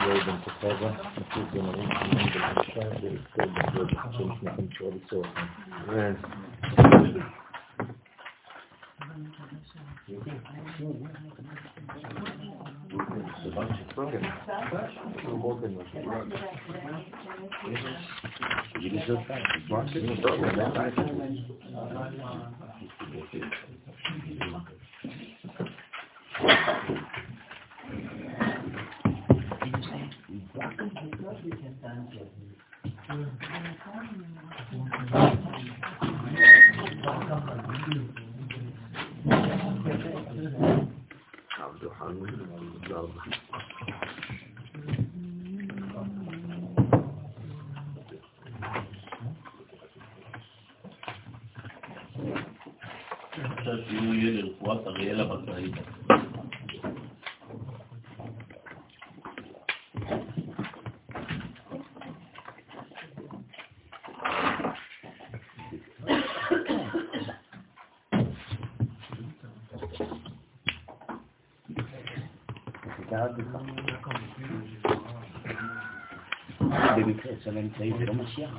בן כוכבה, נפוץ בן ארוך, בן בבקשה, ואסתר בן גודל, השם ישמעכם תשועה בצורכם. עכשיו שיהיו יהיה לרפואת אריאלה בקראית. במקרה אצל האמצעי זה לא משיח.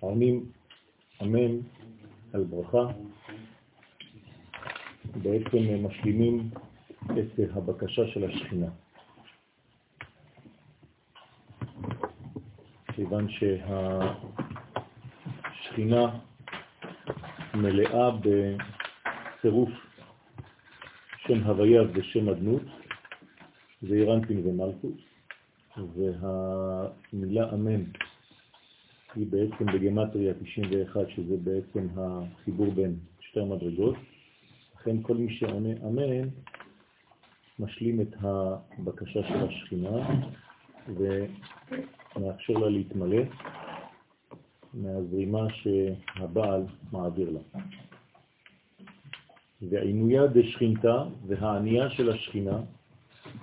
כשעונים אמן על ברכה, בעצם משלימים את הבקשה של השכינה. כיוון שהשכינה מלאה בצירוף שם הוויה ושם אדנות, זה אירנטין ומלכות, והמילה אמן היא בעצם בגמטריה 91, שזה בעצם החיבור בין שתי המדרגות. לכן כל מי שעונה אמן משלים את הבקשה של השכינה ומאפשר לה להתמלא מהזרימה שהבעל מעביר לה. ועינויה דשכינתה והענייה של השכינה,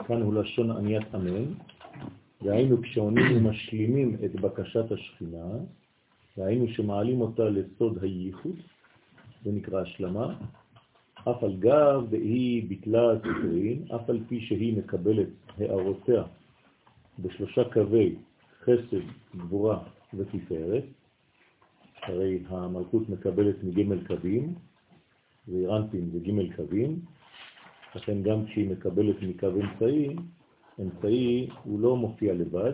כאן הוא לשון עניית אמן, והיינו כשעונים ומשלימים את בקשת השכינה, והיינו שמעלים אותה לסוד הייחוד, זה נקרא השלמה, אף על גב והיא ביטלה הספרין, אף על פי שהיא מקבלת הערותיה בשלושה קווי חסד, גבורה ותפארת, הרי המלכות מקבלת מג' קווים, ואירנטים זה ג' קווים, לכן גם כשהיא מקבלת מקו אמצעי, אמצעי הוא לא מופיע לבד,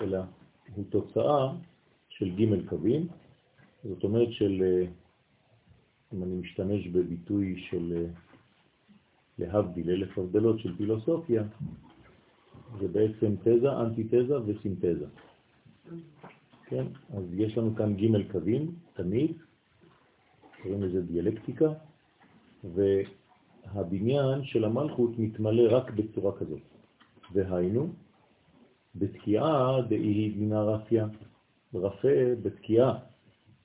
אלא הוא תוצאה של ג' קווים, זאת אומרת של, אם אני משתמש בביטוי של להבדיל אלף הבדלות של פילוסופיה, זה בעצם תזה, אנטיתזה וסינתזה. כן? אז יש לנו כאן ג' קווים, תמיד, קוראים לזה דיאלקטיקה, והבניין של המלכות מתמלא רק בצורה כזאת. והיינו, בתקיעה דאי דינה רפיה, רפה בתקיעה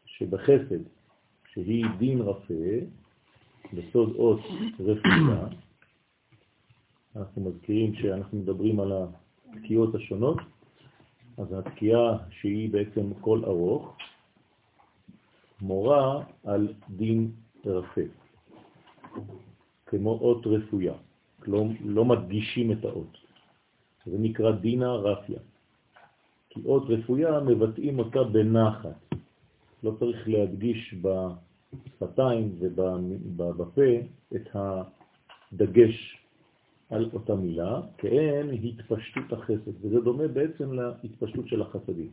שבחסד, שהיא דין רפה, בסוד אות רפואה, אנחנו מזכירים שאנחנו מדברים על התקיעות השונות, אז התקיעה שהיא בעצם כל ארוך, מורה על דין רפה, כמו אות רפויה, לא, לא מדגישים את האות. זה נקרא דינה רפיה. כי אות רפויה מבטאים אותה בנחת. לא צריך להדגיש בשפתיים ובפה את הדגש על אותה מילה, כאין התפשטות החסד, וזה דומה בעצם להתפשטות של החסדים.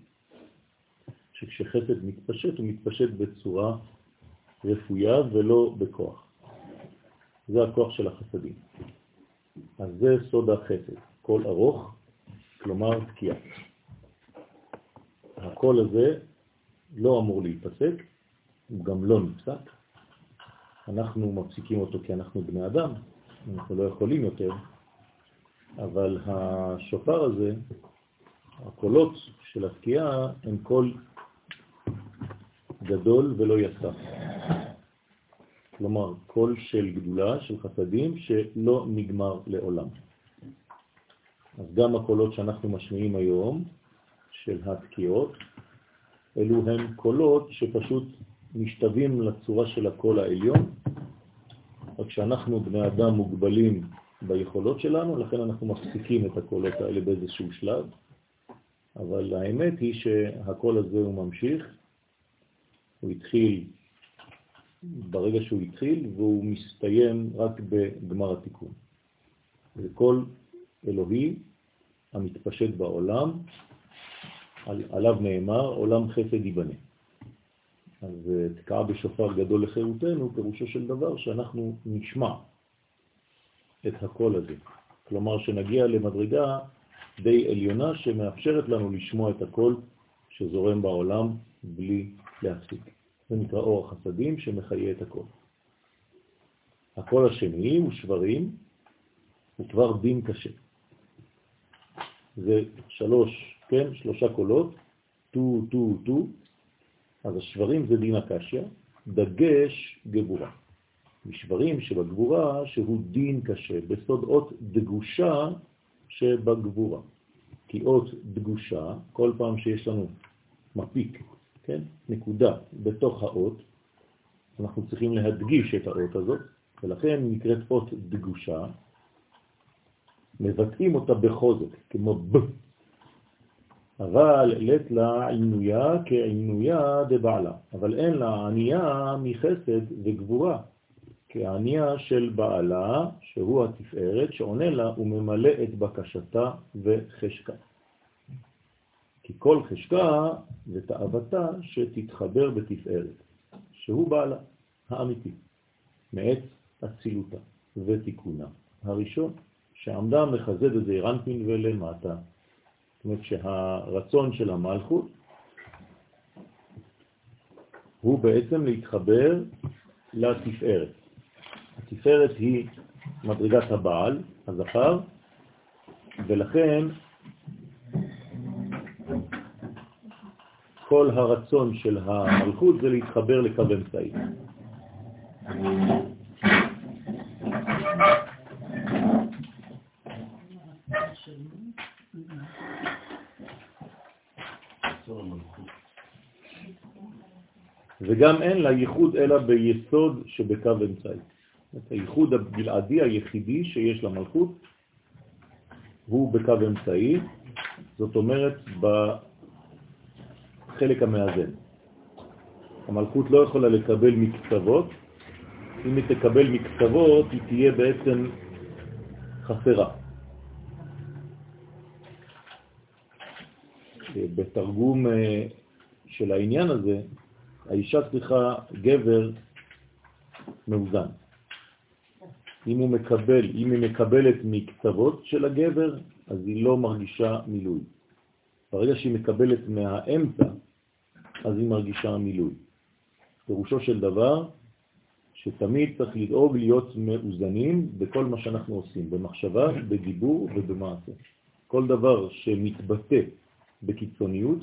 שכשחסד מתפשט, הוא מתפשט בצורה רפויה ולא בכוח. זה הכוח של החסדים. אז זה סוד החסד, קול ארוך, כלומר תקיעה. הקול הזה לא אמור להיפסק, הוא גם לא נפסק. אנחנו מפסיקים אותו כי אנחנו בני אדם, אנחנו לא יכולים יותר, אבל השופר הזה, הקולות של התקיעה, הם קול גדול ולא יסף. כלומר, קול של גדולה, של חסדים, שלא נגמר לעולם. אז גם הקולות שאנחנו משמיעים היום, של התקיעות, אלו הם קולות שפשוט משתווים לצורה של הקול העליון, רק שאנחנו בני אדם מוגבלים ביכולות שלנו, לכן אנחנו מפסיקים את הקולות האלה באיזשהו שלב, אבל האמת היא שהקול הזה הוא ממשיך, הוא התחיל ברגע שהוא התחיל והוא מסתיים רק בגמר התיקון. זה קול אלוהי המתפשט בעולם, על, עליו נאמר, עולם חסד ייבנה. אז אה, תקעה בשופר גדול לחירותנו, פירושו של דבר שאנחנו נשמע את הקול הזה. כלומר שנגיע למדרגה די עליונה שמאפשרת לנו לשמוע את הקול שזורם בעולם בלי להפסיק. זה נקרא אור החסדים שמחיה את הקול. הקול השני הוא שברים, הוא כבר דין קשה. זה שלוש, כן, שלושה קולות, טו, טו, טו, אז השברים זה דינא קשיא, דגש גבורה. משברים שבגבורה שהוא דין קשה, בסוד אות דגושה שבגבורה. כי אות דגושה, כל פעם שיש לנו מפיק, כן, נקודה בתוך האות, אנחנו צריכים להדגיש את האות הזאת, ולכן נקראת אות דגושה, מבטאים אותה בחוזק, כמו ב. אבל לית לה עינויה כעינויה דבעלה, אבל אין לה ענייה מחסד וגבורה, כענייה של בעלה, שהוא התפארת, שעונה לה וממלא את בקשתה וחשקה. כי כל חשקה ותאוותה שתתחבר בתפארת, שהוא בעלה האמיתי, מעת אצילותה ותיקונה הראשון. שעמדה מחזד את זה רנפין ולמטה. זאת אומרת שהרצון של המלכות הוא בעצם להתחבר לתפארת. התפארת היא מדרגת הבעל, הזכר, ולכן כל הרצון של המלכות זה להתחבר לקו אמצעי. וגם אין לה ייחוד אלא ביסוד שבקו אמצעי. את הייחוד הבלעדי היחידי שיש למלכות הוא בקו אמצעי, זאת אומרת בחלק המאזן. המלכות לא יכולה לקבל מקצוות, אם היא תקבל מקצוות היא תהיה בעצם חסרה. בתרגום אה, של העניין הזה, האישה צריכה גבר מאוזן. אם הוא מקבל, אם היא מקבלת מקצוות של הגבר, אז היא לא מרגישה מילוי. ברגע שהיא מקבלת מהאמצע, אז היא מרגישה מילוי. פירושו של דבר שתמיד צריך לדאוג להיות מאוזנים בכל מה שאנחנו עושים, במחשבה, בדיבור ובמעשה. כל דבר שמתבטא בקיצוניות,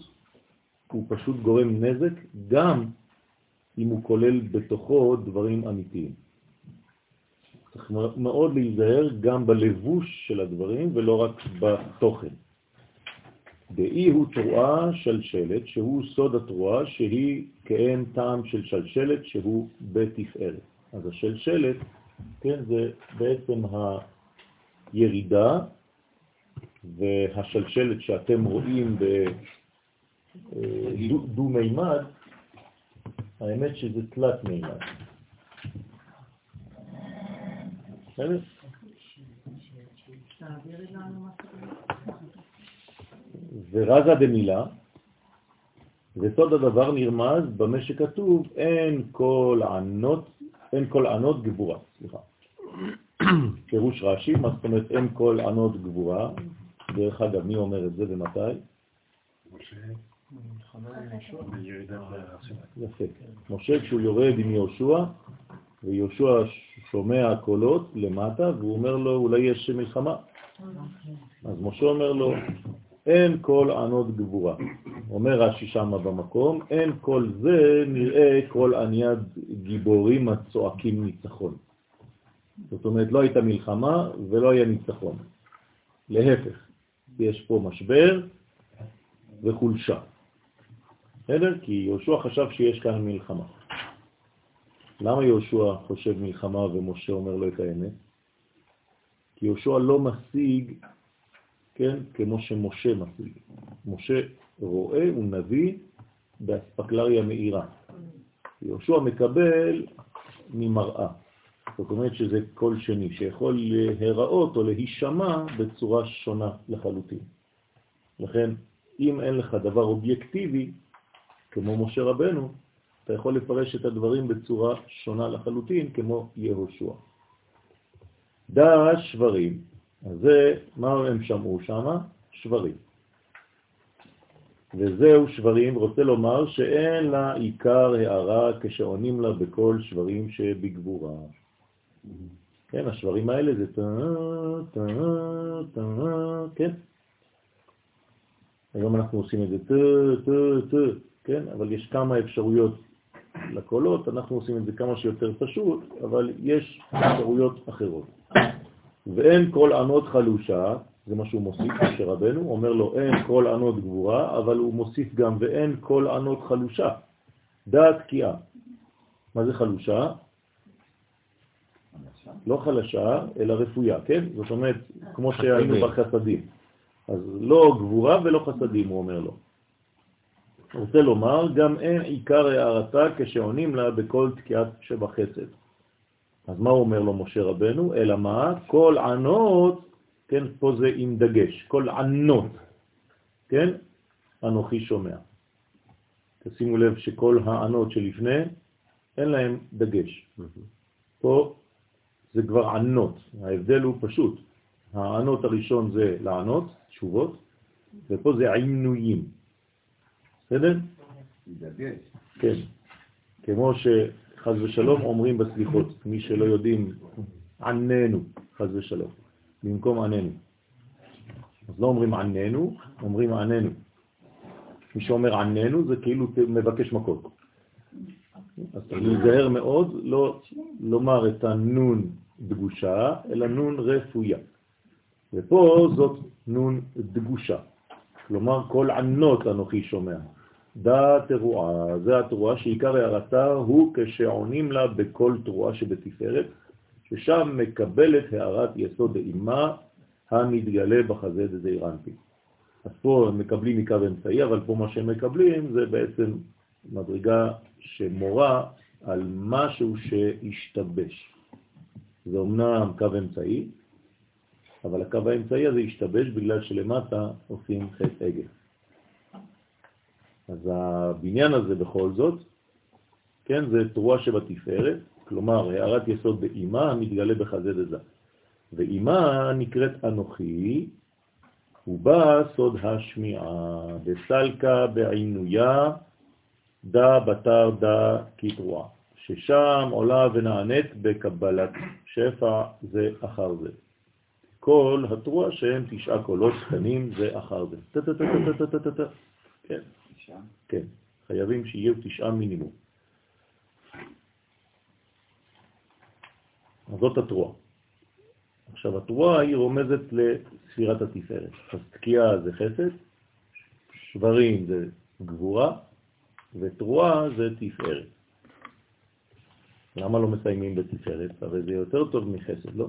הוא פשוט גורם נזק גם אם הוא כולל בתוכו דברים אמיתיים. צריך מאוד להיזהר גם בלבוש של הדברים ולא רק בתוכן. באי הוא תרועה שלשלת, שהוא סוד התרועה, שהיא כאין טעם של שלשלת, שהוא בתפארת. אז השלשלת, כן, זה בעצם הירידה והשלשלת שאתם רואים בדו-מימד, האמת שזה תלת מימד. ורזה דמילה, וסוד הדבר נרמז במה שכתוב, אין כל ענות, אין כל ענות גבורה, סליחה. פירוש רש"י, מה זאת אומרת אין כל ענות גבורה? דרך אגב, מי אומר את זה ומתי? יפה. משה כשהוא יורד עם יהושע, ויהושע שומע קולות למטה, והוא אומר לו, אולי יש מלחמה. אז משה אומר לו, אין כל ענות גבורה. אומר רש"י שמה במקום, אין כל זה נראה כל עניית גיבורים הצועקים ניצחון. זאת אומרת, לא הייתה מלחמה ולא היה ניצחון. להפך, יש פה משבר וחולשה. בסדר? כי יהושע חשב שיש כאן מלחמה. למה יהושע חושב מלחמה ומשה אומר לו את האמת? כי יהושע לא משיג, כן, כמו שמשה משיג. משה רואה, הוא נביא באספקלריה מאירה. יהושע מקבל ממראה. זאת אומרת שזה קול שני, שיכול להיראות או להישמע בצורה שונה לחלוטין. לכן, אם אין לך דבר אובייקטיבי, כמו משה רבנו, אתה יכול לפרש את הדברים בצורה שונה לחלוטין, כמו יהושע. דע שברים, אז זה, מה הם שמעו שם? שברים. וזהו שברים, רוצה לומר שאין לה עיקר הערה כשעונים לה בכל שברים שבגבורה. כן, השברים האלה זה טה, טה, טה, כן. היום אנחנו עושים את זה טה, טה, טה, כן, אבל יש כמה אפשרויות לקולות, אנחנו עושים את זה כמה שיותר פשוט, אבל יש אפשרויות אחרות. ואין כל ענות חלושה, זה מה שהוא מוסיף, משה רבנו, אומר לו אין כל ענות גבורה, אבל הוא מוסיף גם ואין כל ענות חלושה, דעת תקיעה. מה זה חלושה? לא חלשה, אלא רפויה, כן? זאת אומרת, כמו שהיינו בחסדים. אז לא גבורה ולא חסדים, הוא אומר לו. רוצה לומר, גם אין עיקר הערתה כשעונים לה בכל תקיעת שבחסד. אז מה אומר לו משה רבנו? אלא מה? כל ענות, כן, פה זה עם דגש, כל ענות, כן, אנוכי שומע. תשימו לב שכל הענות שלפני, אין להם דגש. פה זה כבר ענות, ההבדל הוא פשוט. הענות הראשון זה לענות, תשובות, ופה זה עינויים. בסדר? כן. כמו שחז ושלום אומרים בסליחות, מי שלא יודעים, עננו, חז ושלום, במקום עננו. אז לא אומרים עננו, אומרים עננו. מי שאומר עננו זה כאילו מבקש מקום. אז צריך להיזהר מאוד לא לומר את הנון דגושה, אלא נון רפויה. ופה זאת נון דגושה. כלומר, כל ענות אנוכי שומע. דא תרועה, זה התרועה שעיקר הערתה הוא כשעונים לה בכל תרועה שבתפארת, ששם מקבלת הערת יסוד האימה המתגלה בחזה דזעירנטי. אז פה הם מקבלים מקו אמצעי, אבל פה מה שהם מקבלים זה בעצם מדרגה שמורה על משהו שהשתבש. זה אומנם קו אמצעי, אבל הקו האמצעי הזה השתבש בגלל שלמטה עושים חטא עגל. אז הבניין הזה בכל זאת, כן, זה תרועה שבתפארת, כלומר הערת יסוד באימה המתגלה בחזה דזה. ואימה נקראת אנוכי, ובא סוד השמיעה, בסלקה בעינויה, דה בתר דה כתרועה, ששם עולה ונענית בקבלת שפע זה אחר זה. כל התרועה שהם תשעה קולות קטנים זה אחר זה. כן. כן. חייבים שיהיו תשעה מינימום. אז זאת התרועה. עכשיו, התרועה היא רומזת לספירת התפארת. אז תקיעה זה חסד, שברים זה גבורה, ותרועה זה תפארת. למה לא מסיימים בתפארת? הרי זה יותר טוב מחסד, לא?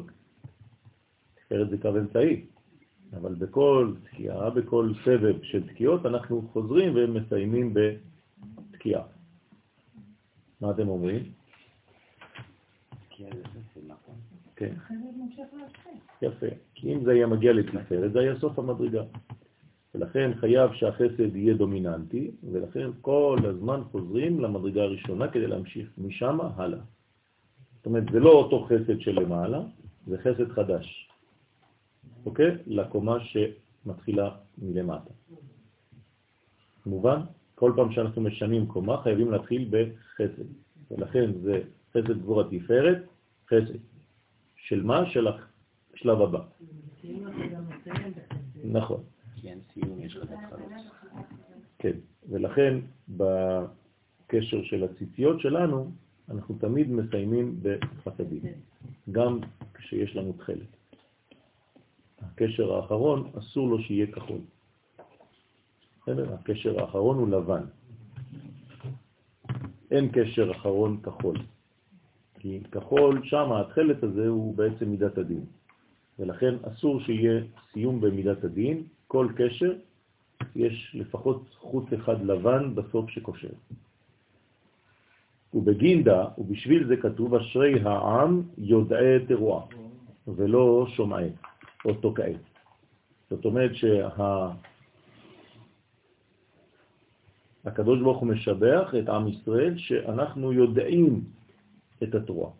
תפארת זה קו אמצעי, אבל בכל תקיעה, בכל סבב של תקיעות, אנחנו חוזרים ומסיימים בתקיעה. מה אתם אומרים? כן. יפה. כי אם זה היה מגיע לתפארת, זה היה סוף המדרגה. ולכן חייב שהחסד יהיה דומיננטי, ולכן כל הזמן חוזרים למדרגה הראשונה כדי להמשיך משם הלאה. זאת אומרת, זה לא אותו חסד של למעלה, זה חסד חדש. אוקיי? לקומה שמתחילה מלמטה. מובן? כל פעם שאנחנו משנים קומה חייבים להתחיל בחסד. ולכן זה חסד גבור התפארת, חסד. של מה? של השלב הבא. נכון. כן, ולכן בקשר של הציציות שלנו, אנחנו תמיד מסיימים בחסדים, גם כשיש לנו תחלת. הקשר האחרון, אסור לו שיהיה כחול. בסדר? הקשר האחרון הוא לבן. אין קשר אחרון כחול. כי כחול, שם התחלת הזה הוא בעצם מידת הדין. ולכן אסור שיהיה סיום במידת הדין, כל קשר יש לפחות חוט אחד לבן בסוף שקושר. ובגינדה, ובשביל זה כתוב אשרי העם יודעי תרועה, ולא שומעי או תוקעי. זאת אומרת שה... ברוך הוא משבח את עם ישראל שאנחנו יודעים את התרועה.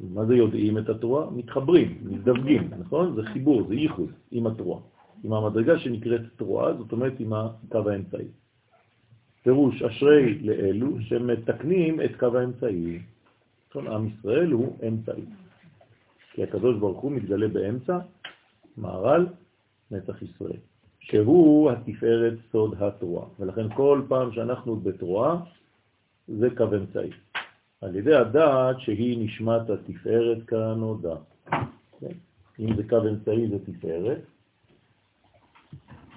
מה זה יודעים את התרועה? מתחברים, מזדווגים, נכון? זה חיבור, זה ייחוד עם התרועה. עם המדרגה שנקראת תרועה, זאת אומרת עם הקו האמצעי. פירוש אשרי לאלו שמתקנים את קו האמצעי. עם ישראל הוא אמצעי. כי הקדוש ברוך הוא מתגלה באמצע, מערל, נצח ישראל, שהוא התפארת סוד התרועה. ולכן כל פעם שאנחנו בתרועה, זה קו אמצעי. על ידי הדעת שהיא נשמת התפארת כנודע. כן? אם זה קו אמצעי זה תפארת,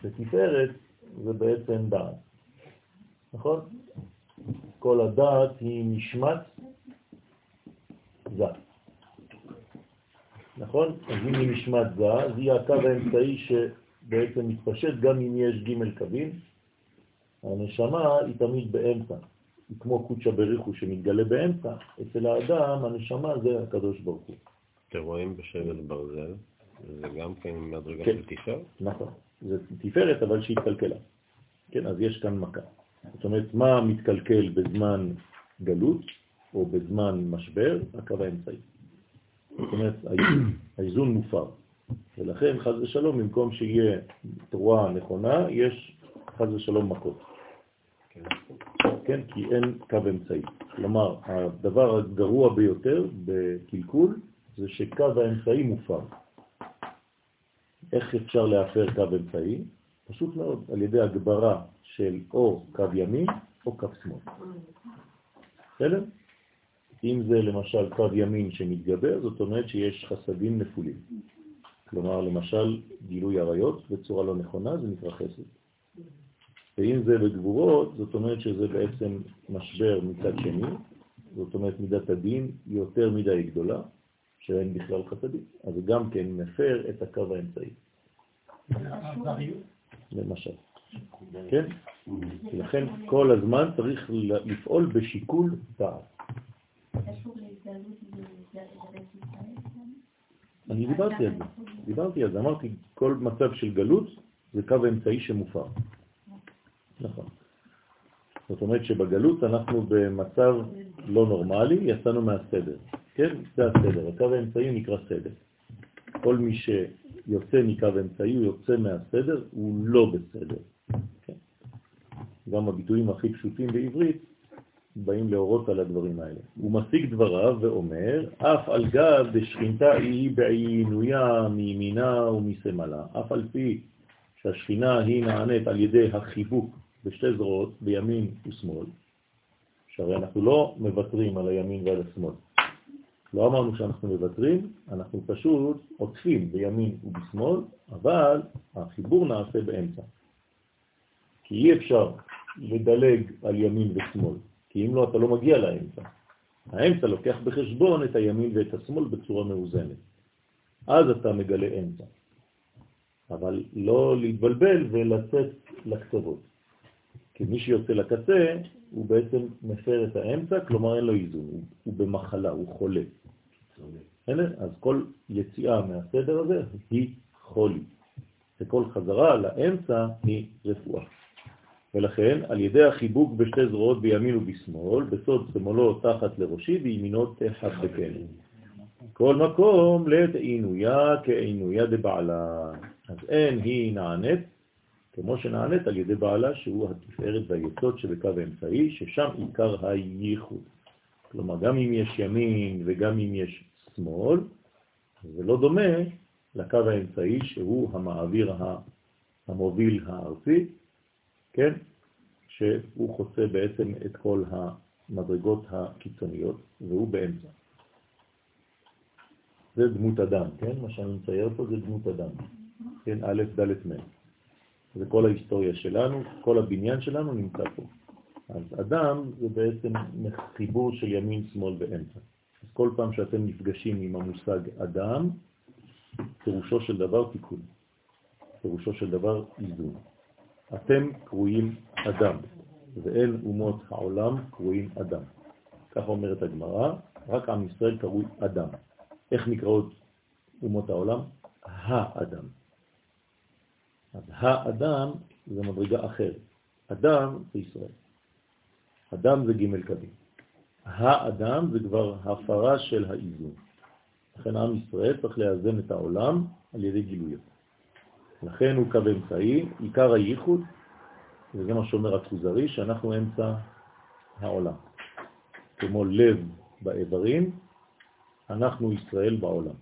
ותפארת זה בעצם דעת. נכון? כל הדעת היא נשמת זה. נכון? אז אם היא נשמת זה, אז היא הקו האמצעי שבעצם מתפשט גם אם יש ג' קווים. הנשמה היא תמיד באמצע. היא כמו קודשא בריחו שמתגלה באמצע. אצל האדם הנשמה זה הקדוש ברוך הוא. אתם רואים בשבט ברזל, זה גם כן מדרגה כן. של תפארת? נכון, זה תפארת אבל שהתקלקלה. כן, אז יש כאן מכה. זאת אומרת, מה מתקלקל בזמן גלות או בזמן משבר? הקו האמצעי. זאת אומרת, האיזון מופר. ולכן, חז ושלום, במקום שיהיה תרועה נכונה, יש חז ושלום מכות. כן, כי אין קו אמצעי. כלומר, הדבר הגרוע ביותר בקלקול זה שקו האמצעי מופר. איך אפשר להפר קו אמצעי? פשוט מאוד, על ידי הגברה של או קו ימין או קו שמאל. בסדר? אם זה למשל קו ימין שמתגבר, זאת אומרת שיש חסדים נפולים. כלומר, למשל, גילוי עריות בצורה לא נכונה, זה נקרא חסד. ואם זה בגבורות, זאת אומרת שזה בעצם משבר מצד שני, זאת אומרת מידת הדין יותר מדי גדולה, שאין בכלל חסדים. אז גם כן מפר את הקו האמצעי. למשל. כן? לכן כל הזמן צריך לפעול בשיקול דעת. אני דיברתי על זה, דיברתי על זה, אמרתי, כל מצב של גלות זה קו האמצעי שמופר. נכון. זאת אומרת שבגלות אנחנו במצב לא נורמלי, יצאנו מהסדר. כן? זה הסדר. הקו האמצעי נקרא סדר. כל מי שיוצא מקו האמצעי, הוא יוצא מהסדר, הוא לא בסדר. כן? גם הביטויים הכי פשוטים בעברית באים להורות על הדברים האלה. הוא משיג דבריו ואומר, אף על גב דשכינתה היא בעינויה מימינה ומשמאלה, אף על פי שהשכינה היא נענית על ידי החיבוק בשתי זרועות, בימין ושמאל, שהרי אנחנו לא מוותרים על הימין ועל השמאל. לא אמרנו שאנחנו מוותרים, אנחנו פשוט עוטפים בימין ובשמאל, אבל החיבור נעשה באמצע. כי אי אפשר לדלג על ימין ושמאל, כי אם לא, אתה לא מגיע לאמצע. האמצע לוקח בחשבון את הימין ואת השמאל בצורה מאוזנת. אז אתה מגלה אמצע. אבל לא להתבלבל ולצאת לקצוות. כי מי שיוצא לקצה, הוא בעצם מפר את האמצע, כלומר אין לו איזון, הוא, הוא במחלה, הוא חולה. אז כל יציאה מהסדר הזה היא חולי, וכל חזרה לאמצע היא רפואה. ולכן, על ידי החיבוק בשתי זרועות בימין ובשמאל, בסוד שמאלו תחת לראשי וימינו תחת בקנה. כל מקום לעת עינויה כעינויה דבעלה. אז אין היא נענית כמו שנענית על ידי בעלה שהוא התפארת והיסוד שבקו האמצעי, ששם עיקר הייחוד. כלומר, גם אם יש ימין וגם אם יש שמאל, זה לא דומה לקו האמצעי שהוא המעביר המוביל הארצי, כן? שהוא חוצה בעצם את כל המדרגות הקיצוניות, והוא באמצע. זה דמות אדם, כן? מה שאני מצייר פה זה דמות אדם, כן? א', ד', מ'. זה כל ההיסטוריה שלנו, כל הבניין שלנו נמצא פה. אז אדם זה בעצם חיבור של ימין, שמאל ואמצע. אז כל פעם שאתם נפגשים עם המושג אדם, פירושו של דבר תיקון, פירושו של דבר איזון. אתם קרויים אדם, ואין אומות העולם קרויים אדם. ככה אומרת הגמרא, רק עם ישראל קרוי אדם. איך נקראות אומות העולם? האדם. אז האדם זה מדרגה אחרת. אדם זה ישראל. אדם זה ג' קווים. האדם זה כבר הפרה של האיזון. לכן עם ישראל צריך לאזן את העולם על ידי גילויות. לכן הוא קו אמצעי, עיקר הייחוד, וזה מה שאומר הכוזרי, שאנחנו אמצע העולם. כמו לב באיברים, אנחנו ישראל בעולם.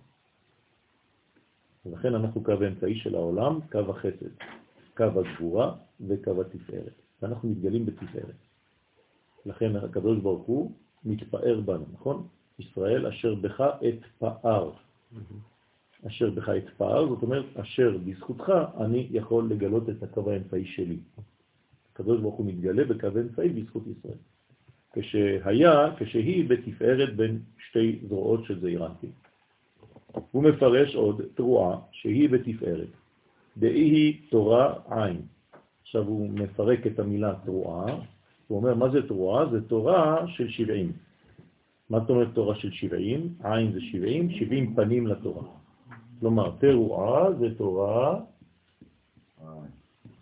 ולכן אנחנו קו האמצעי של העולם, קו החסד, קו הגבורה וקו התפארת. ואנחנו מתגלים בתפארת. לכן הקדוש ברוך הוא מתפאר בנו, נכון? ישראל אשר בך את פאר. אשר בך את פאר, זאת אומרת, אשר בזכותך אני יכול לגלות את הקו האמצעי שלי. הקדוש ברוך הוא מתגלה בקו האמצעי בזכות ישראל. כשהיה, כשהיא בתפארת בין שתי זרועות של זעירנטי. הוא מפרש עוד תרועה שהיא בתפארת. דאי היא תורה עין. עכשיו הוא מפרק את המילה תרועה, הוא אומר מה זה תרועה? זה תורה של 70. מה זאת אומרת תורה של 70? עין זה 70, 70 פנים לתורה. כלומר, תרועה זה תורה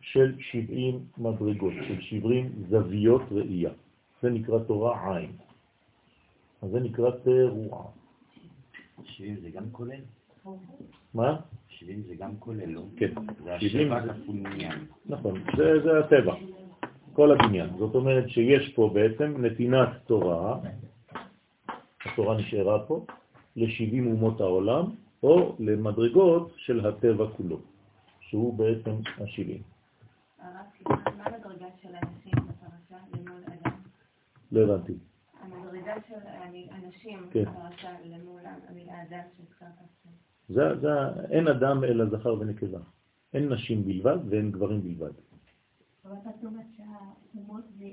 של 70 מדרגות, של 70 זוויות ראייה. זה נקרא תורה עין. אז זה נקרא תרועה. 70 זה גם כולל? מה? 70 זה גם כולל, לא? כן. זה 70 השבע כפול מניין. נכון, זה, זה הטבע, כל הבניין. זאת אומרת שיש פה בעצם נתינת תורה, התורה נשארה פה, ל-70 אומות העולם, או למדרגות של הטבע כולו, שהוא בעצם ה-70. הרב, סליחה, מה המדרגה של אנשים בפרשה למול אדם? לא הבנתי. המדרגה של אנשים כן. בפרשה למול המילה אדם שהזכרת עכשיו. זה, זה, אין אדם אלא זכר ונקבה. אין נשים בלבד ואין גברים בלבד. אבל אתה אומר שהאומות זה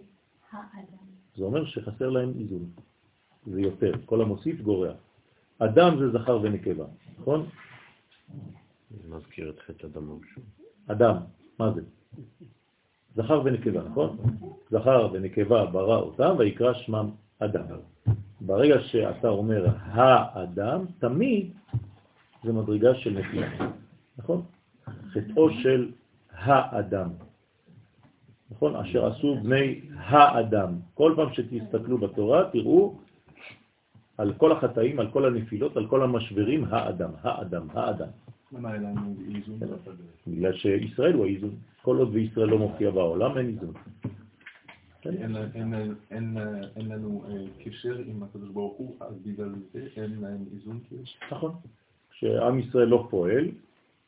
האדם. זה אומר שחסר להם איזון. זה יותר. כל המוסיף גורע. אדם זה זכר ונקבה, נכון? זה מזכיר את חטא אדם הראשון. אדם, מה זה? זכר ונקבה, נכון? זכר ונקבה ברא אותם ויקרא שמם אדם. ברגע שאתה אומר האדם, תמיד זה מדרגה של נפילה, נכון? חטאו של האדם, נכון? אשר עשו בני האדם. כל פעם שתסתכלו בתורה, תראו על כל החטאים, על כל הנפילות, על כל המשברים, האדם, האדם, האדם. למה אין לנו איזון? בגלל שישראל הוא האיזון. כל עוד וישראל לא מופיע בעולם, אין איזון. אין- לנו אה, קשר עם הקדוש ברוך הוא, אז בגלל זה אין להם איזון כאילו. נכון. כשעם ישראל לא פועל,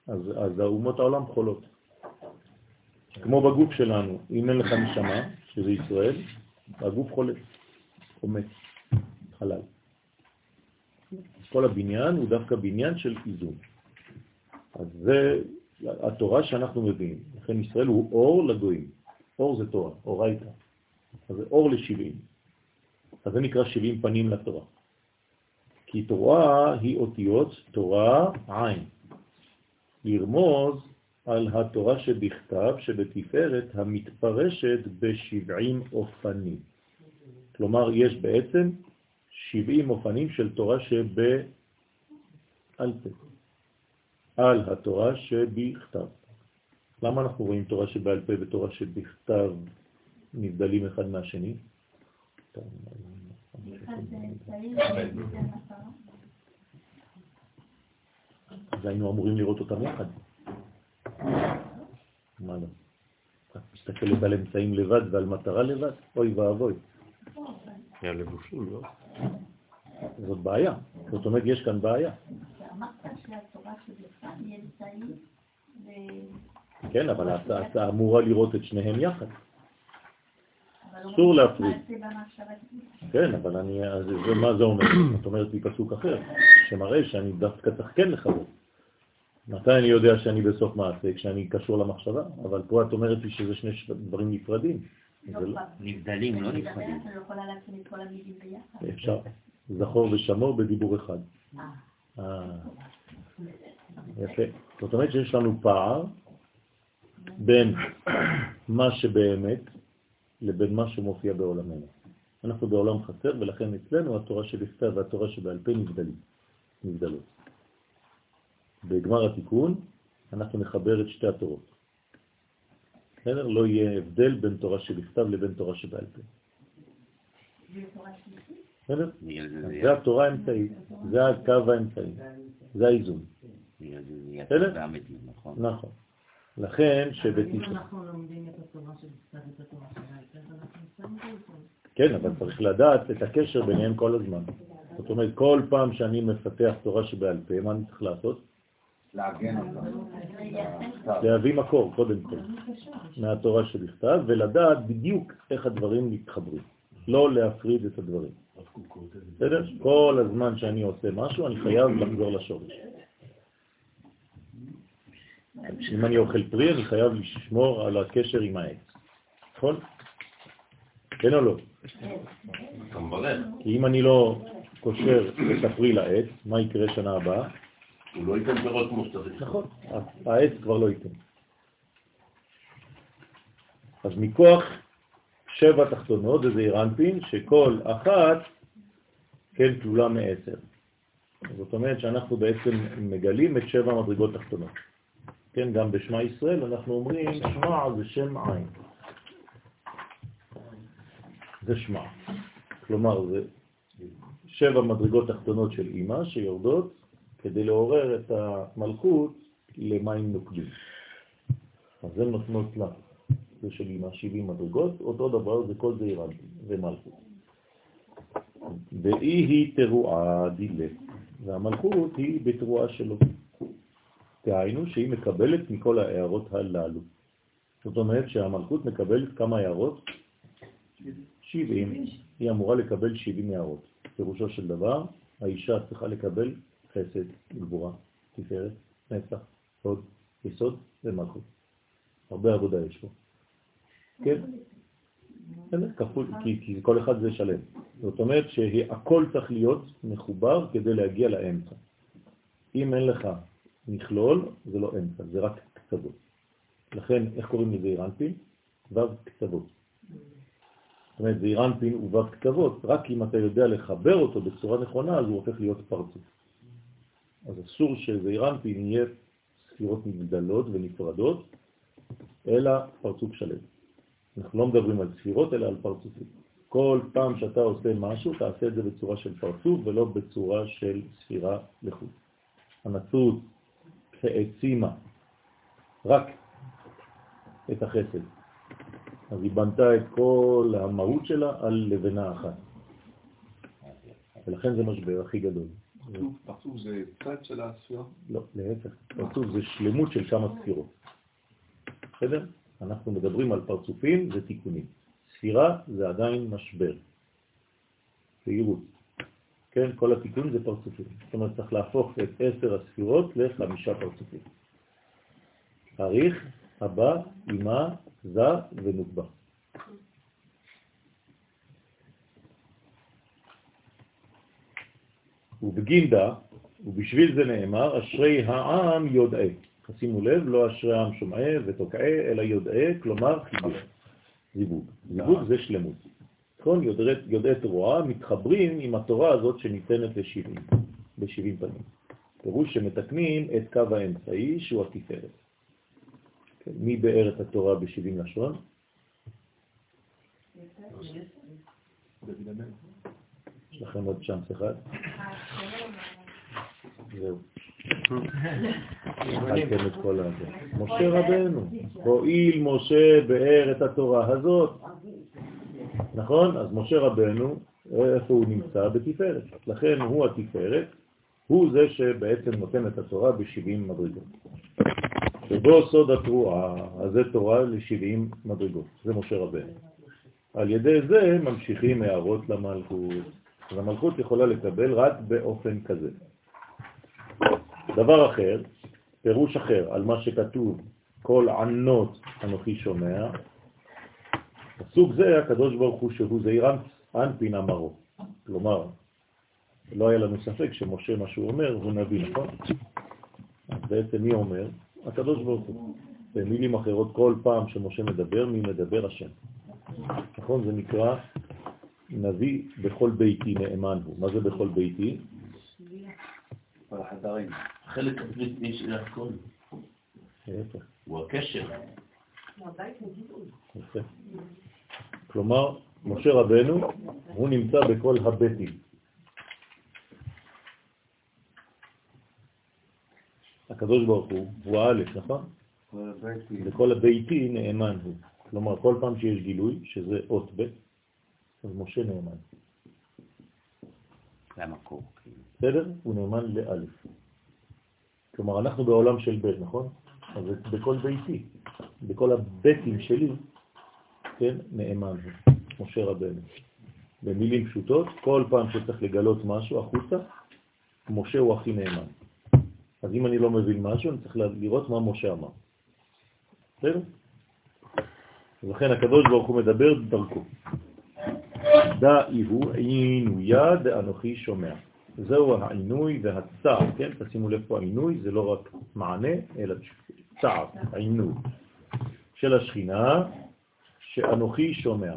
אז, האומות העולם חולות. כמו בגוף שלנו, אם אין לך נשמה, שזה ישראל, הגוף חולה, מת, חלל. כל הבניין הוא דווקא בניין של איזון. אז זה התורה שאנחנו מביאים. לכן ישראל הוא אור לגויים. אור זה תורה, אורייתא. אז זה אור לשבעים. אז זה נקרא שבעים פנים לתורה. כי תורה היא אותיות תורה עין. לרמוז על התורה שבכתב שבתפארת המתפרשת בשבעים אופנים. כלומר, יש בעצם שבעים אופנים של תורה שבעל פה, על התורה שבכתב. למה אנחנו רואים תורה שבעל פה ותורה שבכתב נבדלים אחד מהשני? אז היינו אמורים לראות אותם יחד. מה לא? את מסתכלת על אמצעים לבד ועל מטרה לבד? אוי ואבוי, היה לבושים, לא? זאת בעיה. זאת אומרת, יש כאן בעיה. כן, אבל אתה, אתה אמורה לראות את שניהם יחד. אסור אומרים להפריד. כן, אבל אני, אז זה, מה זה אומר? את אומרת לי פסוק אחר, שמראה שאני דווקא צריך כן לחבר. מתי אני יודע שאני בסוף מעשה? כשאני קשור למחשבה, אבל פה את אומרת לי שזה שני דברים נפרדים. לא לא-. נבדלים, לא נפרדים. לא. אפשר. זכור ושמור בדיבור אחד. אה. אה, יפה. זאת אומרת שיש לנו פער בין מה שבאמת לבין מה שמופיע בעולמנו. אנחנו בעולם חסר, ולכן אצלנו התורה שבכתב והתורה שבעל פה נבדלים, נבדלות. בגמר התיקון אנחנו נחבר את שתי התורות. בסדר? לא יהיה הבדל בין תורה שבכתב לבין תורה שבעל פה. בסדר? זה התורה האמצעית, זה הקו האמצעי, זה האיזון. בסדר? נכון? נכון. לכן אם שבתשעה... אנחנו לומדים את התורה של קצת את התורה אנחנו את זה. כן, אבל צריך לדעת את הקשר ביניהם כל הזמן. זאת אומרת, כל פעם שאני מפתח תורה שבעל פה, מה אני צריך לעשות? לעגן אותה. להביא מקור, קודם כל, מהתורה שבכתב, ולדעת בדיוק איך הדברים מתחברים. לא להפריד את הדברים. בסדר? כל הזמן שאני עושה משהו, אני חייב לחזור לשורש. אם אני אוכל פרי, אני חייב לשמור על הקשר עם העץ. נכון? כן או לא? אתה מברך. כי אם אני לא קושר את הפרי לעץ, מה יקרה שנה הבאה? הוא לא ייתן פירות כמו שצריך. נכון, העץ כבר לא ייתן. אז מכוח שבע תחתונות, וזה אירנפין, שכל אחת, כן, כלולה מעשר. זאת אומרת שאנחנו בעצם מגלים את שבע מדרגות תחתונות. כן, גם בשמע ישראל אנחנו אומרים, שמע זה שם עין. זה שמע. כלומר, זה שבע מדרגות תחתונות של אימא שיורדות כדי לעורר את המלכות למים נוקדים. אז הן נותנות לה, זה של אימא 70 מדרגות, אותו דבר זה כל זה אירנטי, זה מלכות. ואי היא תרועה דילה, והמלכות היא בתרועה שלו. תהיינו שהיא מקבלת מכל ההערות הללו. זאת אומרת שהמלכות מקבלת כמה הערות? 70. היא אמורה לקבל 70 הערות. פירושו של דבר, האישה צריכה לקבל חסד, גבורה, תפארת, נצח, הוד, יסוד ומלכות. הרבה עבודה יש פה. כן? כפול, כי, כל אחד זה שלם. זאת אומרת שהכל צריך להיות מחובר כדי להגיע לאמצע. אם אין לך מכלול, זה לא אמצע, זה רק קצוות. לכן, איך קוראים לזה אירנפין? וו קצוות. זאת אומרת, זה אירנפין וו קצוות, רק אם אתה יודע לחבר אותו בצורה נכונה, אז הוא הופך להיות פרצוף. אז אסור שזעירנפין יהיה ספירות נבדלות ונפרדות, אלא פרצוף שלם. אנחנו לא מדברים על ספירות, אלא על פרצופים. כל פעם שאתה עושה משהו, תעשה את זה בצורה של פרצוף ולא בצורה של ספירה לחוץ. הנצרות העצימה רק את החסד. אז היא בנתה את כל המהות שלה על לבנה אחת. ולכן זה משבר הכי גדול. פרצוף- פרצוף זה צד של הספירה? לא, להפך. פרצוף זה שלמות של כמה ספירות. בסדר? אנחנו מדברים על פרצופים ותיקונים. ספירה זה עדיין משבר. בהירות. כן, כל התיקון זה פרצופים. זאת אומרת, צריך להפוך את עשר הספירות לחמישה פרצופים. אריך, הבא, אימה, זה ונוקבה. ובגינדה, ובשביל זה נאמר, אשרי העם יודעי. שימו לב, לא אשרי העם שומעי ותוקעי, אלא יודעי, כלומר חיבור. זיווג. זיווג זה שלמות. נכון? יודעי, יודעי תרועה מתחברים עם התורה הזאת שניתנת ל-70, ב-70 פנים. פירוש שמתקנים את קו האמצעי שהוא התפארת. כן, מי באר את התורה ב-70 לשון? יש לכם עוד צ'אנס אחד? זהו. אכלתם את כל הזה. משה רבנו, הואיל משה באר את התורה הזאת. נכון? אז משה רבנו, איפה הוא נמצא? בתפארת. לכן הוא התפארת, הוא זה שבעצם נותן את התורה ב-70 מדרגות. שבו סוד התרועה, אז זה תורה ל-70 מדרגות, זה משה רבנו. על ידי זה ממשיכים הערות למלכות. אז המלכות יכולה לקבל רק באופן כזה. דבר אחר, פירוש אחר על מה שכתוב, כל ענות אנוכי שומע, סוג זה הקדוש ברוך הוא שהוא זעיר אנפין אמרו. כלומר, לא היה לנו ספק שמשה, מה שהוא אומר, הוא נביא, נכון? אז בעצם מי אומר? הקדוש ברוך הוא. במילים אחרות, כל פעם שמשה מדבר, מי מדבר? השם. נכון? זה נקרא נביא בכל ביתי נאמן הוא. מה זה בכל ביתי? כל החדרים. חלק הפנימי של הכל. הוא הקשר. כלומר, משה רבנו, הוא נמצא בכל הביתים. הקדוש ברוך הוא, הוא האלף, נכון? בכל הביתי נאמן הוא. כלומר, כל פעם שיש גילוי, שזה אות ב', אז משה נאמן. זה המקור. כאילו. בסדר? הוא נאמן לאלף. כלומר, אנחנו בעולם של ב', נכון? אז בכל ביתי, בכל הבתים שלי, כן, נאמן משה רבנו. במילים פשוטות, כל פעם שצריך לגלות משהו החוצה, משה הוא הכי נאמן. אז אם אני לא מבין משהו, אני צריך לראות מה משה אמר. בסדר? ולכן הקדוש ברוך הוא מדבר דרכו. דאי הוא עינויה דאנוכי שומע. זהו העינוי והצער, כן? תשימו לב פה העינוי, זה לא רק מענה, אלא צער, העינוי של השכינה, שאנוכי שומע.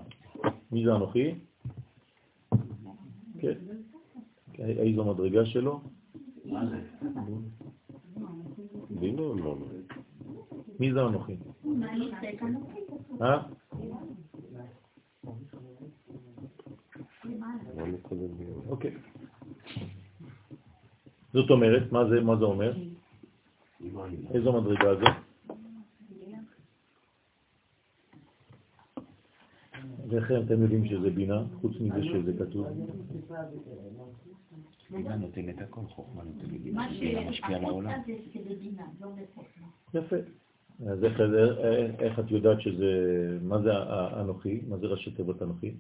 מי זה אנוכי? כן. איזו מדרגה שלו? בינו, לא, לא. מי זה אנוכי? אה? לא. אוקיי. זאת אומרת, מה זה, מה זה אומר? איזו מדרגה זו? ואיך אתם יודעים שזה בינה, חוץ מזה שזה כתוב? בינה נותן את הכל, חוכמה נותן את מה בינה משפיע על העולם. לא. יפה. אז איך, איך את יודעת שזה, מה זה האנוכי? מה זה ראשי תיבות אנוכי?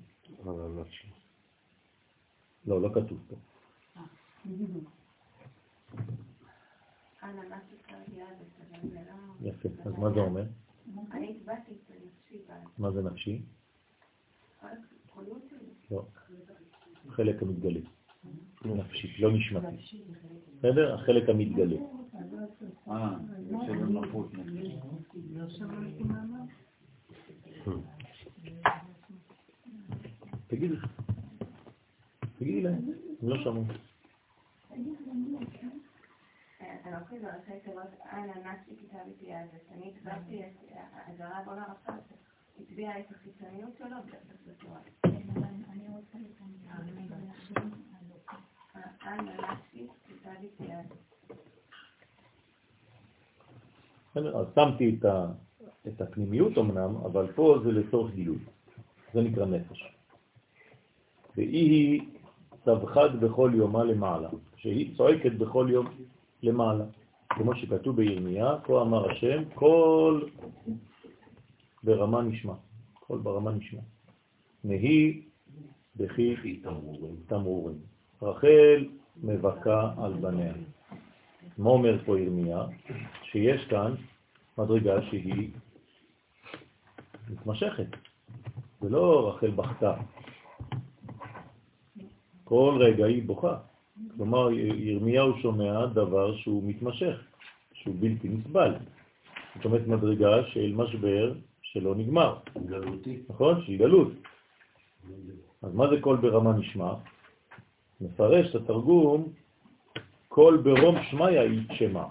לא, לא כתוב פה. יפה. אז מה זה אומר? מה זה נפשי? לא. חלק המתגלה. נפשי, לא נשמתי. בסדר? החלק המתגלה. תגידי. תגידי להם, הם לא שמעו. אנוכי זה ראשי תיבות אנא נפשי כתב אז, אני הצבעתי את אז הרב עולה רפאל, הצביע את החיצוניות שלו בתורה. אני רוצה להיכנס. אנא נפשי כתב איתי אז. בסדר? אז שמתי את, ה, את הפנימיות אמנם, אבל פה זה לצורך גילוי. זה נקרא נפש. והיא היא צווחת בכל יומה למעלה, שהיא צועקת בכל יום למעלה. כמו שכתוב בירמיה, כה אמר השם, כל ברמה נשמע, כל ברמה נשמע. נהי בכי תמרורים. רחל מבכה על בניה. מה אומר פה ירמיה? שיש כאן מדרגה שהיא מתמשכת. זה לא רחל בכתה. כל רגע היא בוכה. כלומר, ירמיהו שומע דבר שהוא מתמשך, שהוא בלתי נסבל. זאת אומרת, מדרגה של משבר שלא נגמר. גלותי. נכון? שהיא גלות. אז מה זה קול ברמה נשמע? מפרש את התרגום, קול ברום שמיה יתשמע,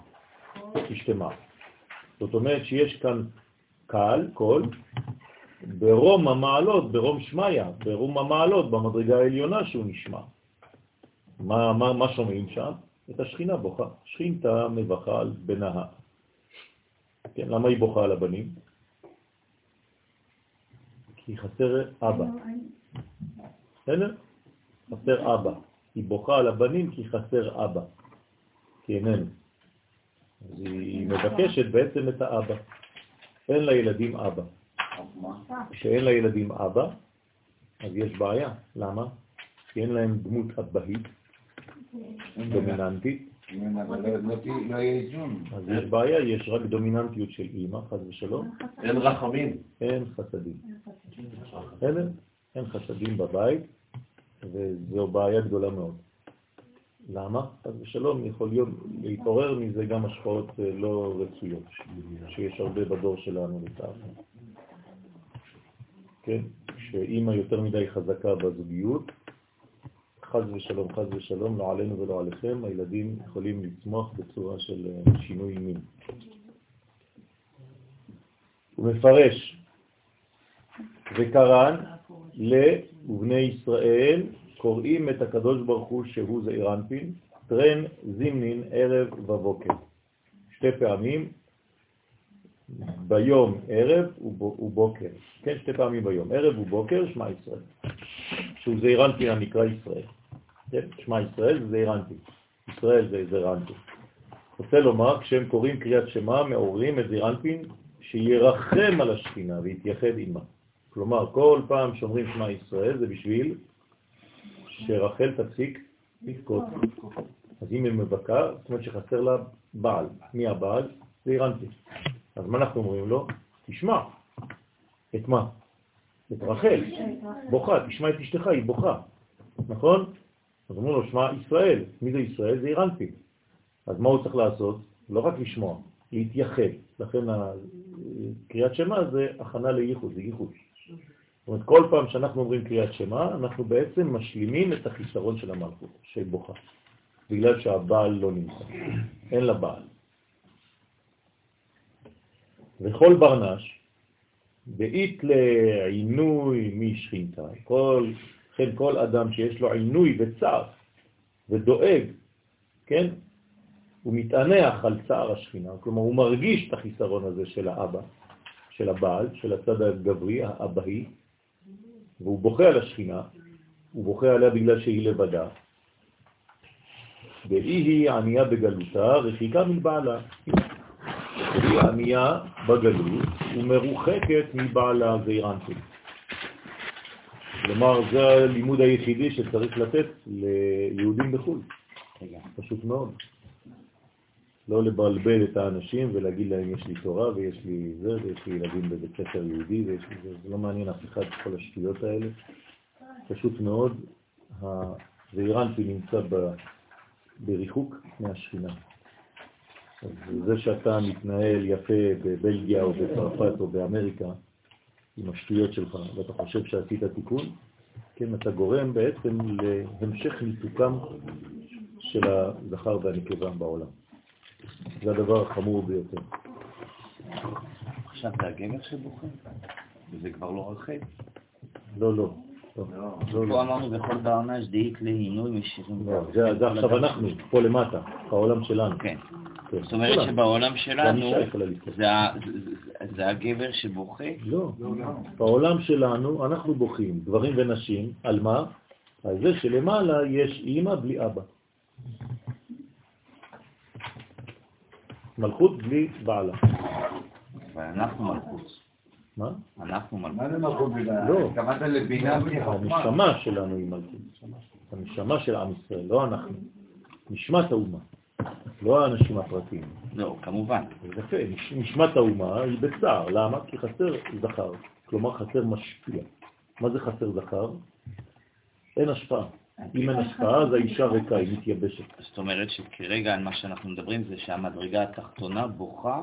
תשתמע. זאת אומרת שיש כאן קל, קול, ברום המעלות, ברום שמיה, ברום המעלות, במדרגה העליונה שהוא נשמע. מה, מה, מה שומעים שם? את השכינה בוכה. שכינתה מבכה על בנה. כן, למה היא בוכה על הבנים? כי חסר אבא. בסדר? חסר אבא. היא בוכה על הבנים כי חסר אבא. כי איננו. אז היא מבקשת בעצם את האבא. אין לילדים אבא. כשאין לילדים אבא, אז יש בעיה. למה? כי אין להם דמות אבהית דומיננטית, אבל לא- לא לא יהיה איזון. אז יש בעיה, יש רק דומיננטיות של אימא, חס ושלום, אין רחמים. אין חסדים. אין חסדים בבית, וזו בעיה גדולה מאוד. למה? חס ושלום, יכול להיות להתעורר מזה גם השפעות אה, לא רצויות, שיש הרבה בדור שלנו לצערנו. כן? כשאימא יותר מדי חזקה בזוגיות, חז ושלום, חז ושלום, לא עלינו ולא עליכם, הילדים יכולים לצמוח בצורה של אה, שינוי מין. הוא מפרש, וקרן לבני ישראל קוראים את הקדוש ברוך הוא שהוא זעיר אנפין, טרן זימנין ערב ובוקר. שתי פעמים, ביום ערב וב- ובוקר. כן, שתי פעמים ביום, ערב ובוקר, שמע ישראל. שהוא זעיר אנפין הנקרא ישראל. כן, שמע ישראל זה זעיר אנפין. ישראל זה זעיר אנפין. רוצה לומר, כשהם קוראים קריאת שמע, מעוררים את זעיר אנפין שירחם על השכינה ויתייחד עימה. כלומר, כל פעם שאומרים שמע ישראל זה בשביל שרחל תפסיק לבכות. אז אם היא מבכה, זאת אומרת שחסר לה בעל. מי הבעל? זה אירנטי. אז מה אנחנו אומרים לו? תשמע. את מה? את רחל. בוכה, תשמע את אשתך, היא בוכה. נכון? אז אומרים לו, שמע ישראל. מי זה ישראל? זה אירנטי. אז מה הוא צריך לעשות? לא רק לשמוע, להתייחד. לכן קריאת שמע זה הכנה לייחוד, זה ייחוד. זאת אומרת, כל פעם שאנחנו אומרים קריאת שמע, אנחנו בעצם משלימים את החיסרון של המלכות, של בוכה, בגלל שהבעל לא נמצא, אין לה בעל. וכל ברנש, דאית לעינוי משכינתאי, כל, כן, כל אדם שיש לו עינוי וצער ודואג, כן, הוא מתענח על צער השכינה, כלומר הוא מרגיש את החיסרון הזה של האבא, של הבעל, של הצד הגברי, האבהי, והוא בוכה על השכינה, הוא בוכה עליה בגלל שהיא לבדה, והיא היא ענייה בגלותה, רחיקה מבעלה. היא ענייה בגלות ומרוחקת מבעלה זעירנטית. כלומר, זה הלימוד היחידי שצריך לתת ליהודים בחו"ל. פשוט מאוד. לא לבלבל את האנשים ולהגיד להם יש לי תורה ויש לי זה ויש לי ילדים בבית ספר יהודי ויש לי זה, זה לא מעניין אף אחד כל השטויות האלה. פשוט מאוד, הזעירנטי נמצא ב, בריחוק מהשכינה. זה שאתה מתנהל יפה בבלגיה או בצרפת או באמריקה עם השטויות שלך ואתה חושב שעשית תיקון, כן, אתה גורם בעצם להמשך ניתוקם של הזכר והנקבה בעולם. זה הדבר החמור ביותר. עכשיו זה הגבר שבוכה? וזה כבר לא רחל. לא, לא. לא, לא, פה לא. אמרנו בכל בעונה שדאית להינוי משירים. לא, זה זה עכשיו אנחנו, פה למטה, בעולם שלנו. כן. כן. זאת אומרת. שבעולם שלנו לבכות. זה הגבר שבוכה? לא, בעולם שלנו אנחנו בוכים, גברים ונשים, על מה? על זה שלמעלה יש אימא בלי אבא. מלכות בלי בעלה. ואנחנו מלכות. מה? אנחנו מלכות. מה זה מלכות בגלל? לא. התכוונת לבינה בלי חוכמה. הנשמה שלנו היא מלכות. הנשמה של עם ישראל, לא אנחנו. נשמת האומה, לא האנשים הפרטיים. לא, כמובן. יפה, נש- נשמת האומה היא בצער. למה? כי חסר זכר, כלומר חסר משפיע. מה זה חסר זכר? אין השפעה. אם אין השפעה, אז האישה ריקה, היא מתייבשת. זאת אומרת שכרגע מה שאנחנו מדברים זה שהמדרגה התחתונה בוכה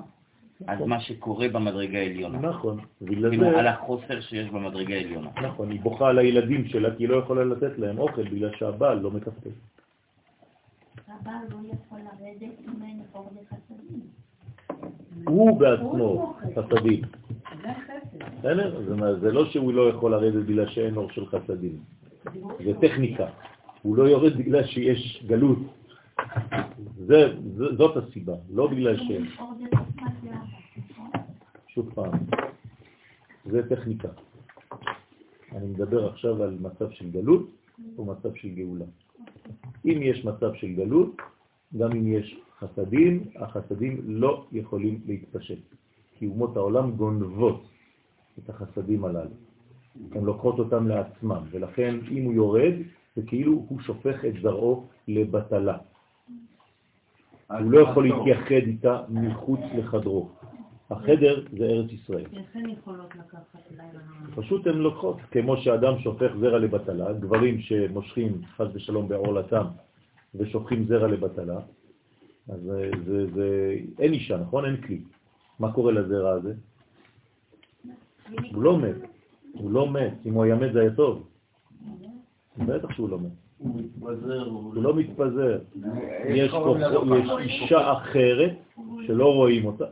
על מה שקורה במדרגה העליונה. נכון, כאילו על החוסר שיש במדרגה העליונה. נכון, היא בוכה על הילדים שלה, כי היא לא יכולה לתת להם אוכל בגלל שהבעל לא מתפקד. הבעל לא יכול לרדת אם אין חור לחסדים. הוא בעצמו חסדים. זה לא שהוא לא יכול לרדת בגלל שאין אור של חסדים. זה טכניקה. הוא לא יורד בגלל שיש גלות. זה, זה, זאת הסיבה, לא בגלל ש... אור? שוב פעם, זה טכניקה. אני מדבר עכשיו על מצב של גלות או מצב של גאולה. אם יש מצב של גלות, גם אם יש חסדים, החסדים לא יכולים להתפשט, כי אומות העולם גונבות את החסדים הללו. הן לוקחות אותם לעצמם, ולכן אם הוא יורד, זה כאילו הוא שופך את זרעו לבטלה. הוא לא יכול להתייחד איתה מחוץ לחדרו. החדר זה ארץ ישראל. איך הן יכולות לקחת לילה? פשוט הן לוקחות, כמו שאדם שופך זרע לבטלה, גברים שמושכים חס ושלום בעורלתם ושופכים זרע לבטלה, אז זה, זה, זה, אין אישה, נכון? אין כלי. מה קורה לזרע הזה? הוא לא מת, הוא לא מת. אם הוא היה מת זה היה טוב. בטח שהוא לא מת. הוא מתפזר. הוא לא מתפזר. יש אישה אחרת שלא רואים אותה,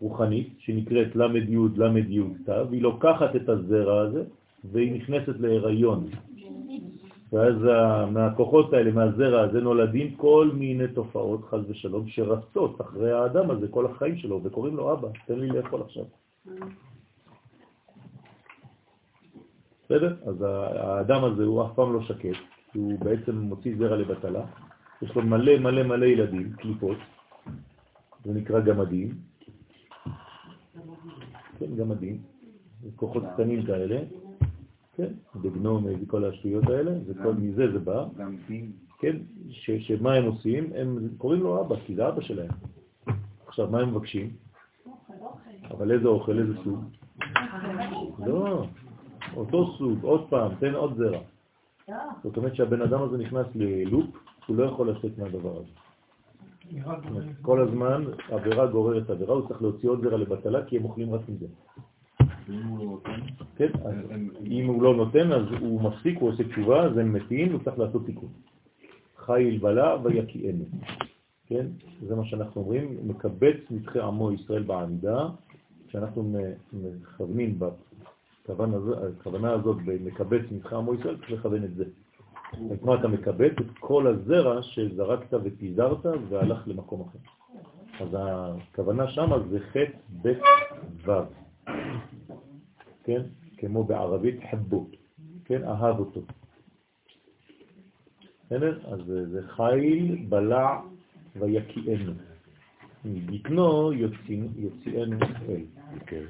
רוחנית, שנקראת למד י' למד י' ת', והיא לוקחת את הזרע הזה והיא נכנסת להיריון. ואז מהכוחות האלה, מהזרע הזה, נולדים כל מיני תופעות, חז ושלום, שרצות אחרי האדם הזה כל החיים שלו, וקוראים לו אבא, תן לי לאכול עכשיו. בסדר? אז האדם הזה הוא אף פעם לא שקט, הוא בעצם מוציא זרע לבטלה, יש לו מלא מלא מלא ילדים, קליפות, זה נקרא גמדים, כן, גמדים, כוחות קטנים כאלה, כן, דגנום, כל השטויות האלה, וכל מזה זה בא. כן, ש, שמה הם עושים? הם קוראים לו אבא, כי זה אבא שלהם. עכשיו, מה הם מבקשים? אבל איזה אוכל, איזה סוג? לא, אותו סוג, עוד פעם, תן עוד זרע. זאת אומרת שהבן אדם הזה נכנס ללופ, הוא לא יכול לצאת מהדבר הזה. כל הזמן עבירה גוררת עבירה, הוא צריך להוציא עוד זרע לבטלה, כי הם אוכלים רק מזה. לא כן, אם הוא לא נותן, אז הוא מפסיק, הוא עושה תשובה, אז הם מתים, הוא צריך לעשות תיקון. חיל בלה ויקיענו. כן, זה מה שאנחנו אומרים, מקבץ נדחי עמו ישראל בעמידה, כשאנחנו מכוונים בכוונה הזאת במקבץ נדחי עמו ישראל, צריך לכוון את זה. אז מה אתה מקבץ? את כל הזרע שזרקת ופיזרת והלך למקום אחר. אז הכוונה שם זה חטא בית ו'. כן? כמו בערבית חבו, כן? אהב אותו. בסדר? אז זה חיל, בלע ויקיענו. מבטנו יוציא- יוציאנו אל. כן.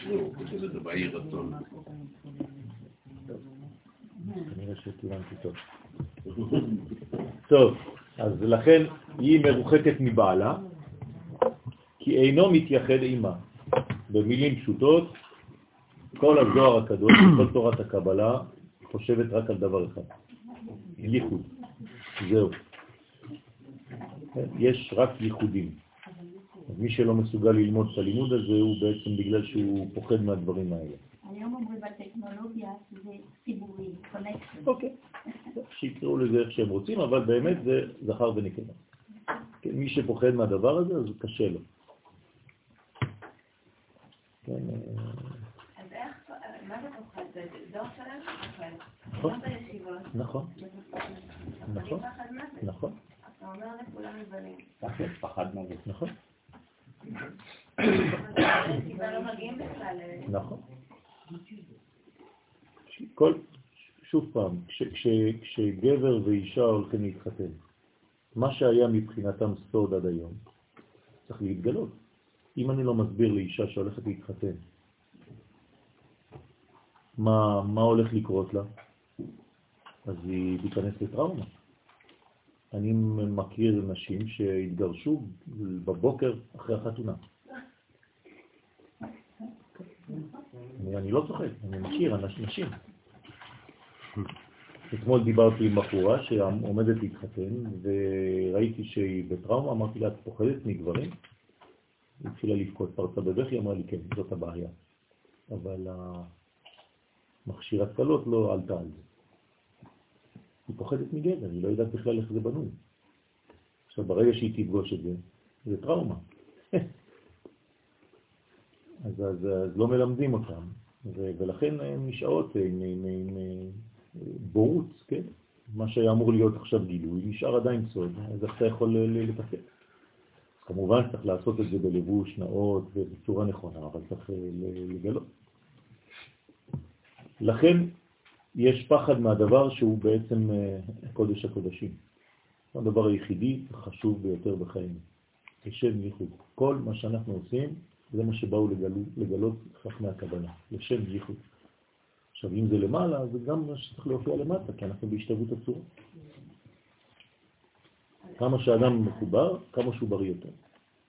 לא, כותב את זה רצון. טוב. אז לכן היא מרוחקת מבעלה, כי אינו מתייחד עימה. במילים פשוטות, כל הזוהר הקדוש, כל תורת הקבלה, חושבת רק על דבר אחד, ייחוד. זהו. יש רק ייחודים. אז מי שלא מסוגל ללמוד את הלימוד הזה הוא בעצם בגלל שהוא פוחד מהדברים האלה. היום אומרים בטכנולוגיה שזה ציבורי, קונקשן. אוקיי. שיקראו לזה איך שהם רוצים, אבל באמת זה זכר ונקבה. כן, מי שפוחד מהדבר הזה, אז קשה לו. כן, אה, אז איך, מה זה פוחד? זה דור שלם שפוחד. נכון. גם בישיבות. נכון, נכון, אני פחד מוות. נכון, אתה אומר לכולם מבלים. כן, פחד מוות. נכון, בישיבה לא מגיעים בכלל ל... נכון. כל, שוב פעם, כש, כש, כשגבר ואישה הולכים להתחתן, מה שהיה מבחינתם סוד עד היום, צריך להתגלות. אם אני לא מסביר לאישה שהולכת להתחתן, מה, מה הולך לקרות לה, אז היא תיכנס לטראומה. אני מכיר נשים שהתגרשו בבוקר אחרי החתונה. אני, אני לא צוחק, אני מכיר אנש- נשים. אתמול דיברתי עם בחורה שעומדת להתחתן, וראיתי שהיא בטראומה, אמרתי לה, את פוחדת מגברים? היא התחילה לבכות, פרצה בבכי, אמרה לי, כן, זאת הבעיה. אבל המכשיר הצלות לא עלתה על זה. היא פוחדת מגבר, היא לא יודעת בכלל איך זה בנוי. עכשיו, ברגע שהיא תפגוש את זה, זה טראומה. אז, אז, אז לא מלמדים אותם, ולכן הן נשארות עם, עם, עם בורות, כן? מה שהיה אמור להיות עכשיו גילוי, נשאר עדיין סוד, אז איך אתה יכול ל- ל- לתפקד? כמובן צריך לעשות את זה בלבוש נאות ובצורה נכונה, אבל צריך אה, לגלות. לכן יש פחד מהדבר שהוא בעצם אה, קודש הקודשים. הדבר היחידי החשוב ביותר בחיים. לשם ייחוד. כל מה שאנחנו עושים, זה מה שבאו לגלות חכמי הכוונה, לשם ייחוד. עכשיו, אם זה למעלה, זה גם מה שצריך להופיע למטה, כי אנחנו בהשתוות הצורה. כמה שאדם מחובר, כמה שהוא בריא יותר.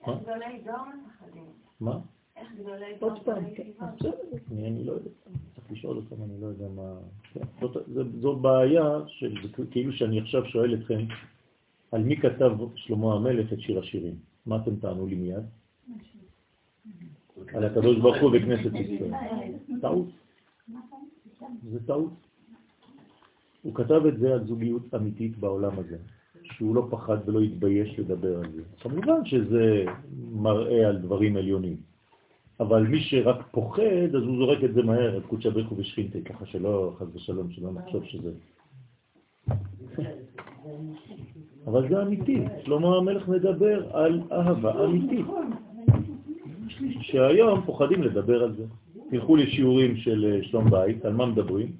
איך גדולי דור מפחדים? מה? איך גדולי דור עוד פעם, גדולי כן, אני לא יודע, צריך לשאול אותם, אני לא יודע מה... כן, זו בעיה, של- זה כאילו שאני עכשיו שואל אתכם, על מי כתב שלמה המלך את שיר השירים? מה אתם תענו לי מיד? על הקדוש ברוך הוא וכנסת ישראל. טעות. זה טעות. הוא כתב את זה על זוגיות אמיתית בעולם הזה, שהוא לא פחד ולא התבייש לדבר על זה. כמובן שזה מראה על דברים עליונים, אבל מי שרק פוחד, אז הוא זורק את זה מהר, את קודשא בריחו ושכינתי, ככה שלא, חס ושלום, שלא נחשוב שזה... אבל זה אמיתי, שלמה המלך מדבר על אהבה אמיתית, שהיום פוחדים לדבר על זה. תלכו לשיעורים של אה, שלום בית, על מה מדברים?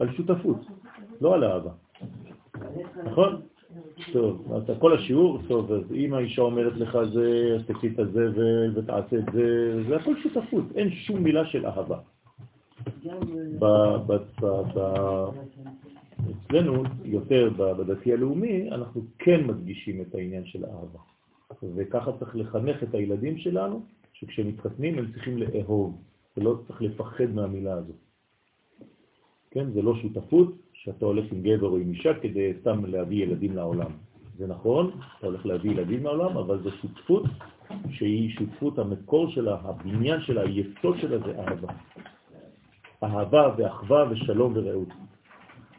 על שותפות, לא על אהבה. נכון? טוב, אז כל השיעור, טוב, אז אם האישה אומרת לך זה, אז תקחי את הזבל ותעשה את זה, זה הכל שותפות, אין שום מילה של אהבה. אצלנו, יותר בדתי הלאומי, אנחנו כן מדגישים את העניין של האהבה. וככה צריך לחנך את הילדים שלנו, שכשהם מתחתנים הם צריכים לאהוב, ולא צריך לפחד מהמילה הזאת. כן, זה לא שותפות שאתה הולך עם גבר או עם אישה כדי סתם להביא ילדים לעולם. זה נכון, אתה הולך להביא ילדים לעולם, אבל זו שותפות שהיא שותפות, המקור שלה, הבניין שלה, היסוד שלה זה אהבה. אהבה ואחווה ושלום ורעות.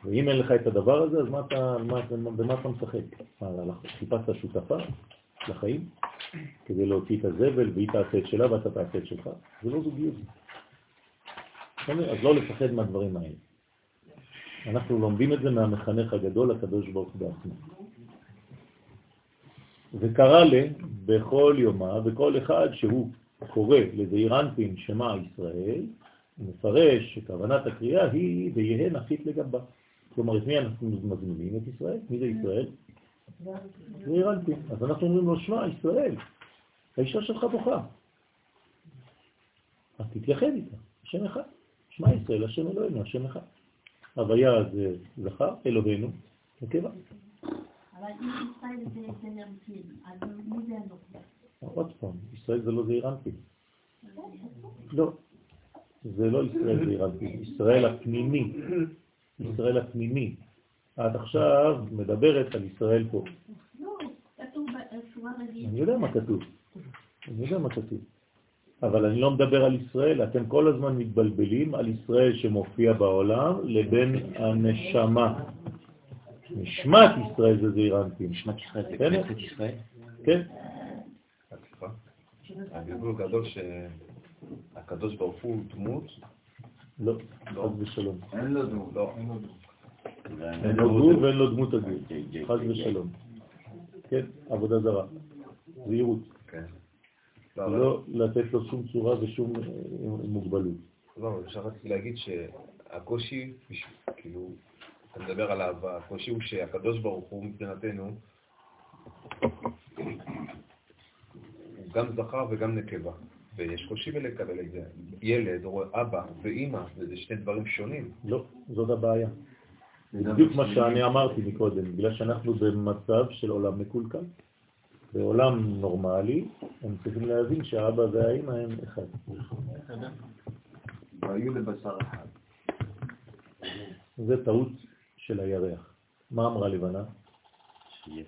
ואם אין לך את הדבר הזה, אז מה אתה, מה, במה אתה משחק? חיפשת שותפה לחיים כדי להוציא את הזבל והיא תעשה את שלה ואתה תעשה את שלך? זה לא זוגיות. אז לא לפחד מהדברים האלה. אנחנו לומדים את זה מהמחנך הגדול, הקדוש ברוך בעצמו. וקרא לי בכל יומה, וכל אחד שהוא קורא לזעיר אנפין שמע ישראל, מפרש שכוונת הקריאה היא ויהא נחית לגבה. כלומר, את מי אנחנו מזמינים? את ישראל. מי זה ישראל? זעיר אנפין. אז אנחנו אומרים לו, שמע ישראל, האישה שלך בוכה. אז תתייחד איתה, השם אחד. שמע ישראל, השם אלוהינו, השם אחד. הוויה זה זכר, אלוהינו, נקבה. אבל אם ישראל זה זה להמתין, אז מי זה הנוקבה? עוד פעם, ישראל זה לא זעיר אנפין. לא, זה לא ישראל זעיר אנפין, ישראל הפנימי. ישראל הפנימי. את עכשיו מדברת על ישראל פה. לא. אני יודע מה כתוב. אני יודע מה כתוב. אבל אני לא מדבר על ישראל, אתם כל הזמן מתבלבלים על ישראל שמופיע בעולם לבין הנשמה. נשמת ישראל זה זעיר אנפין. נשמת ישראל זה בסדר? כנסת ישראל? כן? הבלבול גדול שהקדוש ברוך הוא דמות, לא, חס ושלום. אין לו דמות. לא, אין לו גבול ואין לו דמות הגבול, חס ושלום. כן, עבודה זרה, זהירות. לא, לא לתת לו שום צורה ושום אה, מוגבלות. לא, אפשר רציתי להגיד שהקושי, כאילו, אתה מדבר על אהבה, הקושי הוא שהקדוש ברוך הוא מבחינתנו, הוא גם זכר וגם נקבה, ויש קושי בלקבל את זה. ילד רואה אבא ואימא, וזה שני דברים שונים. לא, זאת הבעיה. זה בדיוק מה שאני אמרתי מקודם, בגלל שאנחנו במצב של עולם מקולקל. בעולם נורמלי, הם צריכים להבין שהאבא והאימא הם אחד. והיו לבשר אחד. זה טעות של הירח. מה אמרה לבנה?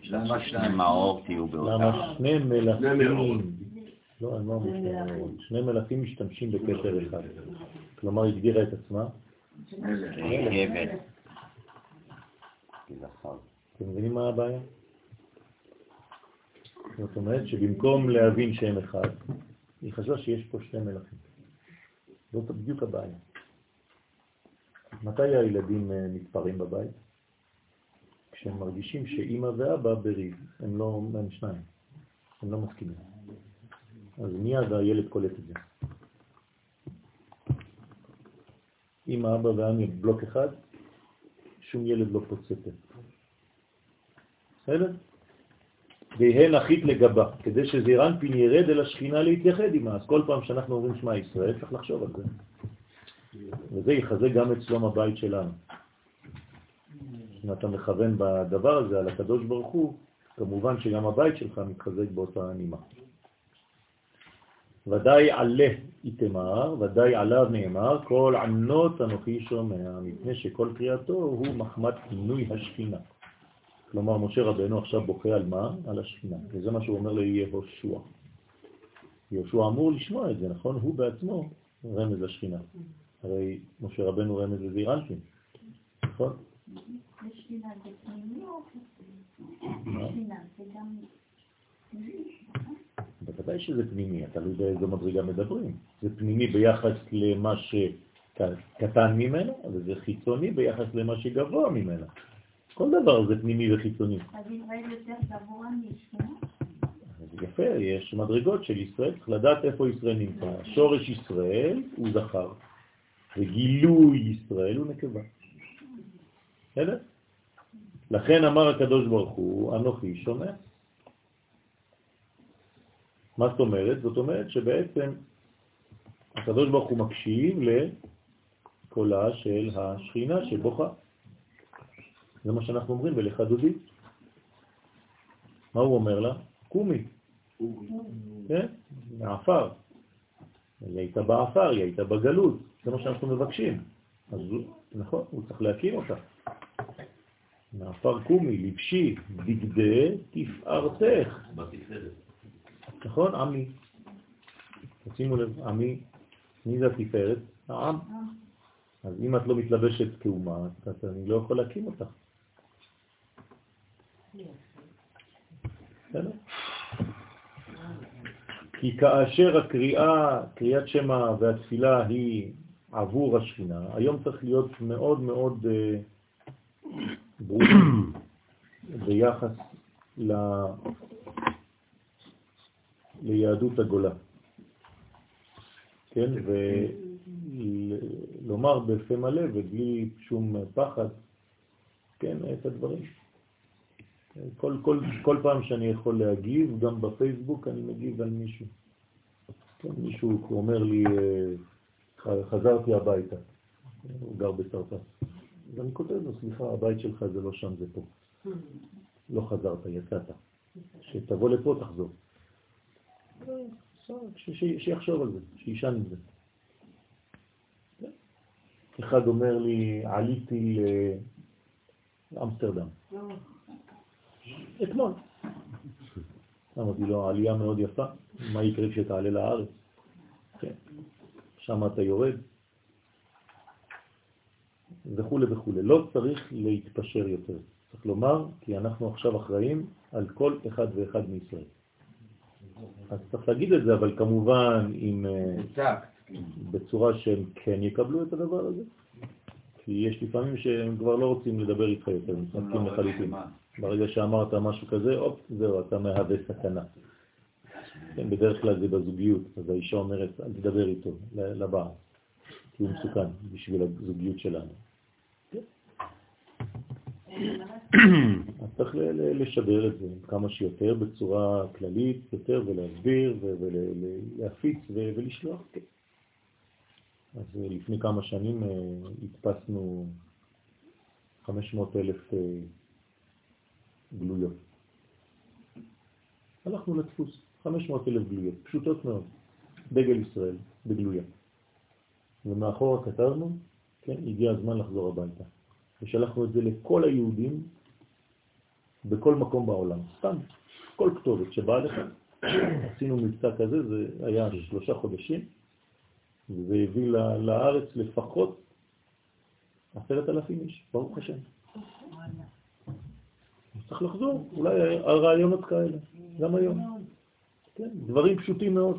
למה שניים? מאור תהיו באותה... למה שני שני. מלכים, לא, אני לא אמרו שני מאורות, שני מלכים משתמשים בכתר אחד. כלומר, הגדירה את עצמה. אתם מבינים מה הבעיה? זאת אומרת שבמקום להבין שהם אחד, היא חשבה שיש פה שני מלכים. זאת בדיוק הבעיה. מתי הילדים אה, מתפרעים בבית? כשהם מרגישים שאימא ואבא בריב, הם לא, הם שניים, הם לא מסכימים. אז מיד הילד קולט את זה. אמא, אבא ואני בלוק אחד, שום ילד לא פוצה פה. בסדר? והן אחית לגבה, כדי שזעיר אנפין ירד אל השכינה להתייחד עמה. אז כל פעם שאנחנו אומרים שמע ישראל, צריך לחשוב על זה. וזה יחזק גם את שלום הבית שלנו. אם אתה מכוון בדבר הזה על הקדוש ברוך הוא, כמובן שגם הבית שלך מתחזק באותה נימה. ודאי עלה איתמר, ודאי עליו נאמר, כל ענות אנוכי שומע, מפני שכל קריאתו הוא מחמת פינוי השכינה. כלומר, משה רבנו עכשיו בוכה על מה? על השכינה. וזה מה שהוא אומר ליהושע. יהושע אמור לשמוע את זה, נכון? הוא בעצמו רמז לשכינה. הרי משה רבנו רמז לזעיר אנפין, נכון? גם... בוודאי שזה פנימי, תלוי באיזו מדרגה מדברים. זה פנימי ביחס למה שקטן ממנה, וזה חיצוני ביחס למה שגבוה ממנה. כל דבר זה פנימי וחיצוני. אז ישראל יותר גבוה? אז יפה, יש מדרגות של ישראל, צריך לדעת איפה ישראל נמצא. שורש ישראל הוא זכר, וגילוי ישראל הוא נקבה. בסדר? לכן אמר הקדוש ברוך הוא, אנוכי שומע. מה זאת אומרת? זאת אומרת שבעצם הקדוש ברוך הוא מקשיב לקולה של השכינה שבוכה. זה מה שאנחנו אומרים בלכה דודי. מה הוא אומר לה? קומי. כן? מעפר. היא הייתה בעפר, היא הייתה בגלות, זה מה שאנחנו מבקשים. אז נכון, הוא צריך להקים אותה. מעפר קומי, לבשי, בגדי תפארתך. נכון? עמי. שימו לב, עמי, מי זה התפארת? העם. אז אם את לא מתלבשת כאומה, אז אני לא יכול להקים אותך. כי כאשר הקריאה, קריאת שמע והתפילה היא עבור השכינה, היום צריך להיות מאוד מאוד אה, ברורים ביחס ל... ליהדות הגולה. כן, ולומר בפה מלא ובלי שום פחד, כן, את הדברים. כל, כל, כל פעם שאני יכול להגיב, גם בפייסבוק אני מגיב על מישהו. כן, מישהו אומר לי, אה, חזרתי הביתה, הוא גר בסרטן. אז אני כותב לו, סליחה, הבית שלך זה לא שם, זה פה. לא חזרת, יצאת. שתבוא לפה, תחזור. שיחשוב על זה, שישן עם זה. אחד אומר לי, עליתי לאמסטרדם. אתמול. אמרתי לו, עלייה מאוד יפה, מה יקרה כשתעלה לארץ? כן, שם אתה יורד, וכו' וכו'. לא צריך להתפשר יותר. צריך לומר, כי אנחנו עכשיו אחראים על כל אחד ואחד מישראל. אז צריך להגיד את זה, אבל כמובן עם... אה, בצורה שהם כן יקבלו את הדבר הזה. כי יש לפעמים שהם כבר לא רוצים לדבר איתך יותר, הם מתנתקים לא, לחלוטין. ברגע שאמרת משהו כזה, אופ, זהו, אתה מהווה סכנה. כן, בדרך כלל זה בזוגיות, אז האישה אומרת, אל תדבר איתו, לבעל, כי הוא מסוכן בשביל הזוגיות שלנו. אז צריך לשדר את זה כמה שיותר בצורה כללית יותר ולהסביר ולהפיץ ולשלוח. אז לפני כמה שנים אה, הדפסנו 500 אלף אה, גלויות. הלכנו לדפוס, 500 אלף גלויות, פשוטות מאוד, דגל ישראל בגלויה. ומאחורה כתבנו, כן, הגיע הזמן לחזור הביתה. ושלחנו את זה לכל היהודים בכל מקום בעולם, סתם, כל כתובת שבאה לך. עשינו מבצע כזה, זה היה שלושה חודשים, והביא לארץ לפחות עשרת אלפים איש, ברוך השם. צריך לחזור, אולי הרעיונות כאלה, גם היום. כן, דברים פשוטים מאוד.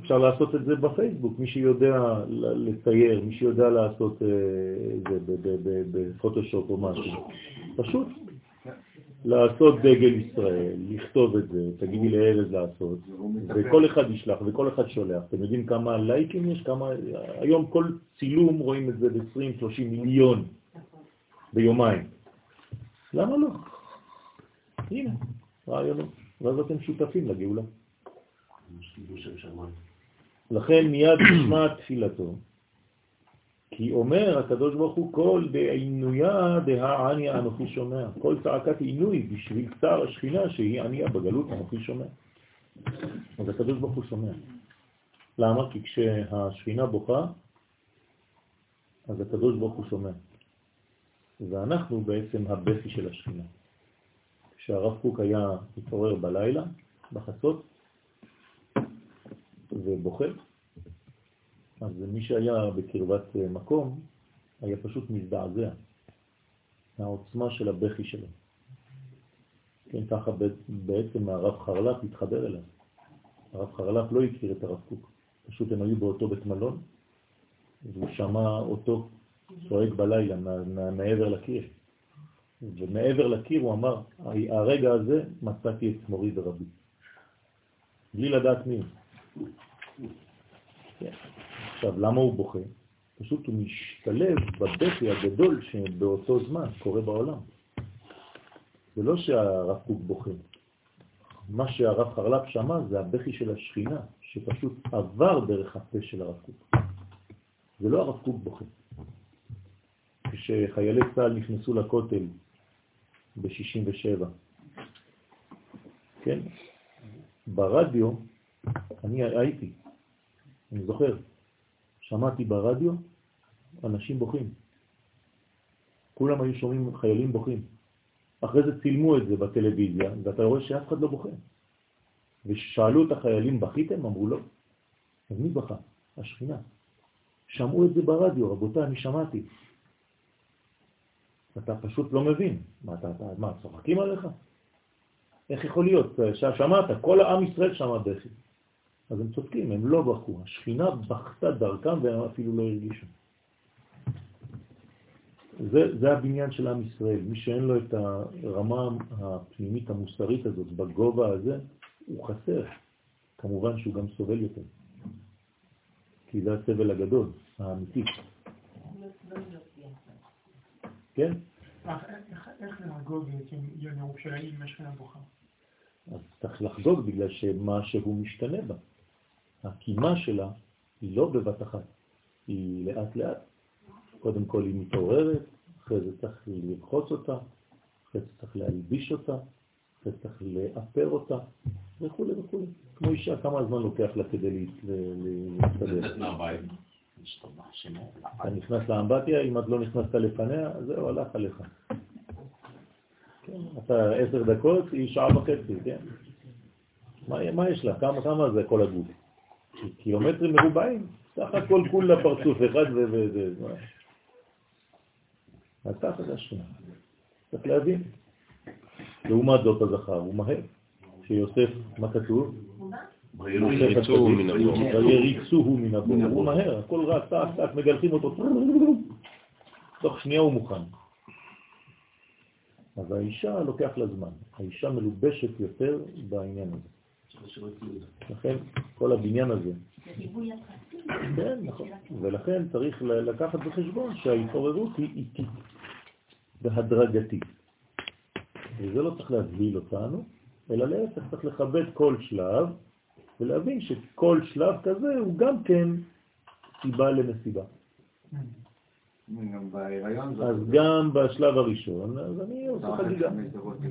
אפשר לעשות את זה בפייסבוק, מי שיודע לצייר, מי שיודע לעשות אה, זה בפוטושופ או משהו. פשוט לעשות דגל ישראל, לכתוב את זה, תגידי לארז לעשות, וכל אחד ישלח וכל אחד שולח. אתם יודעים כמה לייקים יש? כמה... היום כל צילום רואים את זה ב-20-30 מיליון ביומיים. למה לא? הנה, רעיונות. ואז אתם שותפים לגאולה. לכן מיד נשמע תפילתו. כי אומר הקדוש ברוך הוא כל בעינויה דהעניה אנוכי שומע. כל צעקת עינוי בשביל צער השכינה שהיא עניה בגלות אנוכי שומע. אז הקדוש ברוך הוא שומע. למה? כי כשהשכינה בוכה, אז הקדוש ברוך הוא שומע. ואנחנו בעצם הבכי של השכינה. כשהרב קוק היה מתעורר בלילה, בחצות, ובוכה, אז מי שהיה בקרבת מקום היה פשוט מזדעזע מהעוצמה של הבכי שלו. כן, ככה בעצם הרב חרל"פ התחבר אליו. הרב חרל"פ לא הכיר את הרב קוק, פשוט הם היו באותו בית מלון, והוא שמע אותו צועק בלילה מעבר לקיר. ומעבר לקיר הוא אמר, הרגע הזה מצאתי את מורי ורבי. בלי לדעת מי. כן. עכשיו, למה הוא בוכה? פשוט הוא משתלב בבכי הגדול שבאותו זמן קורה בעולם. זה לא שהרב קוק בוכה. מה שהרב חרל"פ שמע זה הבכי של השכינה, שפשוט עבר דרך הפה של הרב קוק. זה לא הרב קוק בוכה. כשחיילי צה"ל נכנסו לכותל ב-67, כן, ברדיו, אני הייתי, אני זוכר, שמעתי ברדיו אנשים בוכים. כולם היו שומעים חיילים בוכים. אחרי זה צילמו את זה בטלוויזיה, ואתה רואה שאף אחד לא בוכה. ושאלו את החיילים, בכיתם? אמרו לא. אז מי בכה? השכינה. שמעו את זה ברדיו, רבותיי, אני שמעתי. אתה פשוט לא מבין. מה, אתה, אתה, מה, צוחקים עליך? איך יכול להיות? שמעת, כל העם ישראל שמע בכי. אז הם צודקים, הם לא בכו. השכינה בכתה דרכם והם אפילו לא הרגישו. זה, זה הבניין של עם ישראל. מי שאין לו את הרמה הפנימית המוסרית הזאת בגובה הזה, הוא חסר. כמובן שהוא גם סובל יותר. כי זה הסבל הגדול, האמיתי. כן? איך לחגוג בעצם יום ירושלים עם בוכה? אז צריך לחגוג בגלל שמה שהוא משתנה בה. הקימה שלה היא לא בבת אחת, היא לאט לאט. קודם כל היא מתעוררת, אחרי זה צריך לרחוץ אותה, אחרי זה צריך להלביש אותה, אחרי זה צריך לאפר אותה, וכו' וכו'. כמו אישה, כמה זמן לוקח לה כדי להסתדר? אתה נכנס לאמבטיה, אם את לא נכנסת לפניה, זהו, הלך עליך. כן, אתה עשר דקות, היא שעה וחצי, כן? מה, יש לה? כמה, זה כל הגוף? קילומטרים מרובעים? סך הכל כולה פרצוף אחד. אז ככה זה השכינה. צריך להבין. לעומת זאת הזכר, הוא מהר. שיוסף, מה כתוב? ויריצוהו מן הבור. הוא מהר, הכל רץ, טק, טק, מגלחים אותו. תוך שנייה הוא מוכן. אז האישה לוקח לה זמן. האישה מלובשת יותר בעניין הזה. לכן כל הבניין הזה. כן, נכון. ולכן צריך לקחת בחשבון שההתעוררות היא איטית והדרגתית. וזה לא צריך להבהיל אותנו, אלא להפך צריך לכבד כל שלב ולהבין שכל שלב כזה הוא גם כן סיבה למסיבה. אז גם בשלב הראשון, אז אני עושה חגיגה.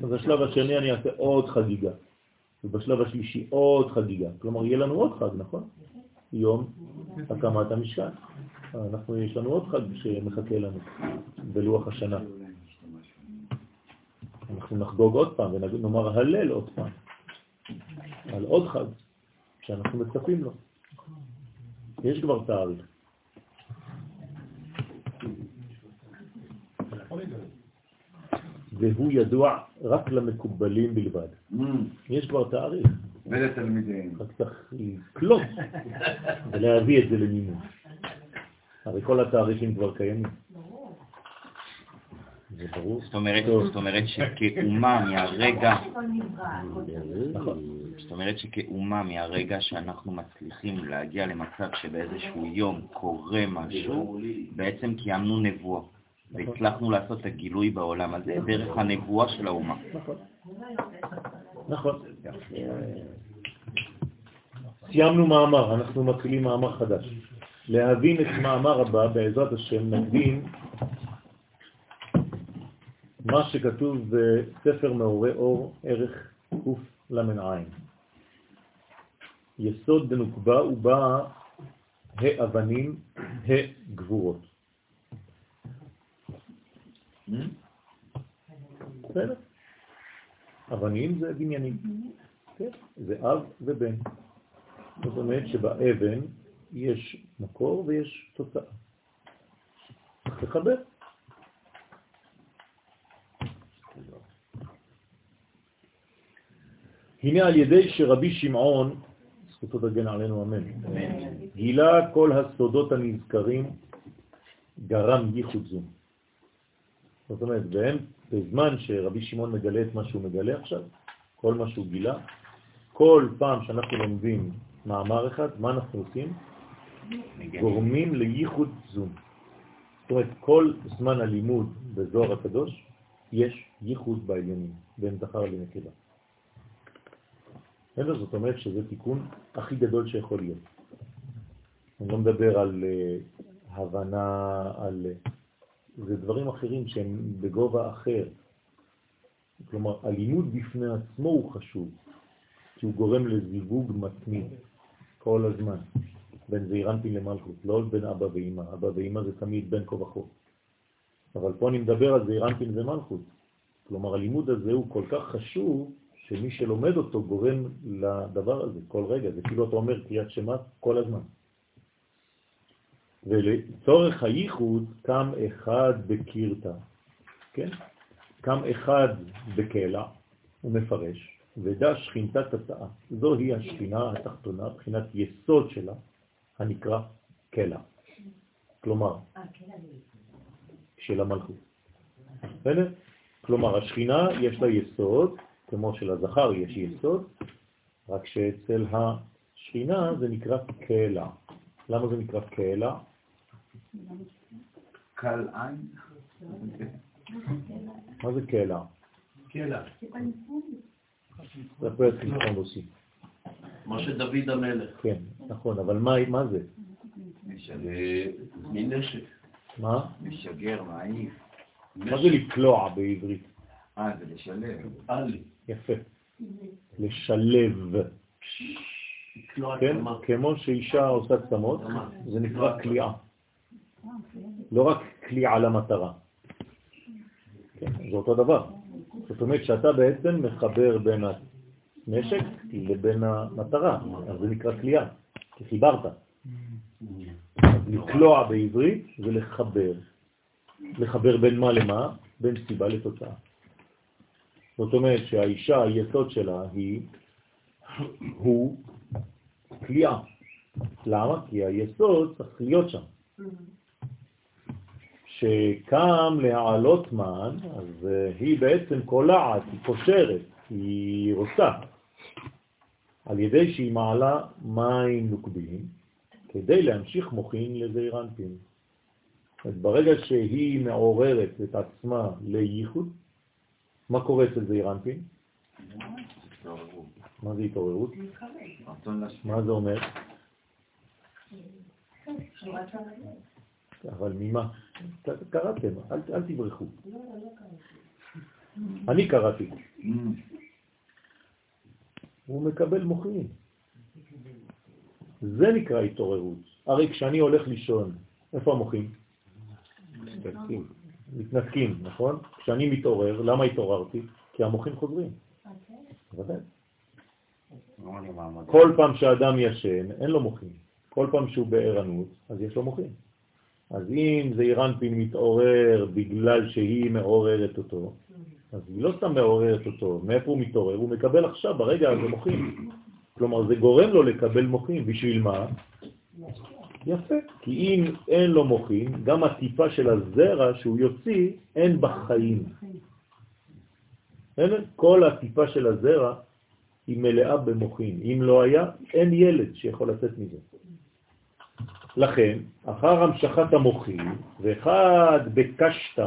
אז בשלב השני אני אעשה עוד חגיגה. ובשלב השלישי עוד חגיגה. כלומר, יהיה לנו עוד חג, נכון? יום הקמת המשכן. אנחנו, יש לנו עוד חג שמחכה לנו בלוח השנה. אנחנו נחגוג עוד פעם ונאמר הלל עוד פעם, על עוד חג שאנחנו מצפים לו. יש כבר תאריך. והוא ידוע רק למקובלים בלבד. Mm. יש כבר תאריך. ולתלמידים. רק צריך לקלוט ולהביא את זה למימון. הרי כל התאריכים כבר קיימים. זה ברור. זאת אומרת, זאת אומרת שכאומה מהרגע, נכון. זאת אומרת שכאומה מהרגע שאנחנו מצליחים להגיע למצב שבאיזשהו יום קורה משהו, בעצם קיימנו נבואה. והצלחנו לעשות את הגילוי בעולם הזה דרך הנבואה של האומה. נכון. סיימנו מאמר, אנחנו מתחילים מאמר חדש. להבין את מאמר הבא, בעזרת השם, נקדים מה שכתוב בספר מעורי אור, ערך קל"ע. יסוד דנוקבה ובא האבנים הגבורות. אבנים זה בניינים, כן? זה אב ובן. זאת אומרת שבאבן יש מקור ויש תוצאה. צריך לחבר. הנה על ידי שרבי שמעון, זכותו תגן עלינו אמן, גילה כל הסודות הנזכרים, גרם ייחוד זום. זאת אומרת, והם, בזמן שרבי שמעון מגלה את מה שהוא מגלה עכשיו, כל מה שהוא גילה, כל פעם שאנחנו לומדים מאמר אחד, מה אנחנו עושים? גורמים לייחוד זום. זאת אומרת, כל זמן הלימוד בזוהר הקדוש, יש ייחוד בעליונים, בין זכר לנקבה. בסדר? זאת אומרת שזה תיקון הכי גדול שיכול להיות. אני לא מדבר על uh, הבנה, על... Uh, זה דברים אחרים שהם בגובה אחר. כלומר, הלימוד בפני עצמו הוא חשוב, כי הוא גורם לזיווג מתמיד כל הזמן, בין זעירנטין למלכות, לא בין אבא ואמא. אבא ואמא זה תמיד בין כה וכה. אבל פה אני מדבר על זעירנטין ומלכות. כלומר, הלימוד הזה הוא כל כך חשוב, שמי שלומד אותו גורם לדבר הזה כל רגע, זה כאילו אתה אומר קריאת שמה כל הזמן. ולצורך הייחוד קם אחד בקירתה, כן? קם אחד בקלע, הוא מפרש, ודע שכינתת התאה. זוהי השכינה התחתונה, בחינת יסוד שלה, הנקרא קלע. כלומר, של המלכות. בסדר? כלומר, השכינה יש לה יסוד, כמו שלזכר יש יסוד, רק שאצל השכינה זה נקרא קלע. למה זה נקרא קלע? קל עין. מה זה קלע? קלע. זה פרק חיסון רוסי. כמו שדוד המלך. כן, נכון, אבל מה זה? מנשק. מה? משגר, מעיף. מה זה לקלוע בעברית? אה, זה לשלב. יפה. לשלב. כן? כמו שאישה עושה צמות, זה נקרא קליעה. לא רק קליעה למטרה. כן, זה אותו דבר. זאת אומרת שאתה בעצם מחבר בין הנשק לבין המטרה, אז זה נקרא קליעה, כי חיברת. אז לקלוע בעברית זה לחבר. לחבר בין מה למה? בין סיבה לתוצאה. זאת אומרת שהאישה, היסוד שלה היא, הוא קליעה. למה? כי היסוד צריך להיות שם. שקם להעלות מן, אז היא בעצם קולעת, היא קושרת, היא רוצה, על ידי שהיא מעלה מים נוקבים, כדי להמשיך מוכין לזעירנטים. ברגע שהיא מעוררת את עצמה לייחוד, מה קורה אצל זעירנטים? מה זה התעוררות? מה זה אומר? אבל ממה? קראתם, אל, אל תברחו. אני קראתי. הוא מקבל מוחים. זה נקרא התעוררות. הרי כשאני הולך לישון, איפה המוחים? מתנתקים. נכון? כשאני מתעורר, למה התעוררתי? כי המוחים חוזרים. בוודאי. כל פעם שאדם ישן, אין לו מוחים. כל פעם שהוא בערנות, אז יש לו מוחים. אז אם זה אירנפין מתעורר בגלל שהיא מעוררת אותו, אז היא לא סתם מעוררת אותו. מאיפה הוא מתעורר? הוא מקבל עכשיו, ברגע הזה, מוחים. כלומר, זה גורם לו לקבל מוחים. בשביל מה? יפה. כי אם אין לו מוחים, גם הטיפה של הזרע שהוא יוציא, אין בחיים. כל הטיפה של הזרע היא מלאה במוחים. אם לא היה, אין ילד שיכול לצאת מזה. לכן, אחר המשכת המוחים, ואחד בקשת,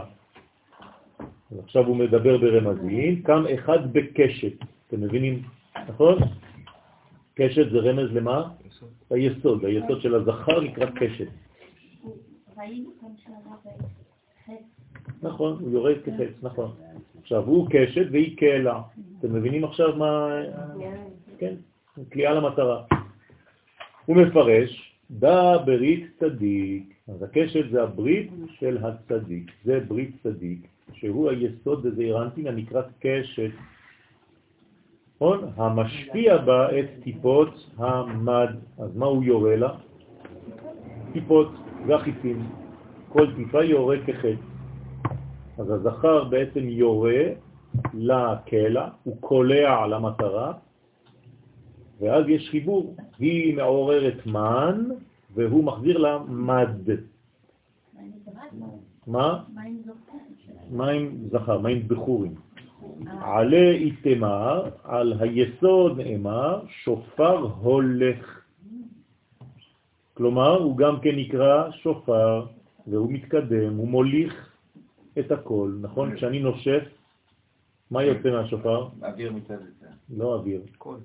עכשיו הוא מדבר ברמזים, קם אחד בקשת, אתם מבינים, נכון? קשת זה רמז למה? היסוד. היסוד של הזכר נקרא קשת. נכון, הוא יורד כחץ, נכון. עכשיו, הוא קשת והיא קהלה. אתם מבינים עכשיו מה... כן, קליעה למטרה. הוא מפרש, דא ברית צדיק. אז הקשת זה הברית של הצדיק. זה ברית צדיק, שהוא היסוד בזעירנטין הנקרא קשת. נכון? המשפיע בה את טיפות המד. אז מה הוא יורה לה? טיפות והחיצים. כל טיפה יורה כחץ. אז הזכר בעצם יורה לקלע, הוא קולע על המטרה, ואז יש חיבור. היא מעוררת מן, והוא מחזיר לה מד. מה? מים זכר, מים בחורים. עלה איתמר, על היסוד נאמר, שופר הולך. כלומר, הוא גם כן נקרא שופר, והוא מתקדם, הוא מוליך את הכל, נכון? כשאני נושף, מה יוצא מהשופר? אוויר מצד לצד. לא אוויר. קול.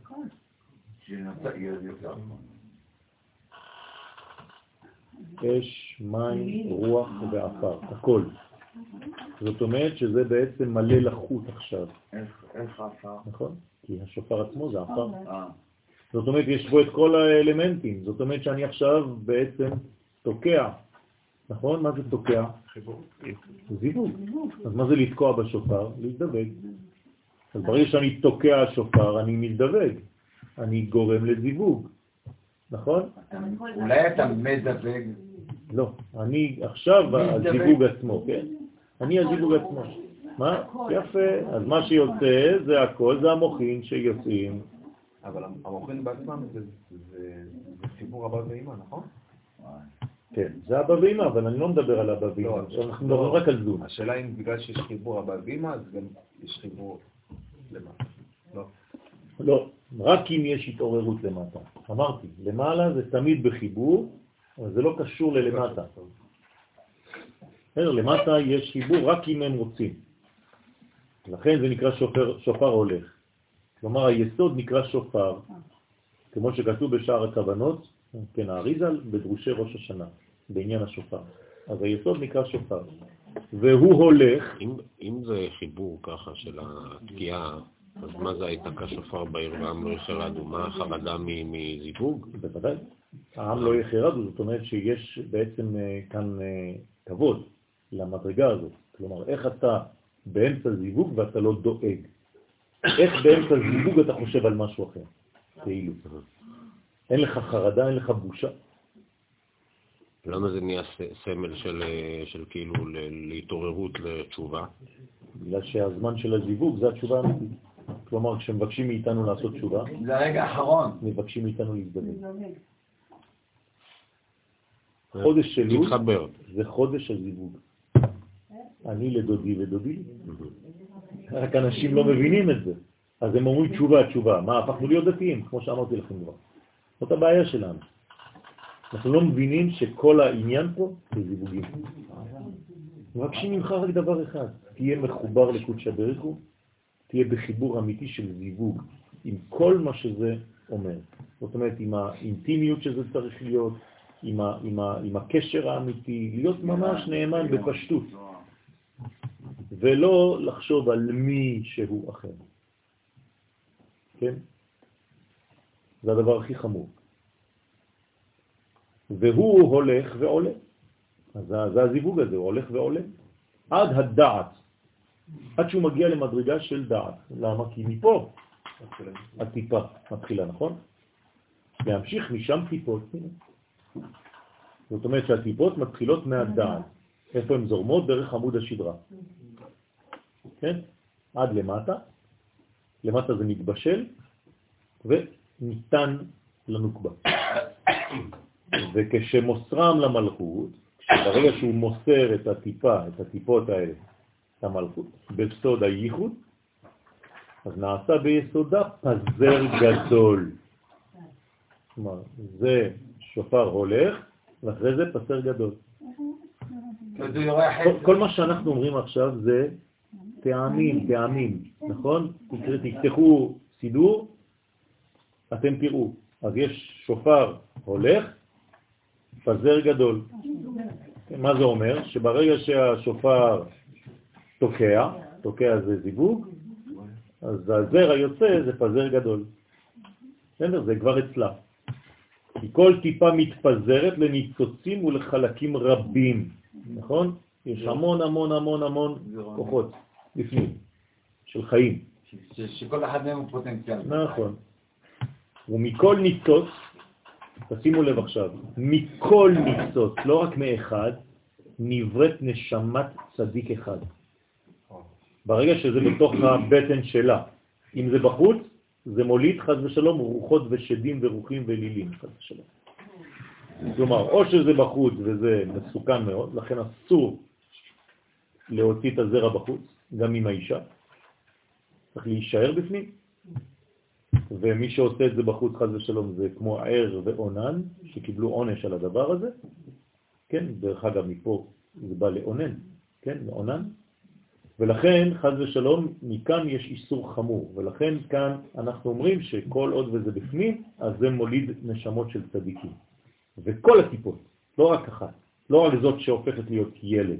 אש, מים, רוח ועפר, הכל. זאת אומרת שזה בעצם מלא לחות עכשיו, איך איך עפר? נכון? כי השופר עצמו זה עפר. זאת אומרת, יש בו את כל האלמנטים. זאת אומרת שאני עכשיו בעצם תוקע. נכון? מה זה תוקע? זיווג. אז מה זה לתקוע בשופר? להזדווג. אז ברגע שאני תוקע שופר, אני מזדווג. אני גורם לזיווג. נכון? אולי אתה מזווג. לא. אני עכשיו. הזיווג עצמו, כן? אני הזיווג עצמו. מה? יפה. אז מה שיוצא זה הכל, זה המוחין שיוצאים. אבל המוחין בעצמם זה- חיבור אבא ואמא, נכון? כן, זה אבא ואמא, אבל אני לא מדבר על אבא ואמא. לא, עכשיו אנחנו לא. מדברים רק על זון. השאלה אם בגלל שיש חיבור אבא ואמא, אז גם יש חיבור למטה. לא. לא, רק אם יש התעוררות למטה. אמרתי, למעלה זה תמיד בחיבור, אבל זה לא קשור ללמטה. בסדר, למטה יש חיבור רק אם הם רוצים. לכן זה נקרא שופר, שופר הולך. כלומר, היסוד נקרא שופר, כמו שכתוב בשער הכוונות, כן, האריזל, בדרושי ראש השנה, בעניין השופר. אז היסוד נקרא שופר. והוא הולך, אם, אם זה חיבור ככה של התקיעה, אז מה זה הייתה כשופר בעיר ועם לא יחרדו? מה החרדה מזיווג? בוודאי. העם לא יחרדו, זאת אומרת שיש בעצם אה, כאן אה, כבוד למדרגה הזאת. כלומר, איך אתה באמצע זיווג ואתה לא דואג? איך באמצע זיווג אתה חושב על משהו אחר? כאילו. אין לך חרדה, אין לך בושה. למה זה נהיה סמל של, של כאילו ל- להתעוררות לתשובה? בגלל שהזמן של הזיווג זה התשובה האמיתית. כלומר, כשמבקשים מאיתנו לעשות תשובה, זה הרגע האחרון. מבקשים מאיתנו להזדווג. חודש להתחבר. זה חודש הזיווג. אני לדודי ודודי. רק אנשים לא מבינים את זה. אז הם אומרים תשובה, תשובה. מה, הפכנו להיות דתיים, כמו שאמרתי לכם כבר. זאת הבעיה שלנו. אנחנו לא מבינים שכל העניין פה זה זיווגים. מבקשים ממך רק דבר אחד, תהיה מחובר לקודשא בריחו, תהיה בחיבור אמיתי של זיווג, עם כל מה שזה אומר. זאת אומרת, עם האינטימיות שזה צריך להיות, עם, ה, עם, ה, עם הקשר האמיתי, להיות ממש נאמן בפשטות, ולא לחשוב על מי שהוא אחר. כן? זה הדבר הכי חמור. והוא הולך ועולה. אז זה, הזיווג הזה, הוא הולך ועולה. עד הדעת, עד שהוא מגיע למדרגה של דעת. למה? כי מפה הטיפה מתחילה, נכון? להמשיך משם טיפות. זאת אומרת שהטיפות מתחילות מהדעת. איפה הן זורמות? דרך עמוד השדרה. כן? עד למטה. למטה זה מתבשל וניתן לנוקבה. וכשמוסרם למלכות, ברגע שהוא מוסר את הטיפה, את הטיפות האלה, למלכות, בסוד הייחוד, אז נעשה ביסודה פזר גדול. כלומר, זה שופר הולך, ואחרי זה פסר גדול. כל מה שאנחנו אומרים עכשיו זה טעמים, טעמים, נכון? תפתחו סידור, אתם תראו, אז יש שופר הולך, פזר גדול. מה זה אומר? שברגע שהשופר תוקע, תוקע זה זיווג, אז הזרע יוצא זה פזר גדול. בסדר? זה כבר אצלה. כי כל טיפה מתפזרת לניצוצים ולחלקים רבים, נכון? יש המון המון המון המון כוחות בפנים, של חיים. שכל אחד מהם הוא פוטנציאל. נכון. ומכל ניצוץ, תשימו לב עכשיו, מכל ניצוץ, לא רק מאחד, נבראת נשמת צדיק אחד. ברגע שזה בתוך הבטן שלה. אם זה בחוץ, זה מוליד חז ושלום רוחות ושדים ורוחים ולילים, חז ושלום. כלומר, או שזה בחוץ וזה מסוכן מאוד, לכן אסור להוציא את הזרע בחוץ, גם עם האישה. צריך להישאר בפנים. ומי שעושה את זה בחוץ, חז ושלום, זה כמו ער ועונן, שקיבלו עונש על הדבר הזה. כן, דרך אגב, מפה זה בא לעונן, כן, לעונן. ולכן, חז ושלום, מכאן יש איסור חמור, ולכן כאן אנחנו אומרים שכל עוד וזה בפנים, אז זה מוליד נשמות של צדיקים. וכל הטיפות, לא רק אחת, לא רק זאת שהופכת להיות ילד.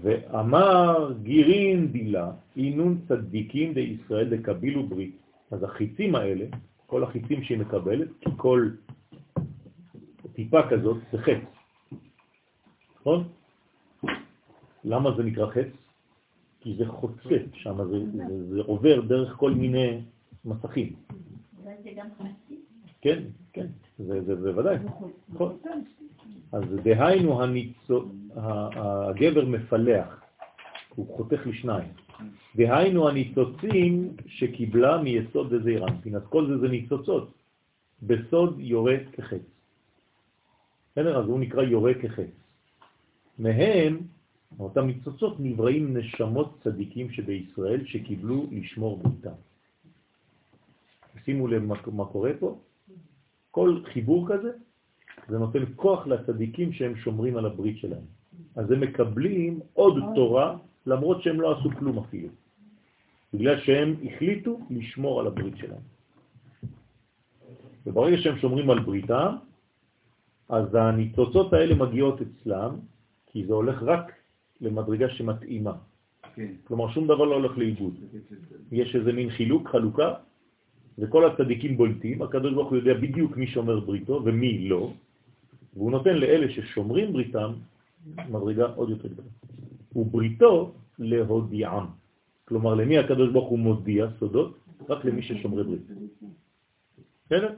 ואמר גירין דילה, אינון צדיקים בישראל דקבילו ברית. אז החיצים האלה, כל החיצים שהיא מקבלת, כי כל טיפה כזאת זה חץ. נכון? למה זה נקרא חץ? כי זה חוצה שם, זה, זה, זה עובר דרך כל מיני מסכים. זה גם חצי. כן, כן, זה, זה, זה ודאי. נכון. אז דהיינו הניצו, הגבר מפלח, הוא חותך לשניים. דהיינו הניצוצים שקיבלה מיסוד דזעירנטין. אז כל זה זה ניצוצות. בסוד יורה כחץ. בסדר? אז הוא נקרא יורה כחץ. מהם, אותם ניצוצות, נבראים נשמות צדיקים שבישראל שקיבלו לשמור בריתם. שימו לב מה קורה פה. כל חיבור כזה זה נותן כוח לצדיקים שהם שומרים על הברית שלהם. אז הם מקבלים עוד תורה, למרות שהם לא עשו כלום אפילו. בגלל שהם החליטו לשמור על הברית שלהם. וברגע שהם שומרים על בריתם, אז הניצוצות האלה מגיעות אצלם, כי זה הולך רק למדרגה שמתאימה. כן. כלומר, שום דבר לא הולך לאיבוד. יש איזה מין חילוק, חלוקה, וכל הצדיקים בולטים, הקדוש ברוך הוא יודע בדיוק מי שומר בריתו ומי לא, והוא נותן לאלה ששומרים בריתם מדרגה עוד יותר גדולה. ובריתו להודיעם. כלומר, למי הקדוש ברוך הוא מודיע סודות? רק למי ששומרי ברית. בסדר?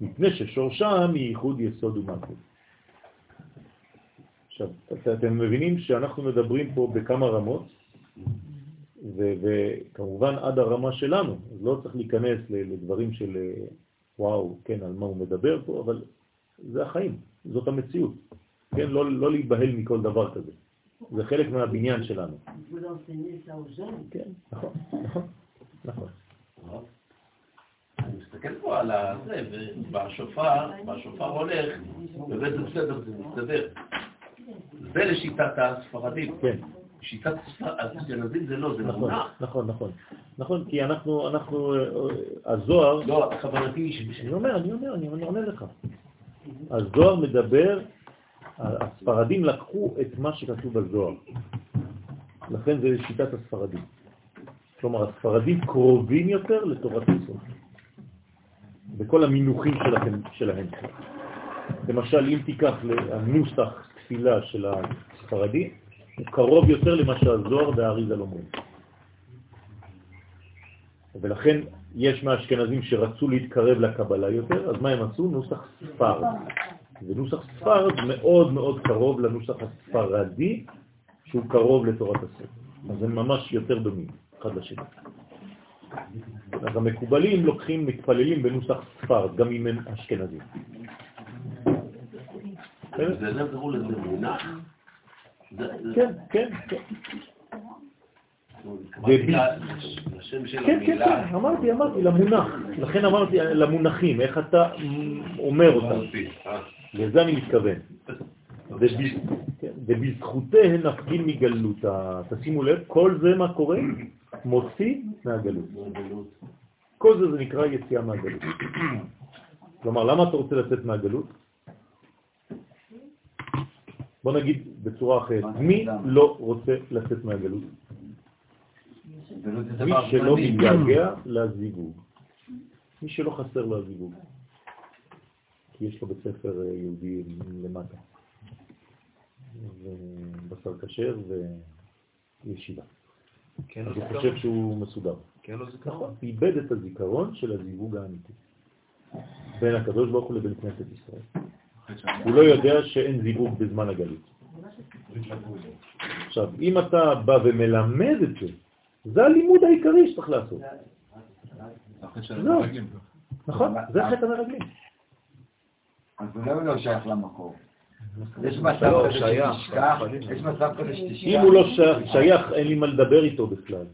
מפני ששורשם היא ייחוד יסוד ומלכות. עכשיו, אתם מבינים שאנחנו מדברים פה בכמה רמות, וכמובן עד הרמה שלנו, אז לא צריך להיכנס לדברים של וואו, כן, על מה הוא מדבר פה, אבל זה החיים, זאת המציאות. כן, לא, לא להיבהל מכל דבר כזה. זה חלק מהבניין שלנו. כן, נכון, נכון, נכון. אני מסתכל פה על זה, ובשופר, בשופר הולך, ובאמת זה בסדר, זה מסתדר. זה לשיטת הספרדים. כן. שיטת האשכנזים זה לא, זה נכון. נכון, נכון. נכון, כי אנחנו, אנחנו, הזוהר... לא, כוונתי. אני אומר, אני אומר, אני עונה לך. הזוהר מדבר, הספרדים לקחו את מה שכתוב בזוהר. לכן זה שיטת הספרדים. כלומר, הספרדים קרובים יותר לתורת הסוף. בכל המינוחים שלהם. שלהם. למשל, אם תיקח הנוסח תפילה של הספרדים, הוא קרוב יותר למה שהזוהר והאריזל אומרים. ולכן יש מהאשכנזים שרצו להתקרב לקבלה יותר, אז מה הם עשו? נוסח ספרד. ונוסח ספרד מאוד מאוד קרוב לנוסח הספרדי, שהוא קרוב לתורת הספר. אז הם ממש יותר דומים, אחד לשני. אז המקובלים לוקחים, מתפללים בנוסח ספרד, גם אם הם אשכנזים. זה זה קראו לזה מונח? כן, כן, כן. כן, כן. כן, אמרתי, אמרתי, למונח. לכן אמרתי למונחים, איך אתה אומר אותם. לזה אני מתכוון. ובזכותיהן נפגין מגלותה. תשימו לב, כל זה מה קורה? מוציא מהגלות. כל זה זה נקרא יציאה מהגלות. כלומר, למה אתה רוצה לצאת מהגלות? בוא נגיד בצורה אחרת, מי לא רוצה לצאת מהגלות? מי שלא מתגעגע לזיווג. מי שלא חסר לו הזיווג. כי יש לו בית ספר אה, יהודי למטה. ובשר כשר וישיבה. כן, אז הוא חושב שהוא מסודר. כן, לא זיכרון. נכון, איבד את הזיכרון של הזיווג האמיתי. בין הקדוש ברוך הוא לבין כנסת ישראל. הוא לא יודע שאין זיווג בזמן הגלות. עכשיו, אם אתה בא ומלמד את זה, זה הלימוד העיקרי שצריך לעשות. לא, נכון, זה חטא המרגלים. אז אולי הוא לא שייך למקור. יש לא, מצב כזה שתשכח, יש מצב כזה שתשכח. אם הוא לא שייך- אין לי מה לדבר איתו בכלל.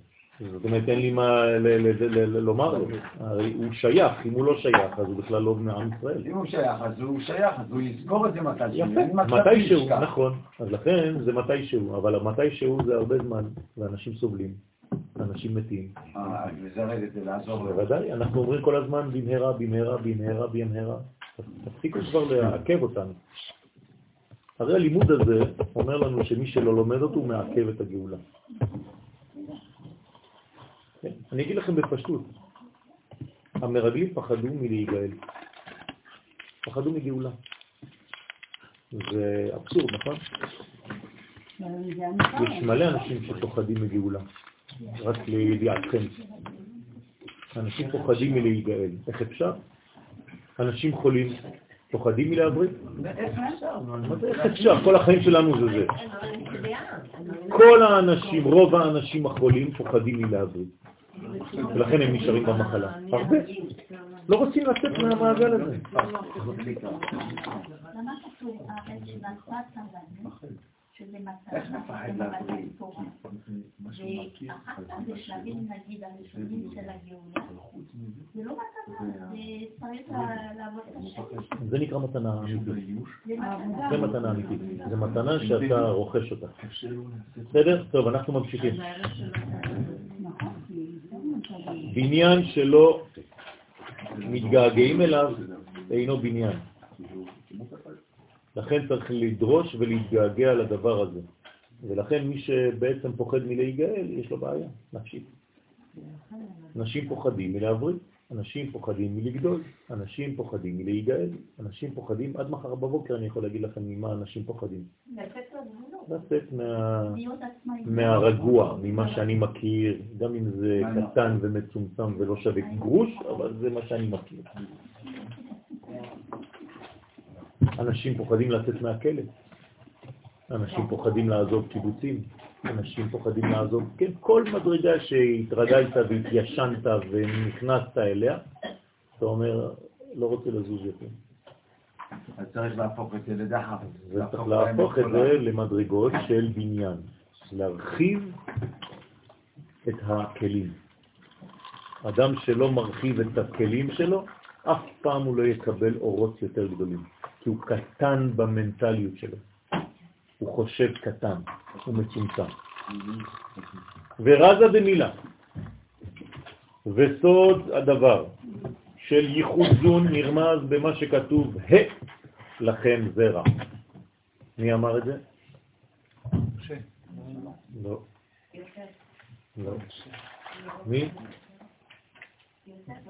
זאת אומרת, אין לי מה ל- ל- ל- ל- לומר לו. הרי הוא שייך, אם הוא לא שייך, אז הוא בכלל לא מעם ישראל. אם הוא שייך, אז הוא שייך, אז הוא יזכור את זה מתישהו. יפה, מתישהו. נכון. אז לכן זה מתישהו, אבל המתישהו זה הרבה זמן, ואנשים סובלים, אנשים מתים. אה, אז לזרז את זה, לעזור לו. בוודאי, אנחנו אומרים כל הזמן במהרה, במהרה, במהרה, במהרה. תפסיקו כבר לעכב אותנו. הרי הלימוד הזה אומר לנו שמי שלא לומד אותו הוא מעכב את הגאולה. כן, אני אגיד לכם בפשטות, המרגלים פחדו מלהיגאל. פחדו מגאולה. זה אבסורד, נכון? יש מלא אנשים שפוחדים מגאולה, רק לידיעתכם. אנשים פוחדים מלהיגאל. איך אפשר? אנשים חולים פוחדים מלהבריא? איך אפשר? כל החיים שלנו זה זה. כל האנשים, רוב האנשים החולים פוחדים מלהבריא. ולכן הם נשארים במחלה. הרבה. לא רוצים לצאת מהמעגל הזה. שזה מתנה, איך מפחד להבריא? מתן תורה, ואחר כך בשלבים נגיד הראשונים של הגאולה, זה לא מתנה, זה צריך לעבוד קשה. זה נקרא מתנה אמיתית. זה מתנה. זה מתנה אמיתית. זה מתנה שאתה רוכש אותה. בסדר? טוב, אנחנו ממשיכים. בניין שלא מתגעגעים אליו אינו בניין. לכן צריך לדרוש ולהתגעגע לדבר הזה. ולכן מי שבעצם פוחד מלהיגאל, יש לו בעיה נפשית. אנשים פוחדים מלהבריא, אנשים פוחדים מלגדול, אנשים פוחדים מלהיגאל, אנשים פוחדים, עד מחר בבוקר אני יכול להגיד לכם ממה אנשים פוחדים. לצאת מה... מהרגוע, ממה שאני מכיר, גם אם זה קטן ומצומצם ולא שווה גרוש, אבל זה מה שאני מכיר. אנשים פוחדים לצאת מהכלא, אנשים פוחדים לעזוב קיבוצים, אנשים פוחדים לעזוב, כן, כל מדרגה שהתרגלת והתיישנת ונכנסת אליה, אתה אומר, לא רוצה לזוז יותר. אז צריך להפוך את זה לדחף. וצריך להפוך את זה למדרגות של בניין, להרחיב את הכלים. אדם שלא מרחיב את הכלים שלו, אף פעם הוא לא יקבל אורות יותר גדולים, כי הוא קטן במנטליות שלו. הוא חושב קטן, הוא מצומצם. ורזה במילה, וסוד הדבר של ייחוד זון נרמז במה שכתוב, ה לכם זרע. מי אמר את זה? לא. לא. מי?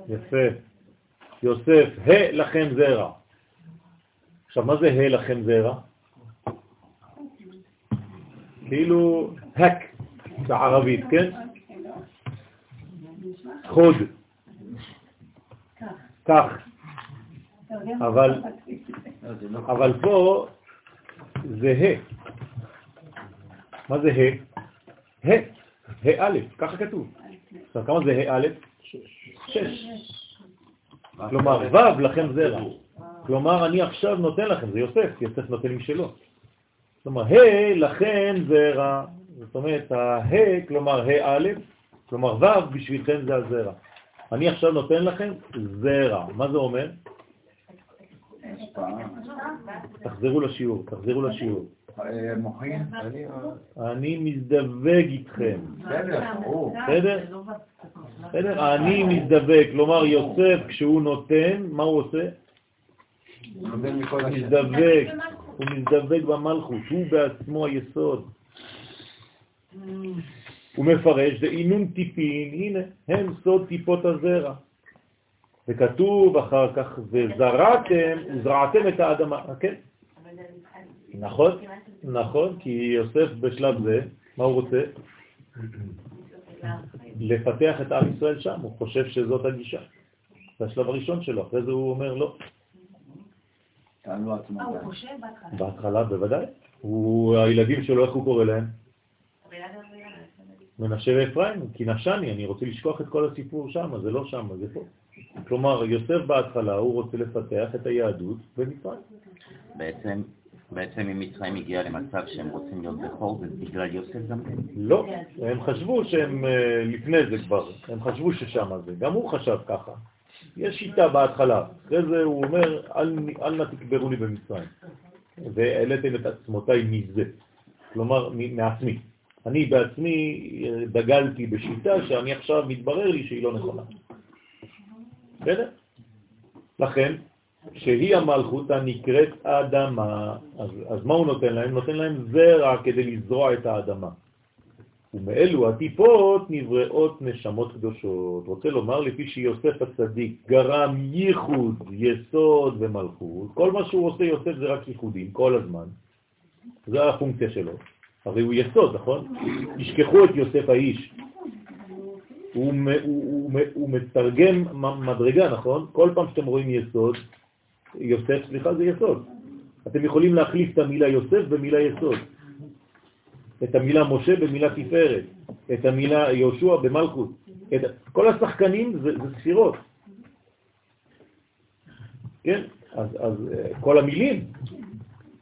יפה. יוסף, ה לכם זרע. עכשיו, מה זה ה לכם זרע? כאילו הק בערבית, כן? חוד. כך. אבל, אבל פה זה ה. מה זה ה? ה. ה א', ככה כתוב. עכשיו, כמה זה ה א'? שש. כלומר, ו' לכם זרע. כלומר, אני עכשיו נותן לכם, זה יוסף, יוסף נותן עם שלו. כלומר, ה' לכן זרע. זאת אומרת, ה', כלומר ה' א', כלומר ו' בשבילכם זה הזרע. אני עכשיו נותן לכם זרע. מה זה אומר? תחזרו לשיעור, תחזרו לשיעור. אה, מוחין? אני מזדווג איתכם. בסדר. בסדר? אני מזדבק, כלומר יוסף כשהוא נותן, מה הוא עושה? הוא מזדבק, הוא מזדבק במלכות, הוא בעצמו היסוד. הוא מפרש, זה אינון טיפין, הנה, הם סוד טיפות הזרע. וכתוב אחר כך, וזרעתם, זרעתם את האדמה, כן? נכון, נכון, כי יוסף בשלב זה, מה הוא רוצה? לפתח את עם ישראל שם, הוא חושב שזאת הגישה. זה השלב הראשון שלו, אחרי זה הוא אומר לא. תעלו עצמו. אה, הוא חושב בהתחלה. בהתחלה בוודאי. הוא, הילדים שלו, איך הוא קורא להם? מנשה ואפרים, כי נשני, אני רוצה לשכוח את כל הסיפור שם, זה לא שם, זה פה. כלומר, יוסף בהתחלה, הוא רוצה לפתח את היהדות במצרים. בעצם, בעצם אם מצרים הגיעה למצב שהם רוצים להיות בכור, זה בגלל יוסף גם כן? לא, הם חשבו שהם אה, לפני זה כבר, הם חשבו ששם זה, גם הוא חשב ככה. יש שיטה בהתחלה, אחרי זה הוא אומר, אל, אל נא תקברוני במצרים. והעליתם את עצמותיי מזה, כלומר מעצמי. אני בעצמי אה, דגלתי בשיטה שאני עכשיו מתברר לי שהיא לא נכונה. בסדר? לכן, שהיא המלכות הנקראת אדמה, אז, אז מה הוא נותן להם? נותן להם זרע כדי לזרוע את האדמה. ומאלו הטיפות נבראות נשמות קדושות. רוצה לומר, לפי שיוסף הצדיק גרם ייחוד, יסוד ומלכות, כל מה שהוא עושה יוסף זה רק ייחודים, כל הזמן. זו הפונקציה שלו. הרי הוא יסוד, נכון? תשכחו את יוסף האיש. הוא, הוא, הוא, הוא מתרגם מדרגה, נכון? כל פעם שאתם רואים יסוד, יוסף, סליחה, זה יסוד. אתם יכולים להחליף את המילה יוסף במילה יסוד. את המילה משה במילה תפארת, את המילה יהושע במלכות. את... כל השחקנים זה, זה ספירות. כן? אז, אז כל המילים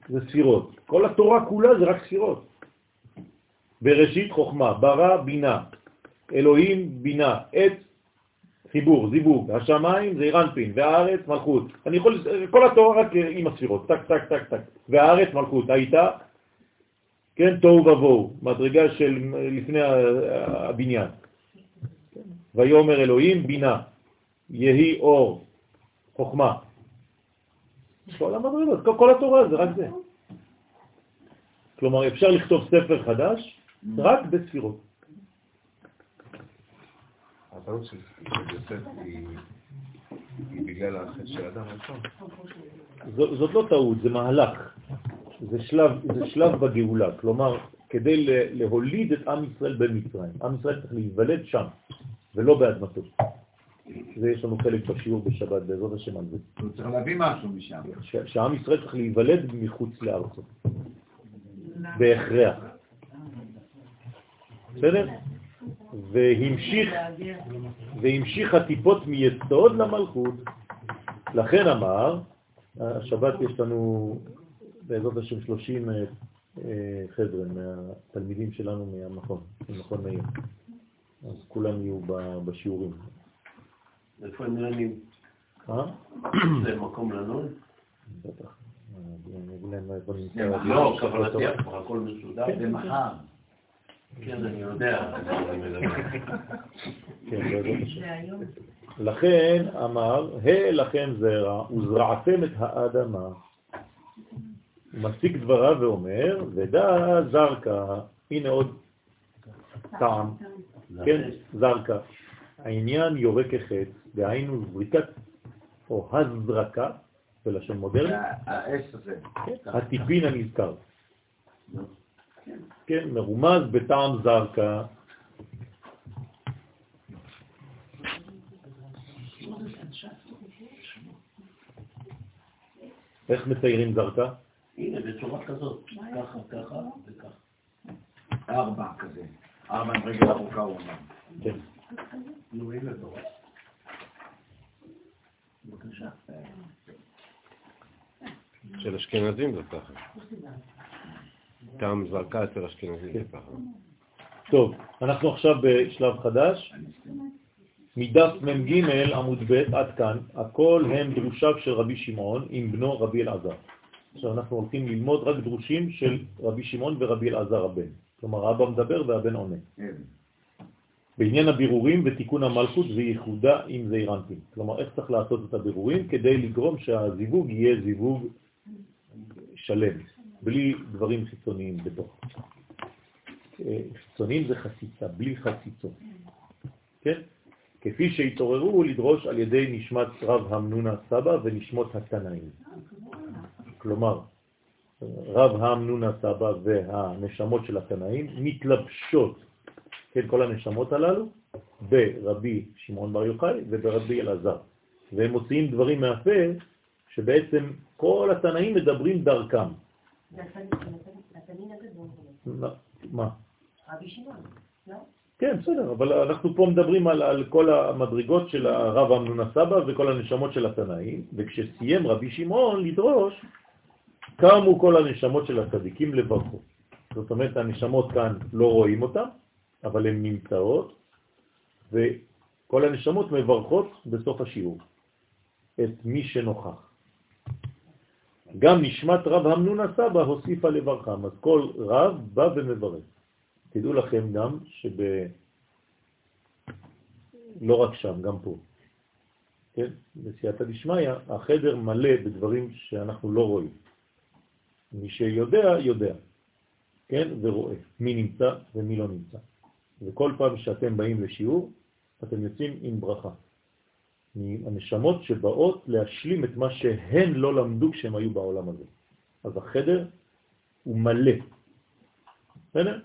זה ספירות. כל התורה כולה זה רק ספירות. בראשית חוכמה, ברא בינה, אלוהים בינה, עת חיבור, זיווג, השמיים זה אירנפין, והארץ מלכות. אני יכול, כל התורה רק עם הספירות, טק, טק, טק, טק. והארץ מלכות, הייתה, כן, תוהו ובוהו, מדרגה של לפני הבניין. ויאמר אלוהים בינה, יהי אור, חוכמה. כל המדרגות, כל, התורה זה רק זה. כלומר, אפשר לכתוב ספר חדש רק בספירות. הטעות של יוסף היא בגלל החטא של אדם הראשון. זאת לא טעות, זה מהלך. זה שלב, זה שלב בגאולה. כלומר, כדי להוליד את עם ישראל במצרים. עם ישראל צריך להיוולד שם, ולא באדמתו. זה יש לנו חלק בשיעור בשבת, בעזרת השם על זה. הוא צריך להביא משהו משם. שעם ישראל צריך להיוולד מחוץ לארצו. בהכרח. בסדר? והמשיך, והמשיך הטיפות מיסוד למלכות. לכן אמר, השבת יש לנו בעזרת השם 30 אה, חבר'ה מהתלמידים שלנו מהמכון, ממכון מאיר. אז כולם יהיו בשיעורים. איפה הם נהנים? אה? זה מקום לנון? בטח. נמצא. לא, כוונתי הכל מסודר. זה מחר. כן, אני יודע. כן. לכן אמר, ה לכם זרע, וזרעתם את האדמה. מסיק דבריו ואומר, ודא זרקה, הנה עוד טעם, כן, זרקה. העניין יורה כחץ, דהיינו זריקת, או הזרקה, בלשון מודרני, האש הזה. הטיפין הנזכר. כן, מרומז בטעם זרקה. איך מציירים זרקה? הנה, בצורה כזאת, ככה, ככה וככה. ארבע כזה. ארבע עם רגל ארוכה הוא אומר. כן. נו, הנה תורה. בבקשה. של אשכנזים זה ככה. טעם זרקה אצל אשכנזים זה ככה. טוב, אנחנו עכשיו בשלב חדש. מדף מ"ג עמוד ב' עד כאן, הכל הם דרושיו של רבי שמעון עם בנו רבי אלעזר. עכשיו אנחנו הולכים ללמוד רק דרושים של רבי שמעון ורבי אלעזר הבן. כלומר, האבא מדבר והבן עונה. בעניין הבירורים ותיקון המלכות וייחודה עם זעירנטים. כלומר, איך צריך לעשות את הבירורים כדי לגרום שהזיווג יהיה זיווג שלם, בלי דברים חיצוניים בתוך. אה, חיצוניים זה חציצה, בלי חציצות. כן? כפי שהתעוררו לדרוש על ידי נשמת רב המנונה סבא ונשמות התנאים. כלומר, רב המנונה סבא והנשמות של התנאים מתלבשות, כן, כל הנשמות הללו, ברבי שמעון בר יוחאי וברבי אלעזר. והם מוציאים דברים מהפה שבעצם כל התנאים מדברים דרכם. מה? רבי שמעון, לא? כן, בסדר, אבל אנחנו פה מדברים על, על כל המדרגות של הרב אמנון הסבא וכל הנשמות של התנאים, וכשסיים רבי שמעון לדרוש, קמו כל הנשמות של הצדיקים לברכו. זאת אומרת, הנשמות כאן לא רואים אותן, אבל הן נמצאות, וכל הנשמות מברכות בסוף השיעור את מי שנוכח. גם נשמת רב המנון הסבא הוסיפה לברכם, אז כל רב בא ומברך. תדעו לכם גם שב... לא רק שם, גם פה. כן? בסייעתא דשמיא, החדר מלא בדברים שאנחנו לא רואים. מי שיודע, יודע, כן? ורואה מי נמצא ומי לא נמצא. וכל פעם שאתם באים לשיעור, אתם יוצאים עם ברכה. מהנשמות שבאות להשלים את מה שהן לא למדו כשהם היו בעולם הזה. אז החדר הוא מלא. בסדר?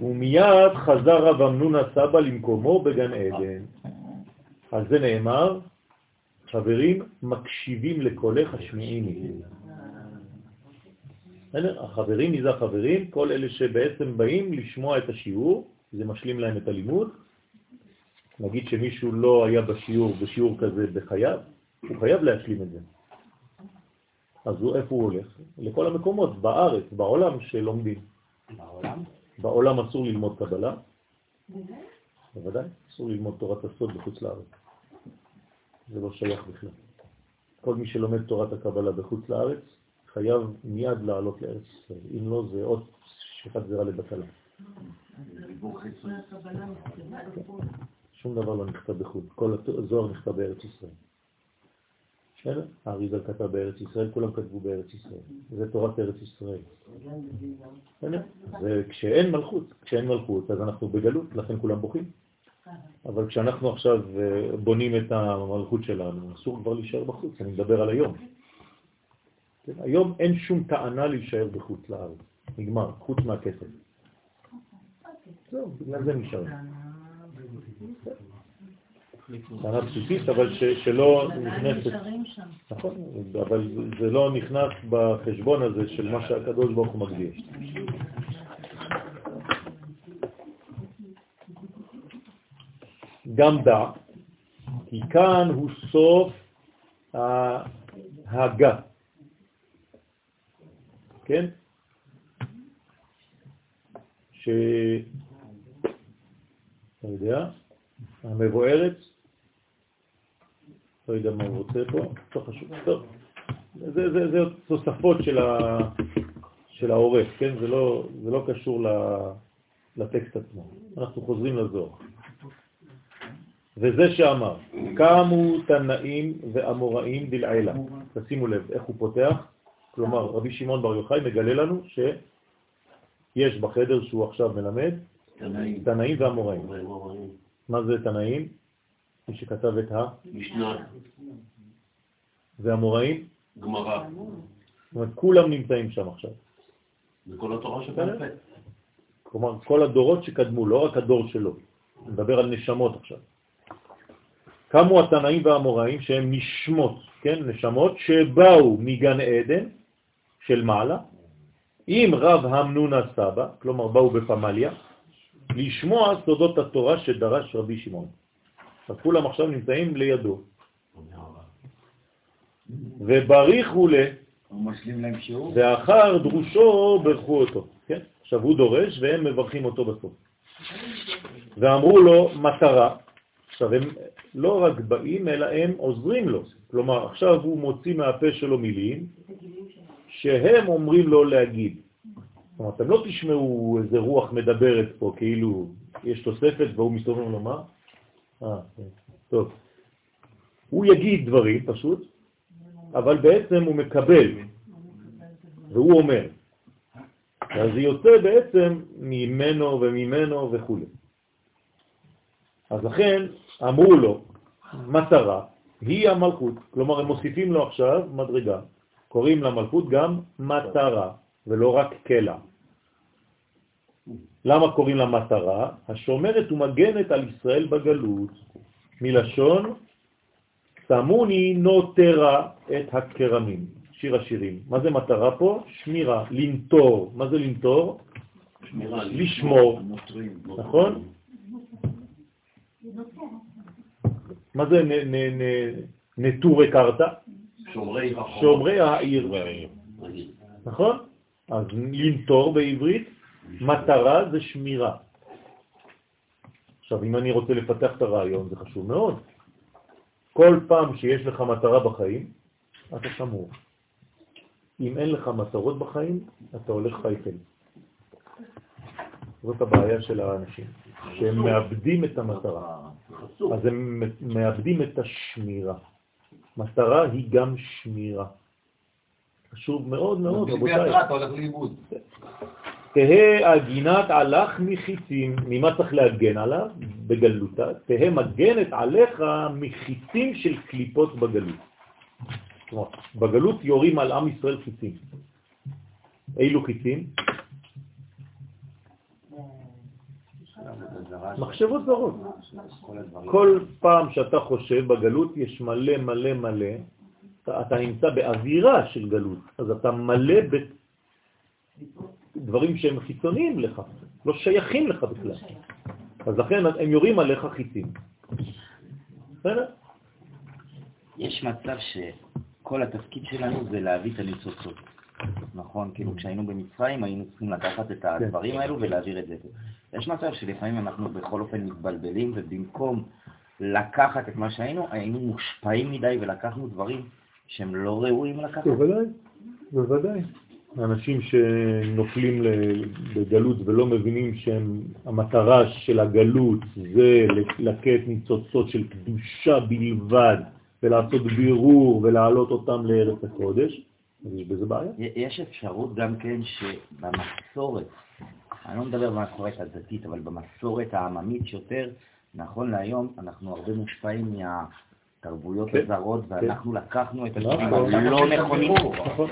ומיד חזר רב אמנון הסבא למקומו בגן עדן. על זה נאמר, חברים מקשיבים לקולך השמיעיני. החברים, מי זה החברים? כל אלה שבעצם באים לשמוע את השיעור, זה משלים להם את הלימוד. נגיד שמישהו לא היה בשיעור, בשיעור כזה בחייו, הוא חייב להשלים את זה. אז הוא, איפה הוא הולך? לכל המקומות בארץ, בעולם שלומדים. בעולם? בעולם אסור ללמוד קבלה. בוודאי, אסור ללמוד תורת הסוד בחוץ לארץ. זה לא שייך בכלל. כל מי שלומד תורת הקבלה בחוץ לארץ חייב מיד לעלות לארץ ישראל. אם לא, זה עוד שפת זרה לבטלה. שום דבר לא נכתב בחו"ל, כל הזוהר נכתב בארץ ישראל. בסדר? האריזל כתב בארץ ישראל, כולם כתבו בארץ ישראל. זה תורת ארץ ישראל. וכשאין מלכות, כשאין מלכות, אז אנחנו בגלות, לכן כולם בוכים. אבל כשאנחנו עכשיו אה, בונים את המלכות שלנו, אסור כבר להישאר בחוץ, אני מדבר על היום. כן, היום אין שום טענה להישאר בחוץ לארץ, נגמר, חוץ מהכסף. זהו, בגלל זה נשאר. טענה בסיסית, אבל שלא נכנסת... נכון, אבל זה לא נכנס בחשבון הזה של מה שהקדוש ברוך הוא מקדיש. גם דע, כי כאן הוא סוף ההגה. כן? ש... אתה יודע, המבוארת לא יודע מה הוא רוצה פה, לא חשוב. טוב, זה, זה, זה תוספות של, ה, של העורך, כן? זה לא, זה לא קשור לטקסט עצמו. אנחנו חוזרים לזוהר. וזה שאמר, קמו תנאים ואמוראים דלעילה. תשימו לב איך הוא פותח. כלומר, רבי שמעון בר יוחאי מגלה לנו שיש בחדר שהוא עכשיו מלמד תנאים ואמוראים. מה זה תנאים? מי שכתב את המשנה. והמוראים? גמרא. זאת אומרת, כולם נמצאים שם עכשיו. זה כל התורה שבעל. כלומר, כל הדורות שקדמו, לא רק הדור שלו. אני מדבר על נשמות עכשיו. קמו התנאים והמוראים שהם נשמות, כן, נשמות שבאו מגן עדן של מעלה, עם רב המנונה סבא, כלומר באו בפמליה, לשמוע סודות התורה שדרש רבי שמעון. אז כולם עכשיו נמצאים לידו. ובריחו ל... ואחר דרושו ברכו אותו. כן? עכשיו הוא דורש והם מברכים אותו בסוף. ואמרו לו מטרה, עכשיו הם לא רק באים אלא הם עוזרים לו. כלומר עכשיו הוא מוציא מהפה שלו מילים שהם אומרים לו להגיד. זאת אומרת, אתם לא תשמעו איזה רוח מדברת פה, כאילו יש תוספת והוא מסתובב לו, מה? אה, כן. טוב. הוא יגיד דברים פשוט, אבל בעצם הוא מקבל, והוא אומר. אז זה יוצא בעצם ממנו וממנו וכו'. אז לכן אמרו לו, מטרה היא המלכות, כלומר הם מוסיפים לו עכשיו מדרגה, קוראים למלכות גם מטרה, ולא רק קלע. למה קוראים לה מטרה? השומרת ומגנת על ישראל בגלות, מלשון סמוני נוטרה את הקרמים, שיר השירים. מה זה מטרה פה? שמירה, לנטור. מה זה לנטור? שמירה, לשמור, נכון? מה זה נטורי קרתא? שומרי העיר. נכון? אז לנטור בעברית, מטרה זה שמירה. עכשיו, אם אני רוצה לפתח את הרעיון, זה חשוב מאוד. כל פעם שיש לך מטרה בחיים, אתה שמור. אם אין לך מטרות בחיים, אתה הולך חייפל. זאת הבעיה של האנשים, שהם מאבדים את המטרה. אז הם מאבדים את השמירה. מטרה היא גם שמירה. חשוב מאוד מאוד, רבותיי. אתה הולך לאיבוד. תהא הגינת עלך מחיצים, ממה צריך להגן עליו? בגלותה. תהא מגנת עליך מחיצים של קליפות בגלות. כלומר, בגלות יורים על עם ישראל חיצים. אילו חיצים? מחשבות זרות. כל פעם שאתה חושב בגלות יש מלא מלא מלא, אתה, אתה נמצא באווירה של גלות, אז אתה מלא בדברים שהם חיצוניים לך, לא שייכים לך בכלל. אז לכן הם יורים עליך חיצים. בסדר? יש מצב שכל התפקיד שלנו זה להביא את הניצוצות. נכון, כאילו כשהיינו במצרים היינו צריכים לקחת את הדברים האלו ולהעביר את זה. יש מצב שלפעמים אנחנו בכל אופן מתבלבלים, ובמקום לקחת את מה שהיינו, היינו מושפעים מדי ולקחנו דברים שהם לא ראויים לקחת. בוודאי, בוודאי. אנשים שנופלים בגלות ולא מבינים שהמטרה של הגלות זה לקט ניצוצות של קדושה בלבד ולעשות בירור ולהעלות אותם לארץ הקודש, אז יש בזה בעיה. יש אפשרות גם כן שבמסורת, אני לא מדבר במסורת הדתית, אבל במסורת העממית שיותר, נכון להיום אנחנו הרבה מושפעים מהתרבויות כן, הזרות, כן. ואנחנו לקחנו את נכון. הדברים הלא נכונים. נכון.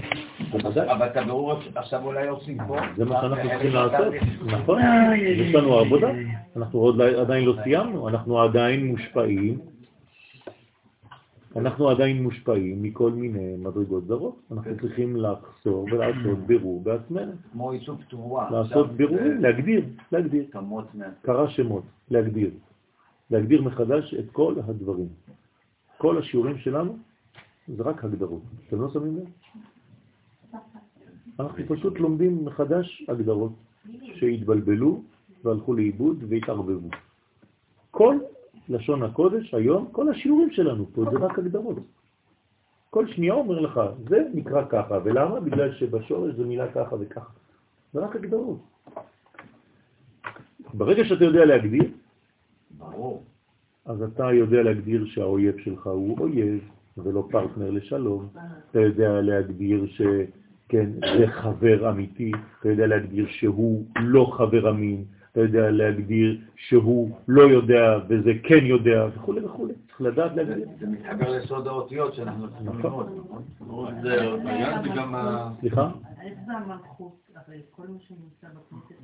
אבל את הבירור עכשיו אולי עושים פה. זה מה שאנחנו צריכים לעשות, נכון? יש לנו עבודה, אנחנו עוד לא- עדיין לא סיימנו, אנחנו עדיין מושפעים, אנחנו עדיין מושפעים מכל מיני מדרגות זרות. אנחנו צריכים לחזור ולעשות בירור בעצמנו. כמו עיסוק תבואה. לעשות בירורים, להגדיר, להגדיר. כמות מה... קרא שמות, להגדיר. להגדיר מחדש את כל הדברים. כל השיעורים שלנו זה רק הגדרות. אתם לא שמים לב? אנחנו פשוט לומדים מחדש הגדרות שהתבלבלו והלכו לאיבוד והתערבבו. כל לשון הקודש היום, כל השיעורים שלנו פה זה רק הגדרות. כל שנייה אומר לך, זה נקרא ככה, ולמה? בגלל שבשורש זה מילה ככה וככה. זה רק הגדרות. ברגע שאתה יודע להגדיר, ברור. אז אתה יודע להגדיר שהאויב שלך הוא אויב ולא פרטנר לשלום. אתה יודע להגדיר שכן, זה חבר אמיתי, אתה יודע להגדיר שהוא לא חבר אמין, אתה יודע להגדיר שהוא לא יודע וזה כן יודע וכו' וכו'. צריך לדעת להגדיר. זה מתחבר לסוד האותיות שאנחנו צריכים נכון. ללמוד, נכון? זה העניין זה גם ה... סליחה? איך זה המלכות? הרי כל מי שנמצא בכנסת.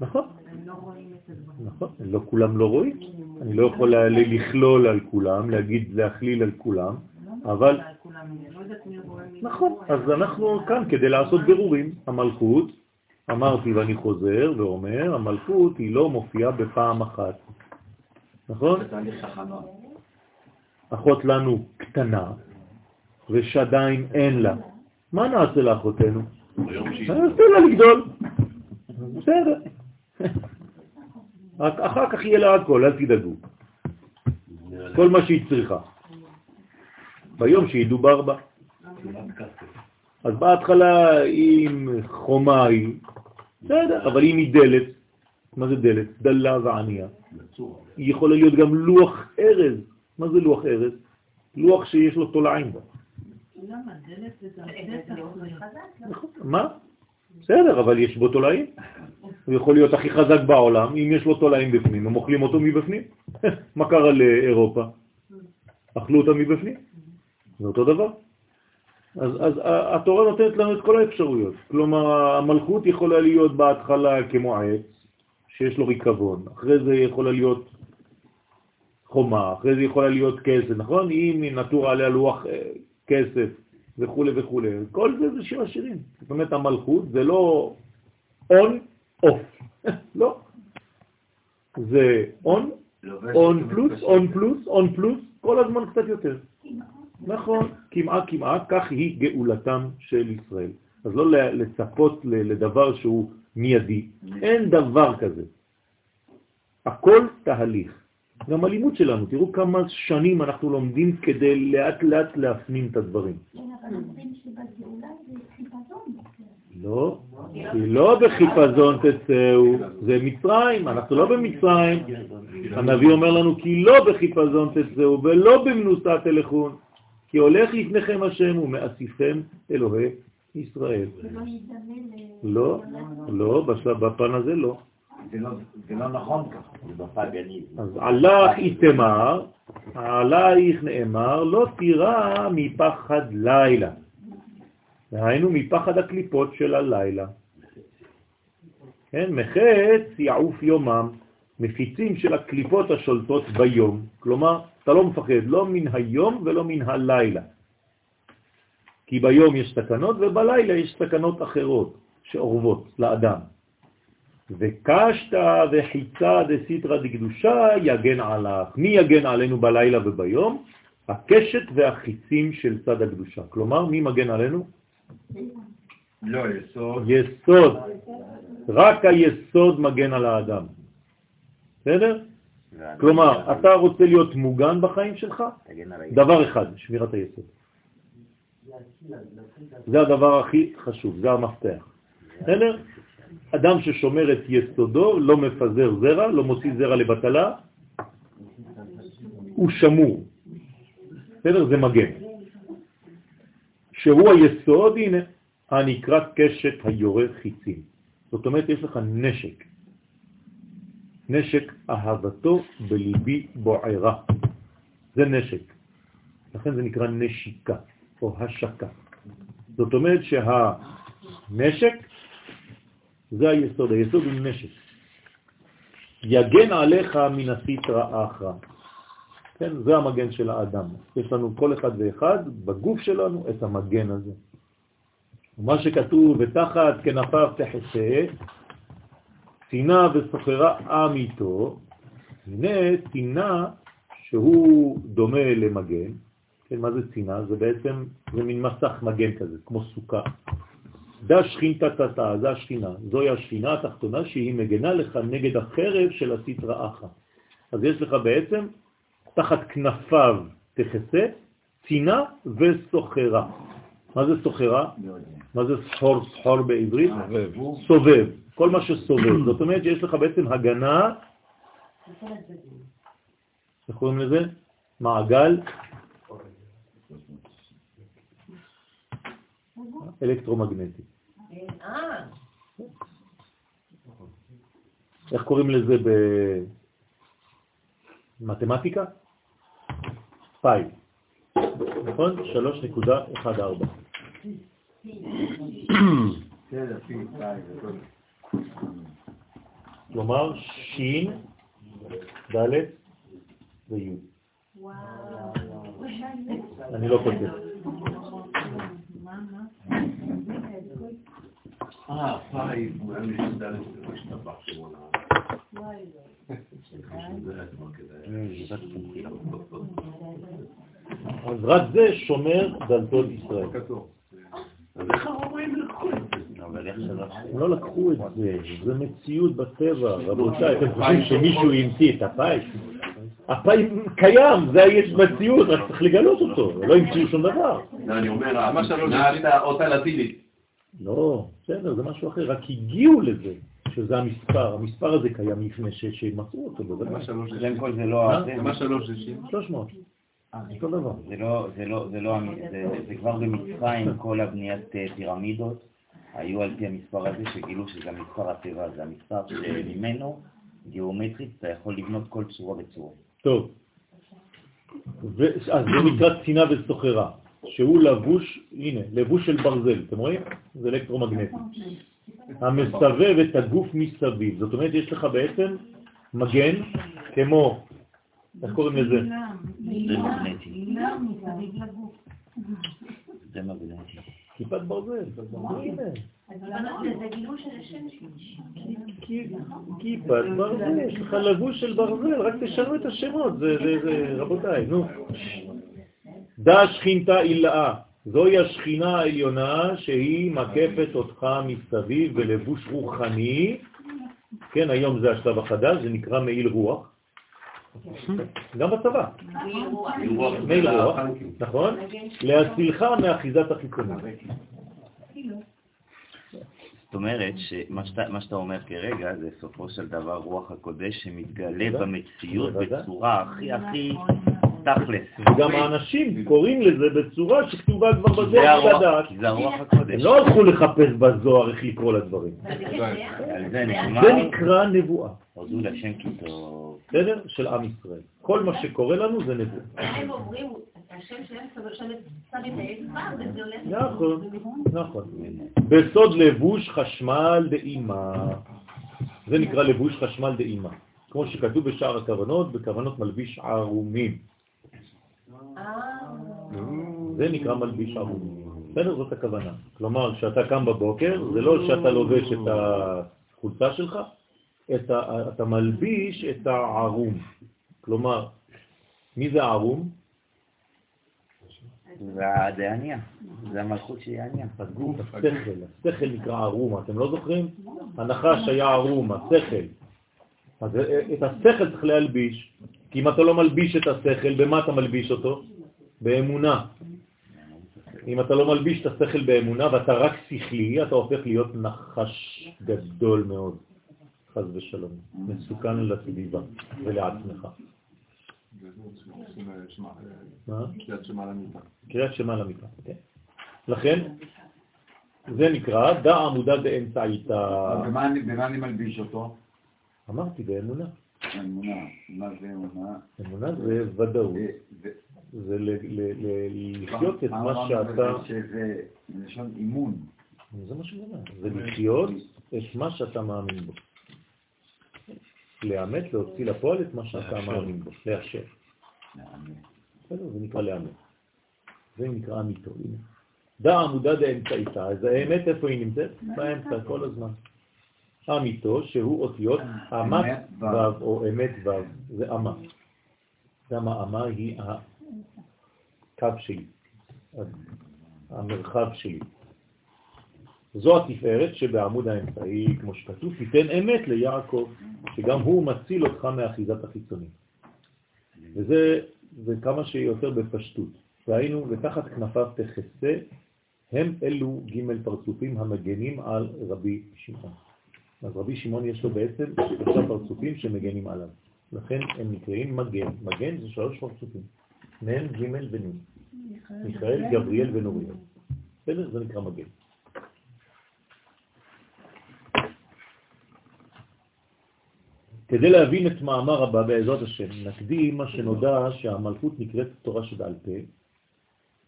נכון. הם לא רואים את הדברים. נכון, לא כולם לא רואים. אני לא יכול לכלול על כולם, להגיד, להכליל על כולם, אבל... לא נכון, לא רואה. אז אנחנו כאן כדי לעשות בירורים. המלכות, אמרתי ואני חוזר ואומר, המלכות היא לא מופיעה בפעם אחת. נכון? אחות לנו קטנה ושדיים אין לה. מה נעשה לאחותנו? נעשה לה לגדול. בסדר. אחר כך יהיה לה הכל, אל תדאגו. כל מה שהיא צריכה. ביום שידובר בה. אז בהתחלה עם חומה היא, בסדר, אבל אם היא דלת, מה זה דלת? דלה וענייה. היא יכולה להיות גם לוח ארז. מה זה לוח ארז? לוח שיש לו תולעים בו. למה? דלת זה גם פתח. נכון. מה? בסדר, אבל יש בו תולעים. הוא יכול להיות הכי חזק בעולם, אם יש לו תולעים בפנים, הם אוכלים אותו מבפנים. מה קרה לאירופה? אכלו אותה מבפנים. זה אותו דבר. אז, אז התורה נותנת לנו את כל האפשרויות. כלומר, המלכות יכולה להיות בהתחלה כמו עץ, שיש לו ריקבון, אחרי זה יכולה להיות חומה, אחרי זה יכולה להיות כסף, נכון? אם נטור עליה לוח אה, כסף וכו' וכו'. כל זה זה שיר השירים. זאת אומרת, המלכות זה לא און, אוף. לא. זה און, און פלוס, און פלוס, און פלוס, כל הזמן קצת יותר. נכון, כמעה כמעה, כך היא גאולתם של ישראל. אז לא לצפות לדבר שהוא מיידי, אין דבר כזה. הכל תהליך. גם הלימוד שלנו, תראו כמה שנים אנחנו לומדים כדי לאט לאט להפנים את הדברים. לא, כי לא בחיפזון תצאו, זה מצרים, אנחנו לא במצרים. הנביא אומר לנו כי לא בחיפזון תצאו ולא במנוסה תלכון, כי הולך לפניכם השם ומאסיפם אלוהי ישראל. לא, לא, בפן הזה לא. זה לא, לא נכון ככה, זה. אז עלך איתמר, עלייך נאמר, לא תירא מפחד לילה. היינו מפחד הקליפות של הלילה. כן, מחץ יעוף יומם, מפיצים של הקליפות השולטות ביום. כלומר, אתה לא מפחד לא מן היום ולא מן הלילה. כי ביום יש סכנות ובלילה יש סכנות אחרות שאורבות לאדם. וקשת וחיצה דסיטרא דקדושה יגן עליך. מי יגן עלינו בלילה וביום? הקשת והחיצים של צד הקדושה. כלומר, מי מגן עלינו? לא, יסוד. יסוד. רק היסוד מגן על האדם. בסדר? כלומר, אתה רוצה להיות מוגן בחיים שלך? דבר אחד, שמירת היסוד. זה הדבר הכי חשוב, זה המפתח. בסדר? אדם ששומר את יסודו, לא מפזר זרע, לא מוציא זרע לבטלה, הוא שמור. בסדר? זה מגן. שהוא היסוד, הנה, הנקרא קשת היורה חיצים. זאת אומרת, יש לך נשק. נשק אהבתו בליבי בוערה. זה נשק. לכן זה נקרא נשיקה או השקה. זאת אומרת שהנשק זה היסוד, היסוד הוא נשק. יגן עליך מן הסיטרא אחרא. כן, זה המגן של האדם. יש לנו כל אחד ואחד בגוף שלנו את המגן הזה. מה שכתוב, ותחת כנפיו תחסה, צינה וסוחרה אמיתו, הנה צינה שהוא דומה למגן, כן, מה זה צינה? זה בעצם, זה מין מסך מגן כזה, כמו סוכה. דה שכינתה תתה, זה השכינה, זוהי השכינה התחתונה שהיא מגנה לך נגד החרב של הסטרא אחא. אז יש לך בעצם תחת כנפיו תכסה, צינה וסוחרה. מה זה סוחרה? מה זה סחור סחור בעברית? סובב. כל מה שסובב. זאת אומרת שיש לך בעצם הגנה, איך קוראים לזה? מעגל אלקטרומגנטי. איך קוראים לזה במתמטיקה? פאי. נכון? 3.14. כלומר, שין, ד' וי'. אני לא כותב. אה, פאי. אז רק זה שומר דלתות ישראל. אז איך הרומאים לקחו את זה? הם לא לקחו את זה, זה מציאות בטבע. רבותיי, אתם חושבים שמישהו המציא את הפאי? הפאי קיים, זה יש מציאות, רק צריך לגלות אותו, לא המציאו שום דבר. לא, אני אומר, מה שלוש נעשת אותה לטינית. לא, בסדר, זה משהו אחר, רק הגיעו לזה, שזה המספר. המספר הזה קיים לפני ש- שמצאו אותו, בוודאי. זה לא... מה? שלוש שישים? 300. אותו דבר. זה לא, זה לא, זה לא, זה כבר במצרים, כל הבניית אה, פירמידות היו על פי המספר הזה, שגילו שזה המספר הטבע, זה המספר שממנו, גיאומטרית, אתה יכול לבנות כל צורה וצורה. טוב. ו- אז זה נקרא צינה וסוחרה, שהוא לבוש, הנה, לבוש של ברזל, אתם רואים? זה אלקטרומגנטי. המסובב את הגוף מסביב. זאת אומרת, יש לך בעצם מגן כמו, איך קוראים לזה? זה מגנטי. זה מגנטי. כיפת ברזל. הנה, זה גילוי של השם כי- כיפת ברזל, יש לך לבוש של ברזל, רק תשנו את השמות, זה, רבותיי, נו. דא שכינתה אילאה, זוהי השכינה העליונה שהיא מקפת אותך מסביב בלבוש רוחני, כן, היום זה השלב החדש, זה נקרא מעיל רוח, גם בצבא, מעיל רוח, נכון? להצילך מאחיזת החיצונים. זאת אומרת שמה שאתה, אומר כרגע זה סופו של דבר רוח הקודש שמתגלה. במציאות. בצורה הכי הכי תכלס. וגם האנשים קוראים לזה בצורה שכתובה כבר בזוהר לדעת. זה הרוח הם הקודש. לא הלכו לחפש בזוהר איך לקרוא לדברים. על זה נקרא נבואה, הודו לשם כי טוב. בסדר? של עם ישראל. כל מה שקורה לנו זה נבואה. הם אומרים, השם שלהם שם שם את האצבע, וזה הולך... נכון, נכון. בסוד לבוש חשמל דאימה. זה נקרא לבוש חשמל דאימה. כמו שכתוב בשער הכוונות, בכוונות מלביש ערומים. זה נקרא מלביש ערומים. בסדר? זאת הכוונה. כלומר, כשאתה קם בבוקר, זה לא שאתה לובש את החולצה שלך, אתה, אתה מלביש את הערום. כלומר, מי זה הערום? זה זה הענייה, זה המלכות שהיא הענייה. הגוף, השכל, השכל נקרא ערום, אתם לא זוכרים? הנחש היה ערום, השכל. אז את השכל צריך להלביש, כי אם אתה לא מלביש את השכל, במה אתה מלביש אותו? באמונה. אם אתה לא מלביש את השכל באמונה ואתה רק שכלי, אתה הופך להיות נחש גדול מאוד, חז ושלום, מסוכן לסביבה ולעצמך. קריאת שמע למיטה. כן. לכן, זה נקרא דע עמודה דאמצעיתא. במה אני מלביש אותו? אמרתי, באמונה. אמונה. מה זה אמונה? אמונה זה ודאות, זה- ל- ל- ל- לחיות את מה שאתה... שזה מלשון אימון. זה מה שאני אומר, זה לחיות את מה שאתה מאמין בו. לאמת, להוציא לפועל את מה שאתה מאמין בו, לאשר. בסדר, זה נקרא לאמת. זה נקרא אמיתו. הנה. דע עמודה דאמצעיתא, אז האמת איפה היא נמצאת? באמצע, כל הזמן. אמיתו, שהוא אותיות אמת. ו' או אמת ו', זה אמה. גם האמה היא הקו שלי, המרחב שלי. זו התפארת שבעמוד האמצעי, כמו שכתוב, תיתן אמת ליעקב, שגם הוא מציל אותך מאחיזת החיצונים. וזה זה כמה שיותר בפשטות. והיינו, ותחת כנפיו תחסה, הם אלו ג' פרצופים המגנים על רבי שמעון. אז רבי שמעון יש לו בעצם שלושה פרצופים שמגנים עליו. לכן הם נקראים מגן. מגן זה שלוש פרצופים. מ', ג' ונ'. מיכאל, גבריאל ונוריאל. בסדר? זה נקרא מגן. כדי להבין את מאמר הבא בעזרת השם, נקדים מה שנודע שהמלכות נקראת תורה שבעל פה,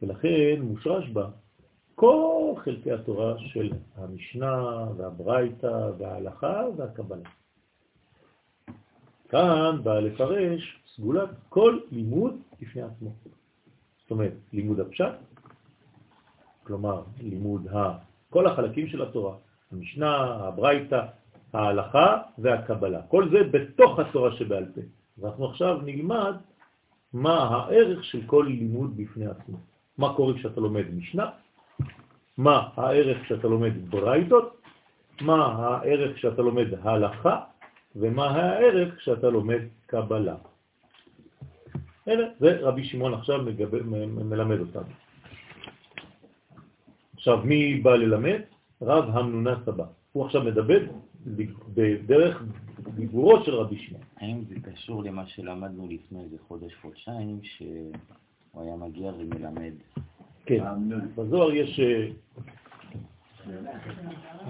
ולכן מושרש בה כל חלקי התורה של המשנה והברייתא וההלכה והקבלה. כאן בא לפרש סגולת כל לימוד בפני עצמו. זאת אומרת, לימוד הפשט, כלומר לימוד ה... כל החלקים של התורה, המשנה, הברייתא, ההלכה והקבלה. כל זה בתוך התורה שבעל פה. ואנחנו עכשיו נלמד מה הערך של כל לימוד בפני עצמו. מה קורה כשאתה לומד משנה, מה הערך כשאתה לומד ברייתות, מה הערך כשאתה לומד הלכה, ומה הערך כשאתה לומד קבלה. זה רבי שמעון עכשיו מגב... מלמד אותנו. עכשיו, מי בא ללמד? רב המנונה סבא. הוא עכשיו מדבר בדרך דיבורו של רבי שמעון. האם זה קשור למה שלמדנו לפני איזה חודש-חודשיים, שהוא היה מגיע ומלמד? כן, בזוהר יש אה,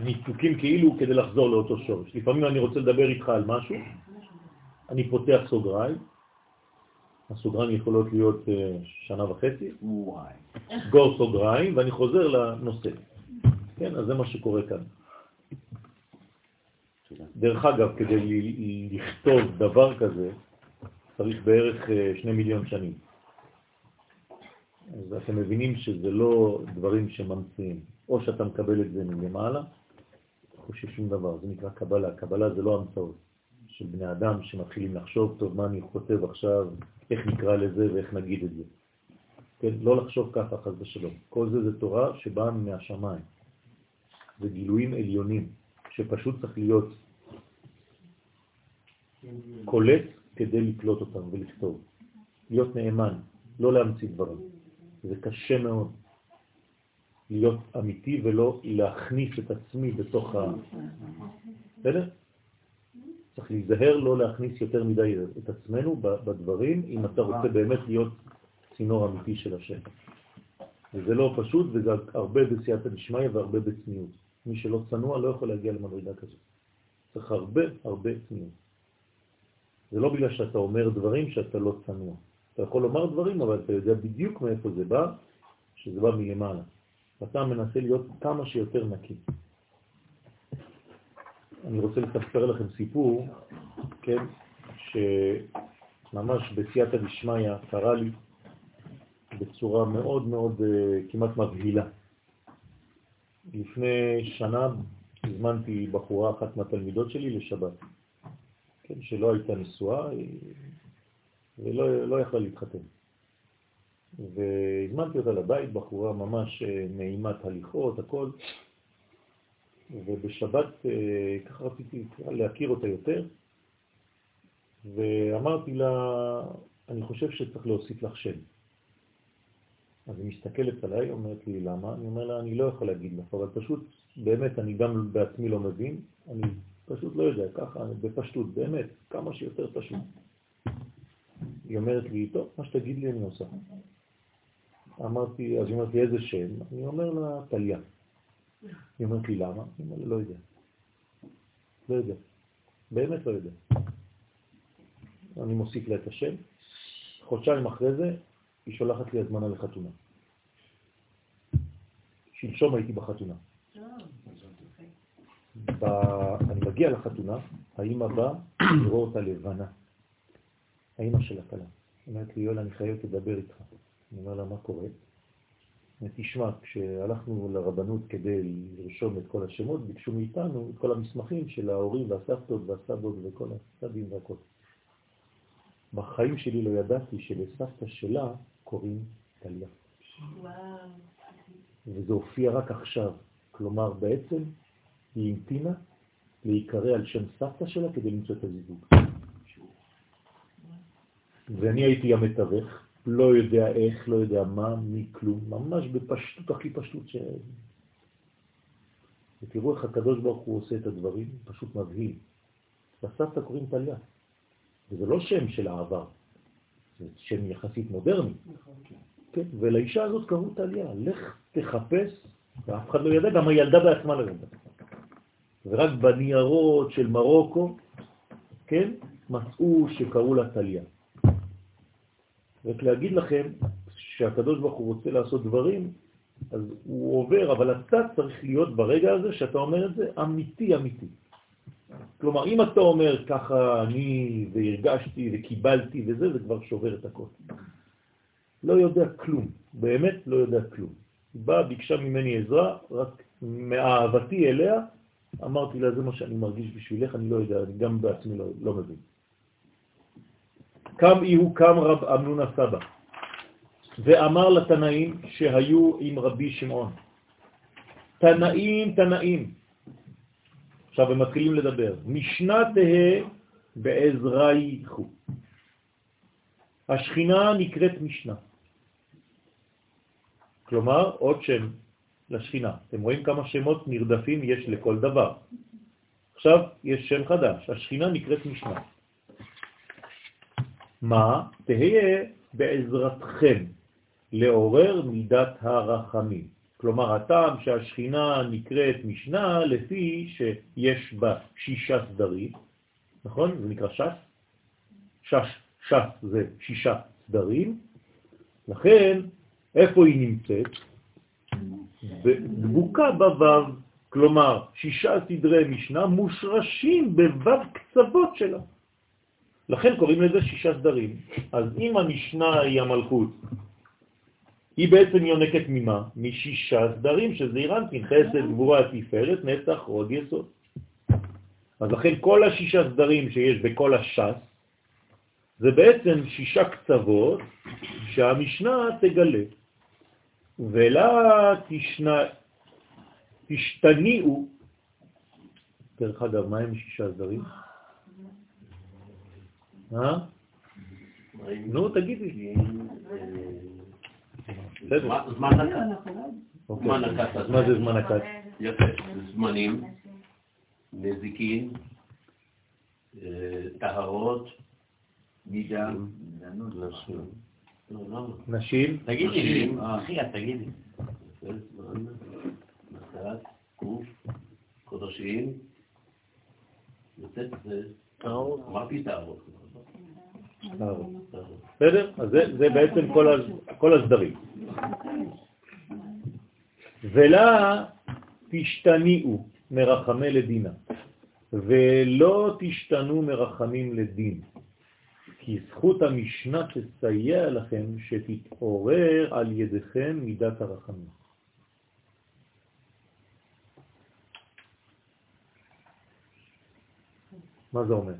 ניתוקים כאילו כדי לחזור לאותו שורש. לפעמים אני רוצה לדבר איתך על משהו, אני פותח סוגריים, הסוגריים יכולות להיות אה, שנה וחצי, סגור סוגריים, ואני חוזר לנושא. כן, אז זה מה שקורה כאן. דרך אגב, כדי לכתוב דבר כזה, צריך בערך אה, שני מיליון שנים. אז אתם מבינים שזה לא דברים שממציאים. או שאתה מקבל את זה מלמעלה, או ששום דבר. זה נקרא קבלה. קבלה זה לא המצאות של בני אדם שמתחילים לחשוב, טוב, מה אני כותב עכשיו, איך נקרא לזה ואיך נגיד את זה. כן, לא לחשוב ככה, חס ושלום. כל זה זה תורה שבאה מהשמיים. זה גילויים עליונים, שפשוט צריך להיות קולט כדי לקלוט אותם ולכתוב. להיות נאמן, לא להמציא דברים. זה קשה מאוד. להיות אמיתי ולא להכניס את עצמי בתוך ה... בסדר? צריך להיזהר לא להכניס יותר מדי את עצמנו בדברים, אם אתה רוצה באמת להיות צינור אמיתי של השם. וזה לא פשוט, וזה הרבה בסייעתא דשמיא והרבה בצניעות. מי שלא צנוע לא יכול להגיע למדרגה כזאת. צריך הרבה הרבה צניעות. זה לא בגלל שאתה אומר דברים שאתה לא צנוע. אתה יכול לומר דברים, אבל אתה יודע בדיוק מאיפה זה בא, שזה בא מלמעלה. אתה מנסה להיות כמה שיותר נקי. אני רוצה לספר לכם סיפור, כן, שממש בסייעתא דשמיא קרה לי בצורה מאוד מאוד אה, כמעט מבהילה. לפני שנה הזמנתי בחורה אחת מהתלמידות שלי לשבת, כן, שלא הייתה נשואה ולא לא יכלה להתחתן. והזמנתי אותה לבית, בחורה ממש אה, נעימת הליכות, הכל, ובשבת אה, ככה רציתי להכיר אותה יותר, ואמרתי לה, אני חושב שצריך להוסיף לך שם. אז היא מסתכלת עליי, אומרת לי, למה? אני אומר לה, אני לא יכול להגיד לך, אבל פשוט, באמת, אני גם בעצמי לא מבין, אני פשוט לא יודע, ככה, בפשטות, באמת, כמה שיותר פשוט. היא אומרת לי, טוב, מה שתגיד לי אני עושה. אמרתי, אז היא אומרת לי, איזה שם? אני אומר לה, טליה. היא אומרת לי, למה? אני אומר לא יודע. לא יודע. באמת לא יודע. אני מוסיף לה את השם. חודשיים אחרי זה, היא שולחת לי הזמנה לחתונה. שלשום הייתי בחתונה. ב... אני מגיע לחתונה, האמא באה לראות אותה לבנה. האמא של הכלה. היא אומרת לי, יואל, אני חייבת לדבר איתך. אני אומר לה, מה קורה? תשמע, כשהלכנו לרבנות כדי לרשום את כל השמות, ביקשו מאיתנו את כל המסמכים של ההורים והסבתות והסבות וכל הסבים והכל. בחיים שלי לא ידעתי שלסבתא שלה קוראים טליה. וזה הופיע רק עכשיו. כלומר, בעצם היא המתינה להיקרא על שם סבתא שלה כדי למצוא את הזיווג. ואני הייתי המתווך, לא יודע איך, לא יודע מה, מי כלום, ממש בפשטות הכי פשטות ש... ותראו איך הקדוש ברוך הוא עושה את הדברים, פשוט מבהיל. לסבתא קוראים טליה, וזה לא שם של העבר, זה שם יחסית מודרני. כן, ולאישה הזאת קראו טליה, לך תחפש, ואף אחד לא ידע, גם הילדה בעצמה לא ידעה. ורק בניירות של מרוקו, כן, מצאו שקראו לה טליה. רק להגיד לכם שהקדוש ברוך הוא רוצה לעשות דברים, אז הוא עובר, אבל אתה צריך להיות ברגע הזה שאתה אומר את זה אמיתי אמיתי. כלומר, אם אתה אומר ככה אני והרגשתי וקיבלתי וזה, זה כבר שובר את הכל. לא יודע כלום, באמת לא יודע כלום. היא באה, ביקשה ממני עזרה, רק מאהבתי אליה, אמרתי לה, זה מה שאני מרגיש בשבילך, אני לא יודע, אני גם בעצמי לא, לא מבין. קם איהו קם רב אמנון הסבא, ואמר לתנאים שהיו עם רבי שמעון, תנאים, תנאים. עכשיו הם מתחילים לדבר. משנה תהה בעזרה ייחו. השכינה נקראת משנה. כלומר, עוד שם לשכינה. אתם רואים כמה שמות נרדפים יש לכל דבר. עכשיו יש שם חדש, השכינה נקראת משנה. מה? תהיה בעזרתכם לעורר מידת הרחמים. כלומר, הטעם שהשכינה נקראת משנה לפי שיש בה שישה סדרים, נכון? זה נקרא ש"ס. ש"ס, ש"ס זה שישה סדרים, לכן איפה היא נמצאת? דבוקה בוו, כלומר שישה סדרי משנה מושרשים בוו קצוות שלה. לכן קוראים לזה שישה סדרים. אז אם המשנה היא המלכות, היא בעצם יונקת ממה? משישה סדרים שזה אירנטין, חסד, גבורה, תפארת, נצח, רוד יסוד. אז לכן כל השישה סדרים שיש בכל הש"ס, זה בעצם שישה קצוות שהמשנה תגלה. ולה תשנה, תשתניעו, דרך אגב, מה הם שישה סדרים? אה? נו, תגידי. בסדר. זמן נקט. אוקיי. זמן נקט. אז מה זה זמן נקט? יפה. זמנים, נזיקין, אה, טהרות, מידה. נשים. לא, לא. נשים? תגידי לי, אחי, את תגידי. זמן, נקט, גוף, קודשים, יוצאת זה... אמרתי טהרות. בסדר? אז זה, בעצם כל הסדרים. ולה תשתניעו מרחמי לדינה, ולא תשתנו מרחמים לדין, כי זכות המשנה תסייע לכם שתתעורר על ידיכם מידת הרחמים. מה זה אומר?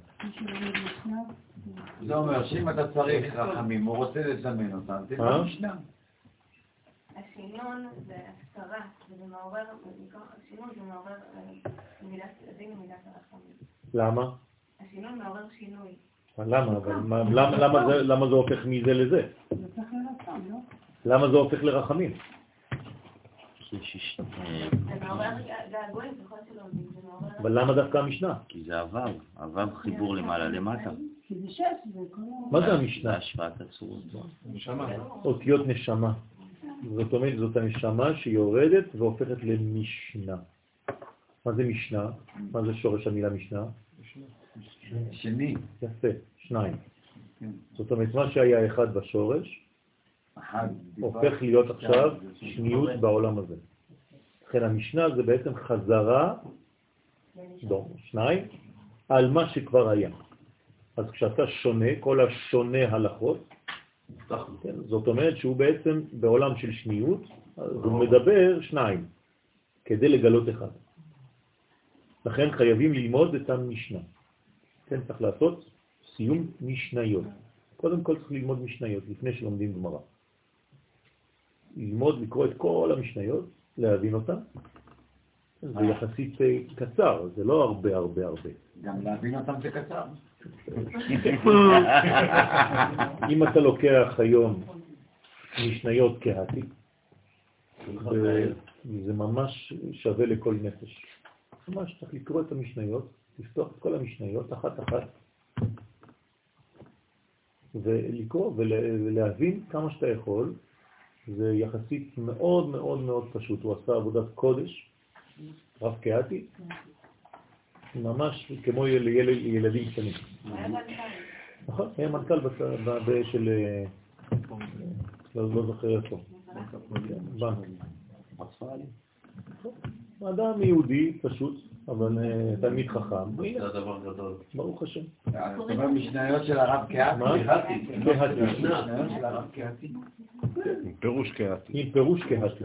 זה אומר שאם אתה צריך רחמים, הוא רוצה לזמן אותם, תן אה? לו משנה. השינון זה הסתרה, וזה מעורר, מכוח השינון זה מעורר אה, מידת הדין ומידת הרחמים. למה? השינון מעורר שינוי. למה? אבל מה- למה, למה, זה, למה זה הופך מזה לזה? זה צריך לרצון, לא? למה זה הופך לרחמים? אה. אבל למה דווקא המשנה? כי זה הוו, הוו חיבור למעלה למטה. כי זה שש, זה כל ה... מה זה המשנה? השוואת הצורות. אותיות נשמה. זאת אומרת, זאת הנשמה שיורדת והופכת למשנה. מה זה משנה? מה זה שורש המילה משנה? שני. יפה, שניים. זאת אומרת, מה שהיה אחד בשורש, אחד. הופך להיות עכשיו שניות בעולם הזה. לכן המשנה זה בעצם חזרה, לא, שניים, על מה שכבר היה. אז כשאתה שונה, כל השונה הלכות, כן, זאת אומרת שהוא בעצם בעולם של שניות, אז הוא מדבר שניים, כדי לגלות אחד. לכן חייבים ללמוד את המשנה. כן, צריך לעשות סיום משניות. קודם כל צריך ללמוד משניות, לפני שלומדים גמרא. ללמוד, לקרוא את כל המשניות, להבין אותן. זה יחסית אה, קצר, זה לא הרבה הרבה הרבה. גם להבין אותם זה קצר. אם אתה לוקח היום משניות כהתי, זה- ממש שווה לכל נפש. ממש צריך לקרוא את המשניות, לפתוח את כל המשניות אחת אחת, ולקרוא ול- ולהבין כמה שאתה יכול. זה יחסית מאוד מאוד מאוד פשוט. הוא עשה עבודת קודש, רב קהתי, ממש כמו יל- יל- ילדים קטנים. היה מנכ"ל. נכון, היה מנכ"ל של... אה, לא לא זוכר איפה. בנק. אדם יהודי פשוט, אבל אה, תלמיד חכם. זה הדבר גדול. ברוך השם. אתה אומר משניות של הרב קהתי? מה? קהתי. משניות של הרב קהתי? עם פירוש קהתי. עם פירוש קהתי.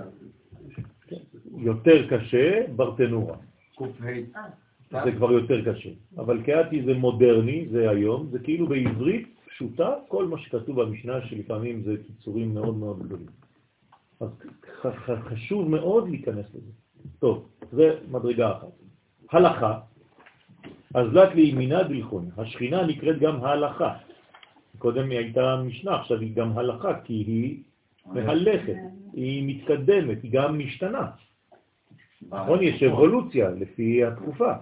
יותר קשה, ברטנורה. ק"ה. זה כבר יותר קשה. אבל קהתי זה מודרני, זה היום, זה כאילו בעברית פשוטה, כל מה שכתוב במשנה שלפעמים זה קיצורים מאוד מאוד גדולים. אז חשוב מאוד להיכנס לזה. טוב, זה מדרגה אחת. הלכה, אז לת לימינה דלחון. השכינה נקראת גם ההלכה. קודם היא הייתה משנה, עכשיו היא גם הלכה, כי היא מהלכת, היא מתקדמת, היא גם משתנה. נכון? יש אבולוציה לפי התקופה.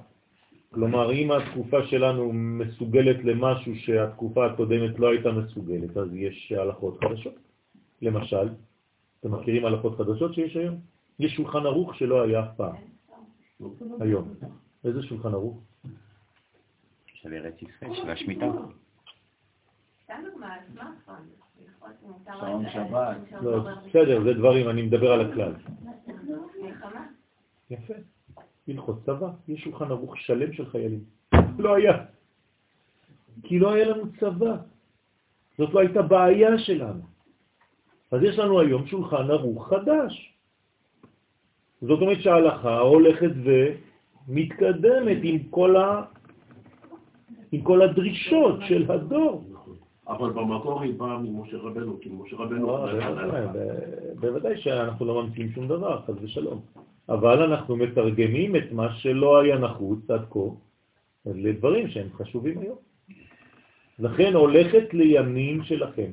כלומר, אם התקופה שלנו מסוגלת למשהו שהתקופה הקודמת לא הייתה מסוגלת, אז יש הלכות חדשות. למשל, אתם מכירים הלכות חדשות שיש היום? יש שולחן ערוך שלא היה אף פעם, היום. איזה שולחן ערוך? של ארץ ישראל, של השמיטה. שעון שבת. לא, בסדר, זה דברים, אני מדבר על הכלל. יפה. הלכות צבא, יש שולחן ערוך שלם של חיילים. לא היה. כי לא היה לנו צבא. זאת לא הייתה בעיה שלנו. אז יש לנו היום שולחן ערוך חדש. זאת אומרת שההלכה הולכת ומתקדמת עם כל, ה... עם כל הדרישות של הדור. אבל במקור היא באה ממשה רבנו, כי משה רבנו... אה, בוודאי שאנחנו לא ממציאים שום דבר, חס ושלום. אבל אנחנו מתרגמים את מה שלא היה נחוץ עד כה לדברים שהם חשובים היום. לכן הולכת לימים שלכם,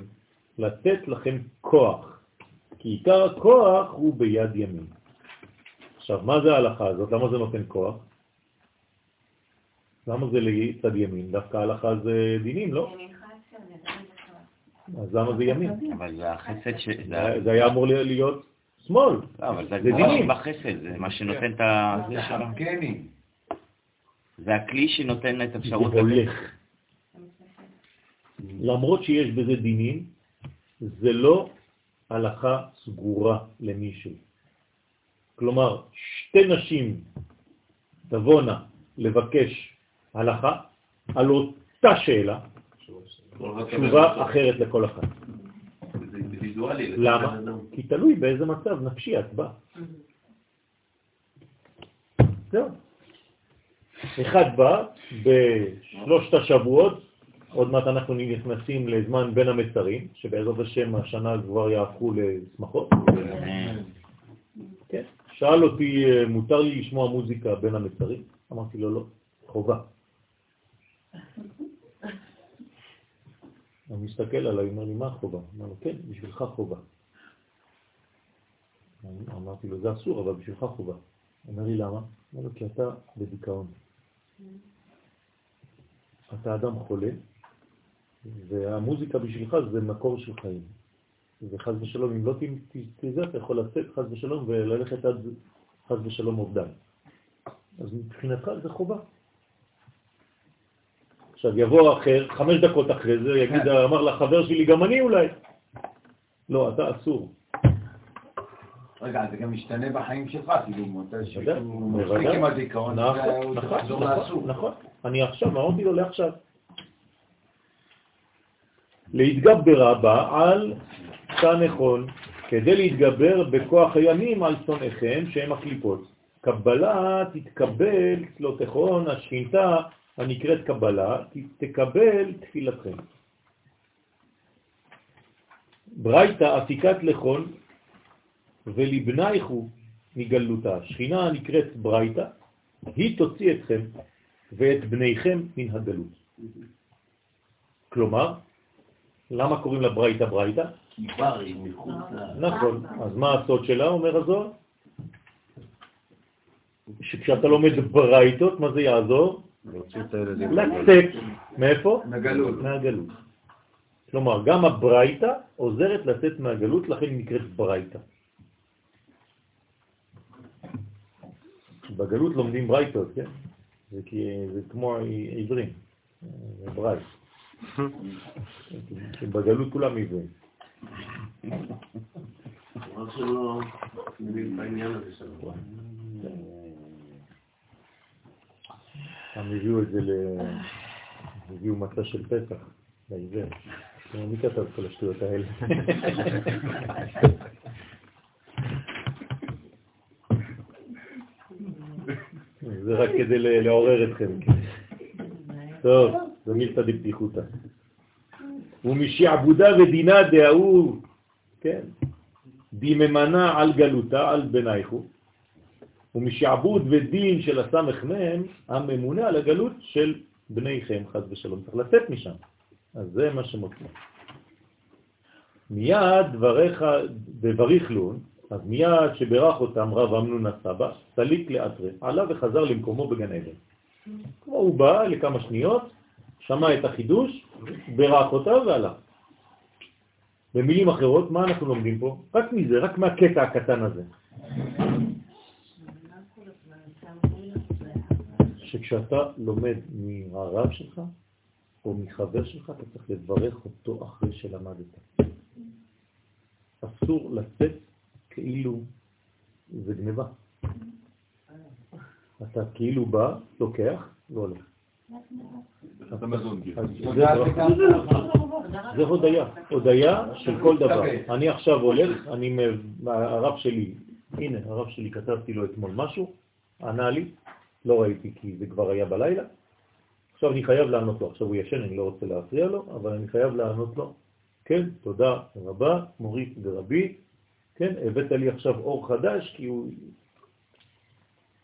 לתת לכם כוח, כי עיקר הכוח הוא ביד ימין. עכשיו, מה זה ההלכה הזאת? למה זה נותן כוח? למה זה לצד ימין? דווקא ההלכה זה דינים, לא? אז למה זה ימין? אבל זה החסד ש... זה היה אמור להיות שמאל. לא, אבל זה זה הגבורה דינים. שבחסד, זה מה שנותן את ה... זה זה הכלי שנותן את זה האפשרות... הולך. למרות שיש בזה דינים, זה לא הלכה סגורה למישהו. כלומר, שתי נשים תבואנה לבקש הלכה על אותה שאלה, תשובה אחרת לכל אחת. אינדיבידואלי. למה? כי תלוי באיזה מצב נפשי את באה. זהו. אחד בא בשלושת השבועות, עוד מעט אנחנו נכנסים לזמן בין המצרים, שבעזרת השם השנה כבר יהפכו לשמחות. כן. שאל אותי, מותר לי לשמוע מוזיקה בין המצרים? אמרתי לו, לא, חובה. הוא מסתכל עליי, אומר לי, מה חובה? אמר לו, כן, בשבילך חובה. אמרתי לו, זה אסור, אבל בשבילך חובה. אומר לי, למה? אמר לו, כי אתה בדיכאון. אתה אדם חולה, והמוזיקה בשבילך זה מקור של חיים. וחס ושלום, אם לא תזה, אתה יכול לצאת חס ושלום וללכת עד חס ושלום אובדן. אז מבחינתך זה חובה. עכשיו יבוא אחר, חמש דקות אחרי זה, יגיד, אמר לחבר שלי, גם אני אולי. לא, אתה אסור. רגע, זה גם משתנה בחיים שלך, כאילו, מתי שהוא מפסיק. עם הדיכאון, נכון, נכון, נכון. נכון. אני עכשיו, אמרתי לו לעכשיו. להתגבר הבא על סנכון, כדי להתגבר בכוח הימים על שונאיכם שהם הקליפות. קבלה תתקבל צלותיכון, השכינתה הנקראת קבלה, תקבל תפילתכם. ברייתא עתיקת לכון ולבנייכו מגלותה. שכינה הנקראת ברייתא, היא תוציא אתכם ואת בניכם מן הגלות. כלומר, למה קוראים לה ברייתא ברייתא? כי בר היא מחוץ ל... נכון. אז מה הסוד שלה, אומר הזוהר? שכשאתה לומד ברייתות, מה זה יעזור? להוציא את הילדים. לצאת. מאיפה? מהגלות. מהגלות. כלומר, גם הברייתא עוזרת לצאת מהגלות, לכן היא נקראת ברייתא. בגלות לומדים ברייתות, כן? זה, כי, זה כמו עברים, ברייט. בגלות כולם עברים. רק שלא בעניין הזה שלו. הם הביאו את זה ל... הביאו מצע של פסח לעיוור. מי כתב כל השטויות האלה? זה רק כדי לעורר אתכם. טוב, זה מילתא דבדיחותא. ומשעבודה ודינה דההוא, כן, דיממנה על גלותה, על בנייכו, ומשעבוד ודין של הסמך מם, הממונה על הגלות של בניכם, חד ושלום. צריך לצאת משם. אז זה מה שמוצא. מיד דבריך בבריך לון, אז מיד שברך אותם רב אמנון הסבא, סליק לאתרי, עלה וחזר למקומו בגן עדן. כמו הוא בא לכמה שניות, שמע את החידוש, ברך אותה והלך. במילים אחרות, מה אנחנו לומדים פה? רק מזה, רק מהקטע הקטן הזה. שכשאתה לומד מהרב שלך או מחבר שלך, אתה צריך לברך אותו אחרי שלמדת. אסור לצאת כאילו זה גניבה. אתה כאילו בא, לוקח, לא הולך. זה הודיה, הודיה של כל דבר. אני עכשיו הולך, אני, הרב שלי, הנה, הרב שלי, כתבתי לו אתמול משהו, ענה לי, לא ראיתי כי זה כבר היה בלילה, עכשיו אני חייב לענות לו, עכשיו הוא ישן, אני לא רוצה להפריע לו, אבל אני חייב לענות לו, כן, תודה רבה, מוריס ורבי, כן, הבאת לי עכשיו אור חדש, כי הוא,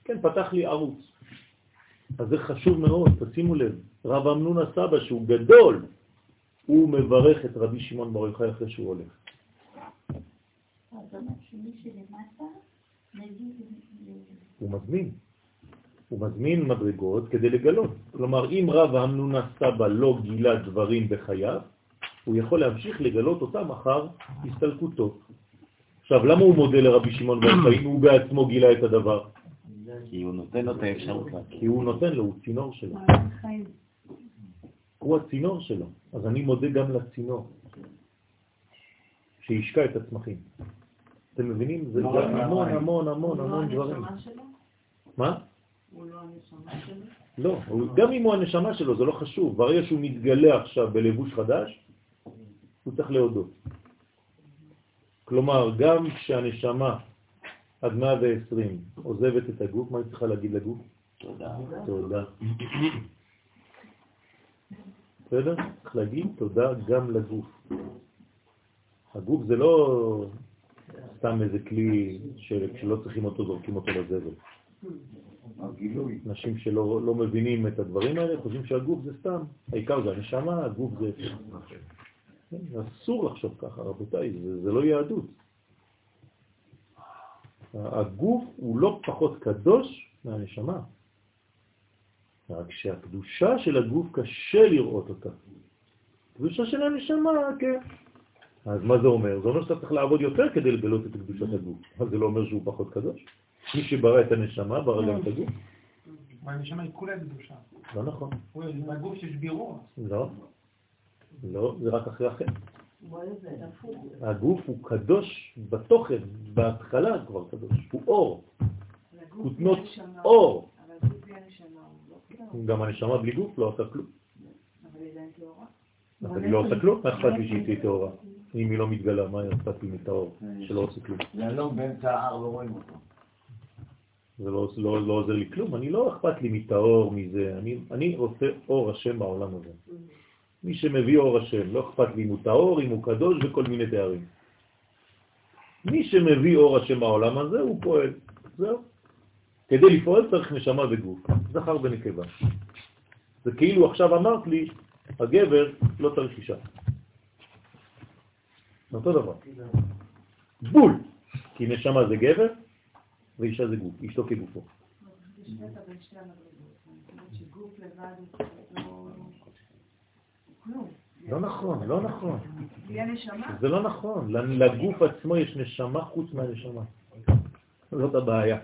כן, פתח לי ערוץ. אז זה חשוב מאוד, תשימו לב, רב אמנון הסבא שהוא גדול, הוא מברך את רבי שמעון בר יוחאי אחרי שהוא הולך. הוא מזמין. הוא מזמין מדרגות כדי לגלות. כלומר, אם רב אמנון הסבא לא גילה דברים בחייו, הוא יכול להמשיך לגלות אותם אחר הסתלקותו. עכשיו, למה הוא מודה לרבי שמעון בר יוחאי אם הוא בעצמו גילה את הדבר? כי הוא נותן לו את האפשרות. כי הוא נותן לו, הוא צינור שלו. הוא הצינור שלו, אז אני מודה גם לצינור שישקע את הצמחים. אתם מבינים? זה לא המון המון המון לא המון דברים. מה? הוא לא הנשמה שלו? לא, גם אם הוא הנשמה שלו, זה לא חשוב. ברגע שהוא מתגלה עכשיו בלבוש חדש, הוא צריך להודות. כלומר, גם כשהנשמה עד 120 עוזבת את הגוף, מה היא צריכה להגיד לגוף? תודה. תודה. בסדר? צריך להגיד תודה גם לגוף. הגוף זה לא סתם איזה כלי שכשלא צריכים אותו זורקים אותו לזבל. הגילוי. אנשים שלא לא מבינים את הדברים האלה חושבים שהגוף זה סתם, העיקר זה הנשמה, הגוף זה... כן, אסור לחשוב ככה, רבותיי, זה, זה לא יהדות. הגוף הוא לא פחות קדוש מהנשמה. רק שהקדושה של הגוף קשה לראות אותה. קדושה של הנשמה, כן. אז מה זה אומר? זה אומר שאתה צריך לעבוד יותר כדי לגלות את קדושת הגוף. אבל זה לא אומר שהוא פחות קדוש. מי שברא את הנשמה, ברא גם את הגוף. והנשמה היא כולה קדושה. לא נכון. הוא- בגוף שיש בירו. לא. לא, זה רק אחרי החטא. הגוף הוא קדוש בתוכן, בהתחלה כבר קדוש. הוא אור. כותנות אור. הנשמה לא גם הנשמה בלי גוף לא עושה כלום. אבל היא לא עושה כלום, מה אכפת לי שהיא תהיה טהורה? אם היא לא מתגלה, מה אכפת לי מטהור שלא עושה כלום? יהלום באמצע ההר לא רואים אותו. זה לא, לא, לא עוזר לי כלום, אני לא אכפת לי מטהור, מזה, אני, אני רוצה אור השם בעולם הזה. מי שמביא אור השם, לא אכפת לי אם הוא טהור, אם הוא קדוש וכל מיני תארים. מי שמביא אור השם בעולם הזה, הוא פועל. זהו. כדי לפעול צריך נשמה וגוף, זכר ונקבה. זה כאילו עכשיו אמרת לי, הגבר לא צריך אישה. אותו דבר. בול! כי נשמה זה גבר ואישה זה גוף, אשתו כגופו. לא... נכון, לא נכון. זה לא נכון. לגוף עצמו יש נשמה חוץ מהנשמה. זאת הבעיה.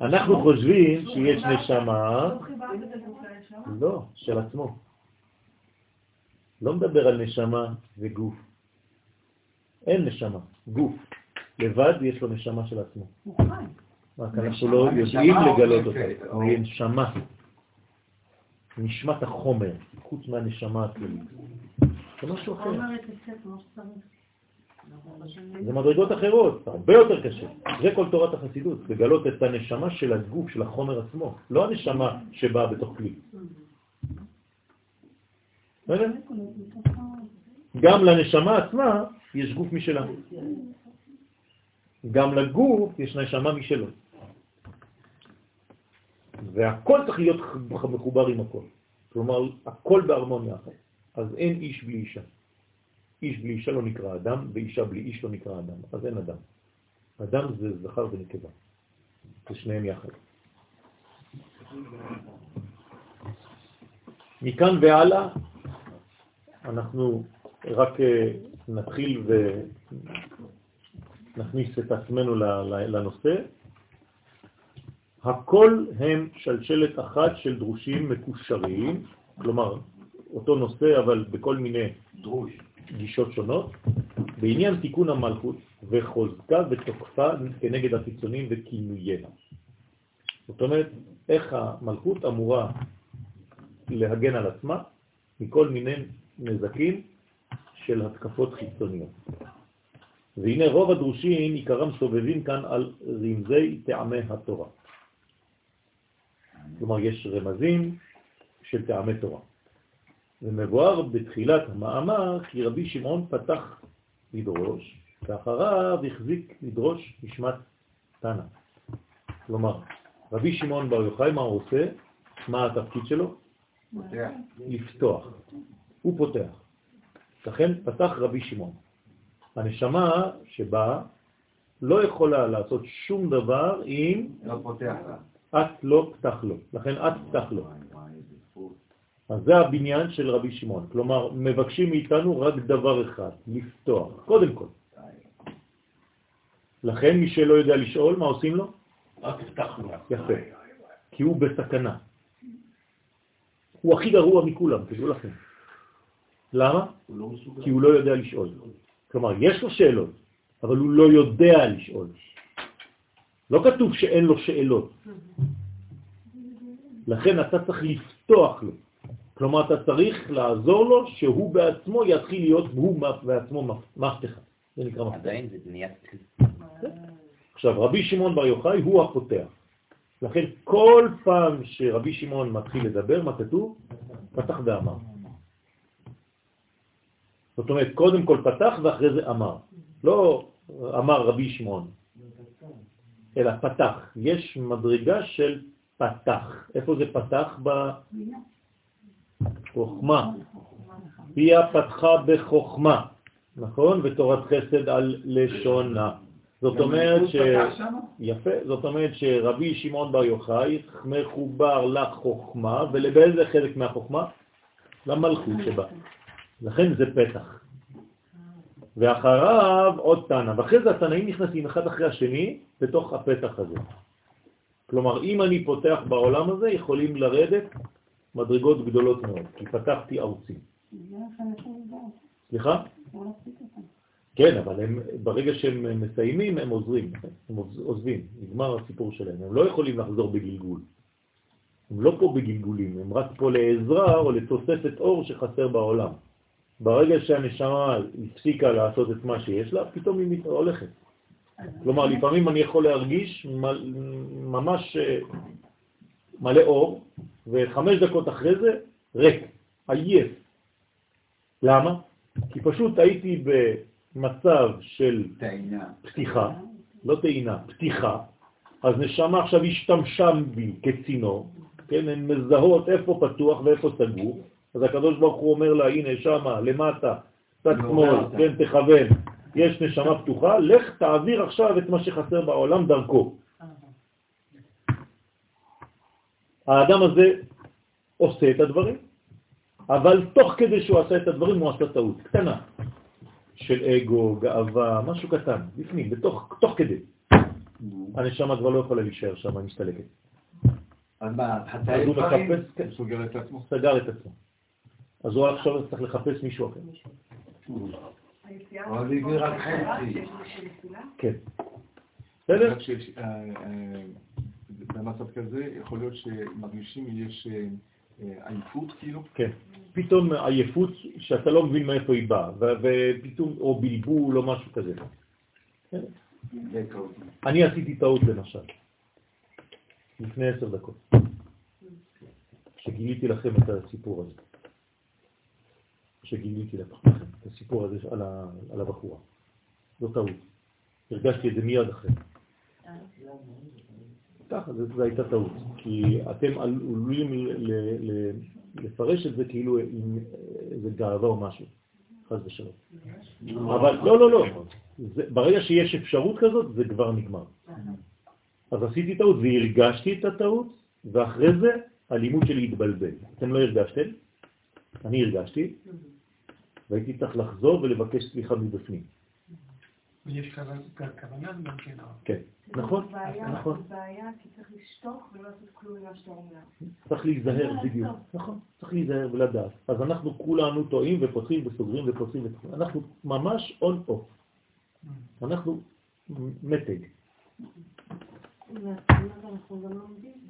אנחנו חושבים שיש נשמה? לא, של עצמו. לא מדבר על נשמה וגוף. אין נשמה, גוף. לבד יש לו נשמה של עצמו. רק אנחנו לא יודעים לגלות? אותה. או- נשמה. נשמת החומר, חוץ מהנשמה הכללית. זה משהו אחר. זה מדרגות אחרות, הרבה יותר קשה. זה כל תורת החסידות, לגלות את הנשמה של הגוף, של החומר עצמו, לא הנשמה שבאה בתוך כלי. בסדר? גם לנשמה עצמה יש גוף משלה. גם לגוף יש נשמה משלו. והכל צריך להיות מחובר עם הכל. כלומר, הכל בהרמוניה. אז אין איש בלי אישה. איש בלי אישה לא נקרא אדם, ואישה בלי איש לא נקרא אדם. אז אין אדם. אדם זה זכר ונקבה, זה שניהם יחד. מכאן והלאה אנחנו רק אה, נתחיל ונכניס את עצמנו לנושא. הכל הם שלשלת אחת של דרושים מקושרים, כלומר אותו נושא אבל בכל מיני דרוש גישות שונות, בעניין תיקון המלכות וחוזקה ותוקפה כנגד החיצונים וכינוייה. זאת אומרת, איך המלכות אמורה להגן על עצמה מכל מיני נזקים של התקפות חיצוניות. והנה רוב הדרושים עיקרם סובבים כאן על רמזי טעמי התורה. כלומר, יש רמזים של טעמי תורה. ומבואר בתחילת המאמר כי רבי שמעון פתח לדרוש, ואחריו החזיק לדרוש נשמת תנא. כלומר, רבי שמעון בר יוחאי, מה הוא עושה? מה התפקיד שלו? פותח. לפתוח. הוא פותח. לכן פתח רבי שמעון. הנשמה שבה לא יכולה לעשות שום דבר אם לא פותח לה. את לא פתח לו. לכן את פתח לו. אז זה הבניין של רבי שמעון. כלומר, מבקשים מאיתנו רק דבר אחד, לפתוח, קודם כל. לכן מי שלא יודע לשאול, מה עושים לו? רק תפתח לו. יפה. כי הוא בסכנה. הוא הכי גרוע מכולם, תדעו לכם. למה? לא כי הוא לא יודע לשאול. כלומר, יש לו שאלות, אבל הוא לא יודע לשאול. לא כתוב שאין לו שאלות. לכן אתה צריך לפתוח לו. כלומר, אתה צריך לעזור לו שהוא בעצמו יתחיל להיות, הוא בעצמו מפתחה. זה נקרא מפתח. עדיין זה בניית כלי. עכשיו, רבי שמעון בר יוחאי הוא הפותח. לכן כל פעם שרבי שמעון מתחיל לדבר, מה כתוב? פתח ואמר. זאת אומרת, קודם כל פתח ואחרי זה אמר. לא אמר רבי שמעון, אלא פתח. יש מדרגה של פתח. איפה זה פתח? בחוכמה. פיה פתחה בחוכמה, נכון? ותורת חסד על לשונה. זאת אומרת ש... יפה, זאת אומרת שרבי שמעון בר יוחאי מחובר לחוכמה, ולבאיזה חלק מהחוכמה? למלכות שבה. לכן זה פתח. ואחריו עוד תנא, ואחרי זה התנאים נכנסים אחד אחרי השני בתוך הפתח הזה. כלומר, אם אני פותח בעולם הזה, יכולים לרדת מדרגות גדולות מאוד, כי פתחתי ארצי. סליחה? כן, אבל הם, ברגע שהם מסיימים, הם עוזרים, הם עוזבים, נגמר הסיפור שלהם. הם לא יכולים לחזור בגלגול. הם לא פה בגלגולים, הם רק פה לעזרה או לתוספת אור שחסר בעולם. ברגע שהנשמה הפסיקה לעשות את מה שיש לה, פתאום היא הולכת. כלומר, לפעמים אני יכול להרגיש ממש אה, מלא אור, וחמש דקות אחרי זה ריק, עייף. למה? כי פשוט הייתי במצב של טעינה. פתיחה, לא טעינה, פתיחה, אז נשמה עכשיו השתמשה בי כצינור, כן, הן מזהות איפה פתוח ואיפה סגור, אז הקדוש ברוך הוא אומר לה, הנה שמה, למטה, צד שמאל, כן, תכוון, יש נשמה פתוחה, לך תעביר עכשיו את מה שחסר בעולם דרכו. האדם הזה עושה את הדברים, אבל תוך כדי שהוא עשה את הדברים הוא עשה טעות קטנה של אגו, גאווה, משהו קטן, בפנים, בתוך, תוך כדי. הנשמה כבר לא יכולה להישאר שם, היא מסתלקת. אז מה, חצאי דברים? כן, הוא סוגר את עצמו. סגר את עצמו. אז הוא עכשיו צריך לחפש מישהו אחר. אבל זה הביא רק חצי. כן. בסדר? אה, אה, במצב כזה, יכול להיות שמרגישים יש אה, עייפות כאילו, כן. פתאום עייפות שאתה לא מבין מאיפה היא באה, ופתאום, או בלבול או משהו כזה. כן. אני עשיתי טעות למשל, לפני עשר דקות, שגיליתי לכם את הסיפור הזה. שגיליתי לכם את הסיפור הזה על, ה, על הבחורה. זו טעות. הרגשתי את זה מיד אחרי. ככה, זו הייתה טעות. כי אתם עלולים ל, ל, לפרש את זה כאילו עם איזה גאווה או משהו, חס ושלום. אבל לא, לא, לא. זה, ברגע שיש אפשרות כזאת, זה כבר נגמר. אז עשיתי טעות והרגשתי את הטעות, ואחרי זה הלימוד שלי התבלבל. אתם לא הרגשתם? אני הרגשתי, והייתי צריך לחזור ולבקש סליחה מבפנים. ויש כוונה גם כן. כן, נכון, נכון. זה בעיה כי צריך לשתוק ולא לעשות כלום ממה שאתה אומר. צריך להיזהר בדיוק, נכון, צריך להיזהר ולדעת. אז אנחנו כולנו טועים ופותחים וסוגרים ופותחים ופותחים. אנחנו ממש און אוף. אנחנו מתג.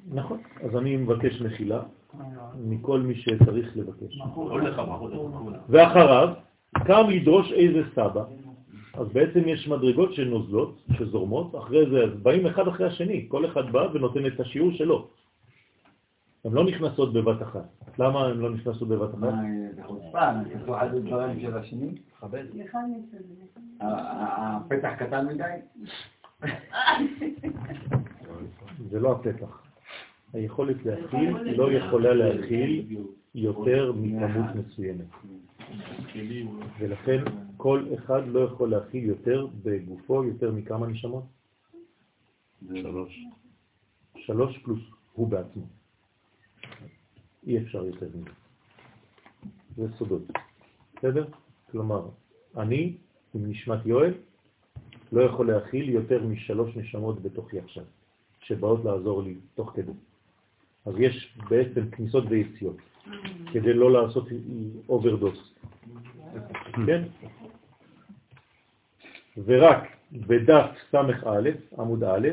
נכון, אז אני מבקש מחילה מכל מי שצריך לבקש. ואחריו קם לדרוש איזה סבא, אז בעצם יש מדרגות שנוזלות, שזורמות, אחרי זה אז באים אחד אחרי השני, כל אחד בא ונותן את השיעור שלו. הן לא נכנסות בבת אחת. למה הן לא נכנסות בבת אחת? מה, זה חוצפה, נכנסו אחד לדברים של השני? הפתח קטן מדי? זה לא הפתח. היכולת להכיל לא יכולה להכיל יותר מכמות מסוימת. ולכן כל אחד לא יכול להכיל יותר בגופו יותר מכמה נשמות? שלוש. שלוש פלוס הוא בעצמו. אי אפשר יותר מזה. זה סודות. בסדר? כלומר, אני, עם נשמת יואל, לא יכול להכיל יותר משלוש נשמות בתוכי עכשיו, שבאות לעזור לי תוך כדי. אז יש בעצם כניסות ויציאות, כדי לא לעשות אוברדוז. כן? ורק בדף ס"א, עמוד א',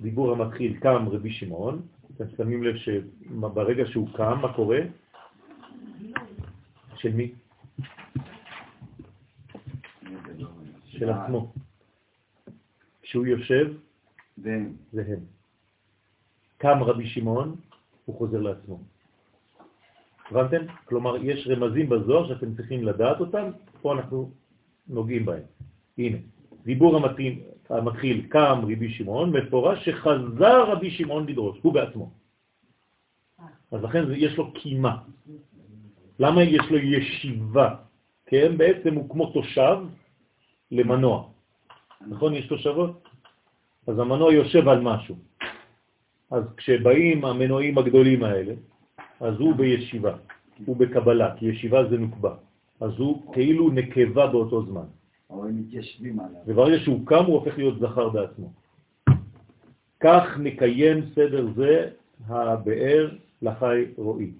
דיבור המתחיל קם רבי שמעון, אתם שמים לב שברגע שהוא קם, מה קורה? של מי? של עצמו. כשהוא יושב, זה הם. קם רבי שמעון, הוא חוזר לעצמו. הבנתם? כלומר, יש רמזים בזוהר שאתם צריכים לדעת אותם, פה אנחנו נוגעים בהם. הנה, דיבור המתאים, המתחיל, קם רבי שמעון, מפורש שחזר רבי שמעון לדרוש, הוא בעצמו. אז לכן יש לו קימה. למה יש לו ישיבה? כן, בעצם הוא כמו תושב למנוע. נכון? יש תושבות? אז המנוע יושב על משהו. אז כשבאים המנועים הגדולים האלה, אז הוא בישיבה, הוא בקבלה, כי ישיבה זה נוקבה. אז הוא כאילו נקבה באותו זמן. אבל הם מתיישבים עליו. וברגע שהוא קם הוא הופך להיות זכר בעצמו. כך נקיים סדר זה הבאר לחי רואי.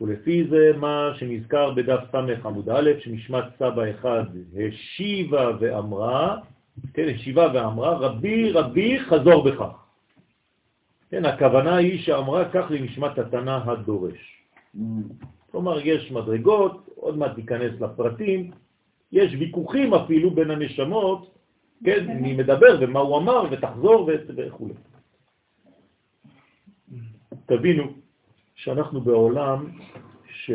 ולפי זה מה שנזכר בדף ס' עמוד א', שנשמת סבא אחד השיבה ואמרה, כן, השיבה ואמרה, רבי רבי חזור בכך. כן, הכוונה היא שאמרה כך לנשמת התנא הדורש. Mm. כלומר, יש מדרגות, עוד מעט ניכנס לפרטים, יש ויכוחים אפילו בין הנשמות, כן, מי מדבר ומה הוא אמר ותחזור וכו'. תבינו שאנחנו בעולם ש...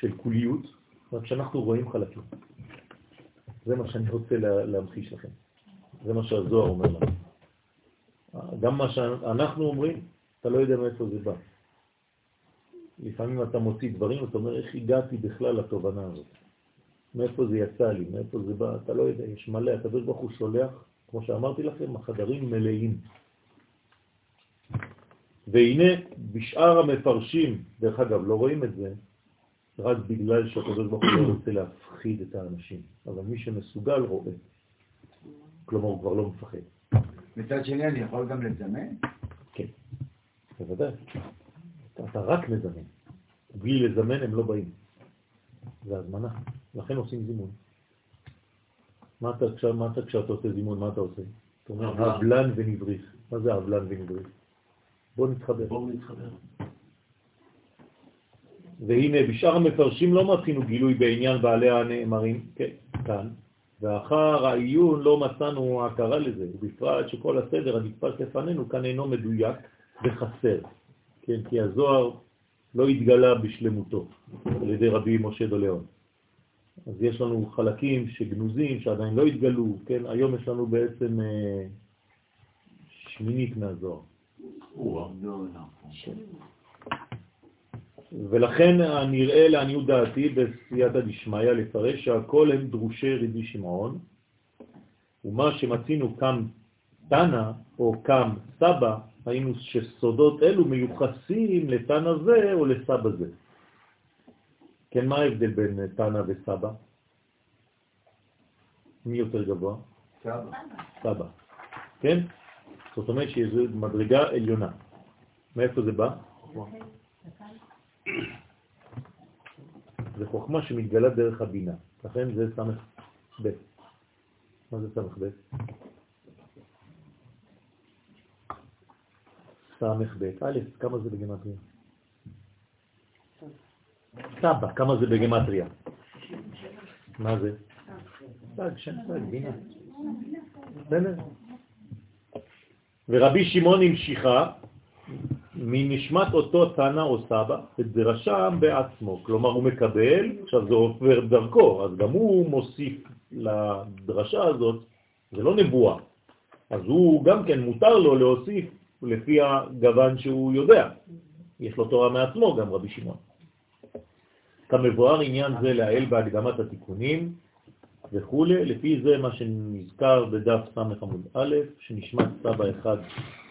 של כוליות, רק שאנחנו רואים חלקים. זה מה שאני רוצה להמחיש לכם. זה מה שהזוהר אומר לנו. גם מה שאנחנו אומרים, אתה לא יודע מאיפה זה בא. לפעמים אתה מוציא דברים ואתה אומר, איך הגעתי בכלל לתובנה הזאת? מאיפה זה יצא לי, מאיפה זה בא, אתה לא יודע, יש מלא, הקדוש ברוך הוא שולח, כמו שאמרתי לכם, החדרים מלאים. והנה, בשאר המפרשים, דרך אגב, לא רואים את זה, רק בגלל שהקדוש ברוך הוא לא רוצה להפחיד את האנשים, אבל מי שמסוגל רואה. כלומר, הוא כבר לא מפחד. מצד שני, אני יכול גם לזמן? כן, בוודאי. אתה רק מזמן. בלי לזמן הם לא באים. זה הזמנה. לכן עושים זימון. מה אתה, עכשיו, מה אתה כשאתה עושה זימון, מה אתה עושה? אתה אומר, הבלן ונבריך. מה זה הבלן ונבריך? בוא נתחבר. בואו נתחבר. והנה, בשאר המפרשים לא מתחינו גילוי בעניין בעלי הנאמרים, כן, כאן, ואחר העיון לא מצאנו הכרה לזה, ובפרט שכל הסדר הנתפס לפנינו כאן אינו מדויק וחסר, כן, כי הזוהר לא התגלה בשלמותו על ידי רבי משה דוליאון. אז יש לנו חלקים שגנוזים, שעדיין לא התגלו, כן, היום יש לנו בעצם אה, שמינית מהזוהר. כן. ולכן נראה לעניות דעתי בסייעתא דשמיא לפרש שהכל הם דרושי רבי שמעון, ומה שמצינו קם תנא או קם סבא, היינו שסודות אלו מיוחסים לתנא זה או לסבא זה. כן, מה ההבדל בין תנא וסבא? מי יותר גבוה? סבא. סבא. כן? זאת אומרת שזו מדרגה עליונה. מאיפה זה בא? זה חוכמה שמתגלה דרך הבינה. לכן זה סמך ב'. מה זה סמך ב'? סמך ב'. א', כמה זה בגמטריה? סבא, כמה זה בגמטריה? מה זה? סג, שם סג, בינה. בסדר? ורבי שמעון המשיכה מנשמת אותו תנא או סבא, את דרשם בעצמו. כלומר, הוא מקבל, עכשיו זה עובר דרכו, אז גם הוא מוסיף לדרשה הזאת, זה לא נבואה. אז הוא גם כן מותר לו להוסיף לפי הגוון שהוא יודע. יש לו תורה מעצמו, גם רבי שמעון. כמבואר עניין זה להעל בהקדמת התיקונים וכו', לפי זה מה שנזכר בדף ס' עמוד א', שנשמעת סבא אחד,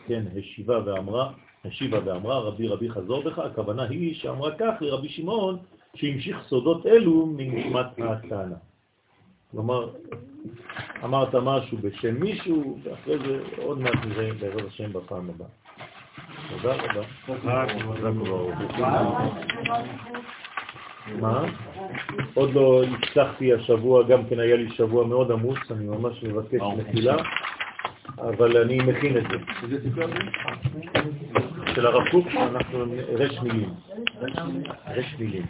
כן, השיבה ואמרה, השיבה ואמרה, רבי רבי חזור בך, הכוונה היא שאמרה כך לרבי שמעון, שהמשיך סודות אלו מנשמת הטענה. כלומר, אמרת משהו בשם מישהו, ואחרי זה עוד מעט נראה בעזרת השם בפעם הבאה. תודה רבה. מה? עוד לא הצלחתי השבוע, גם כן היה לי שבוע מאוד עמוס, אני ממש מבקש מחילה, אבל אני מכין את זה. של הרב קוק, אנחנו רש מילים. רש מילים.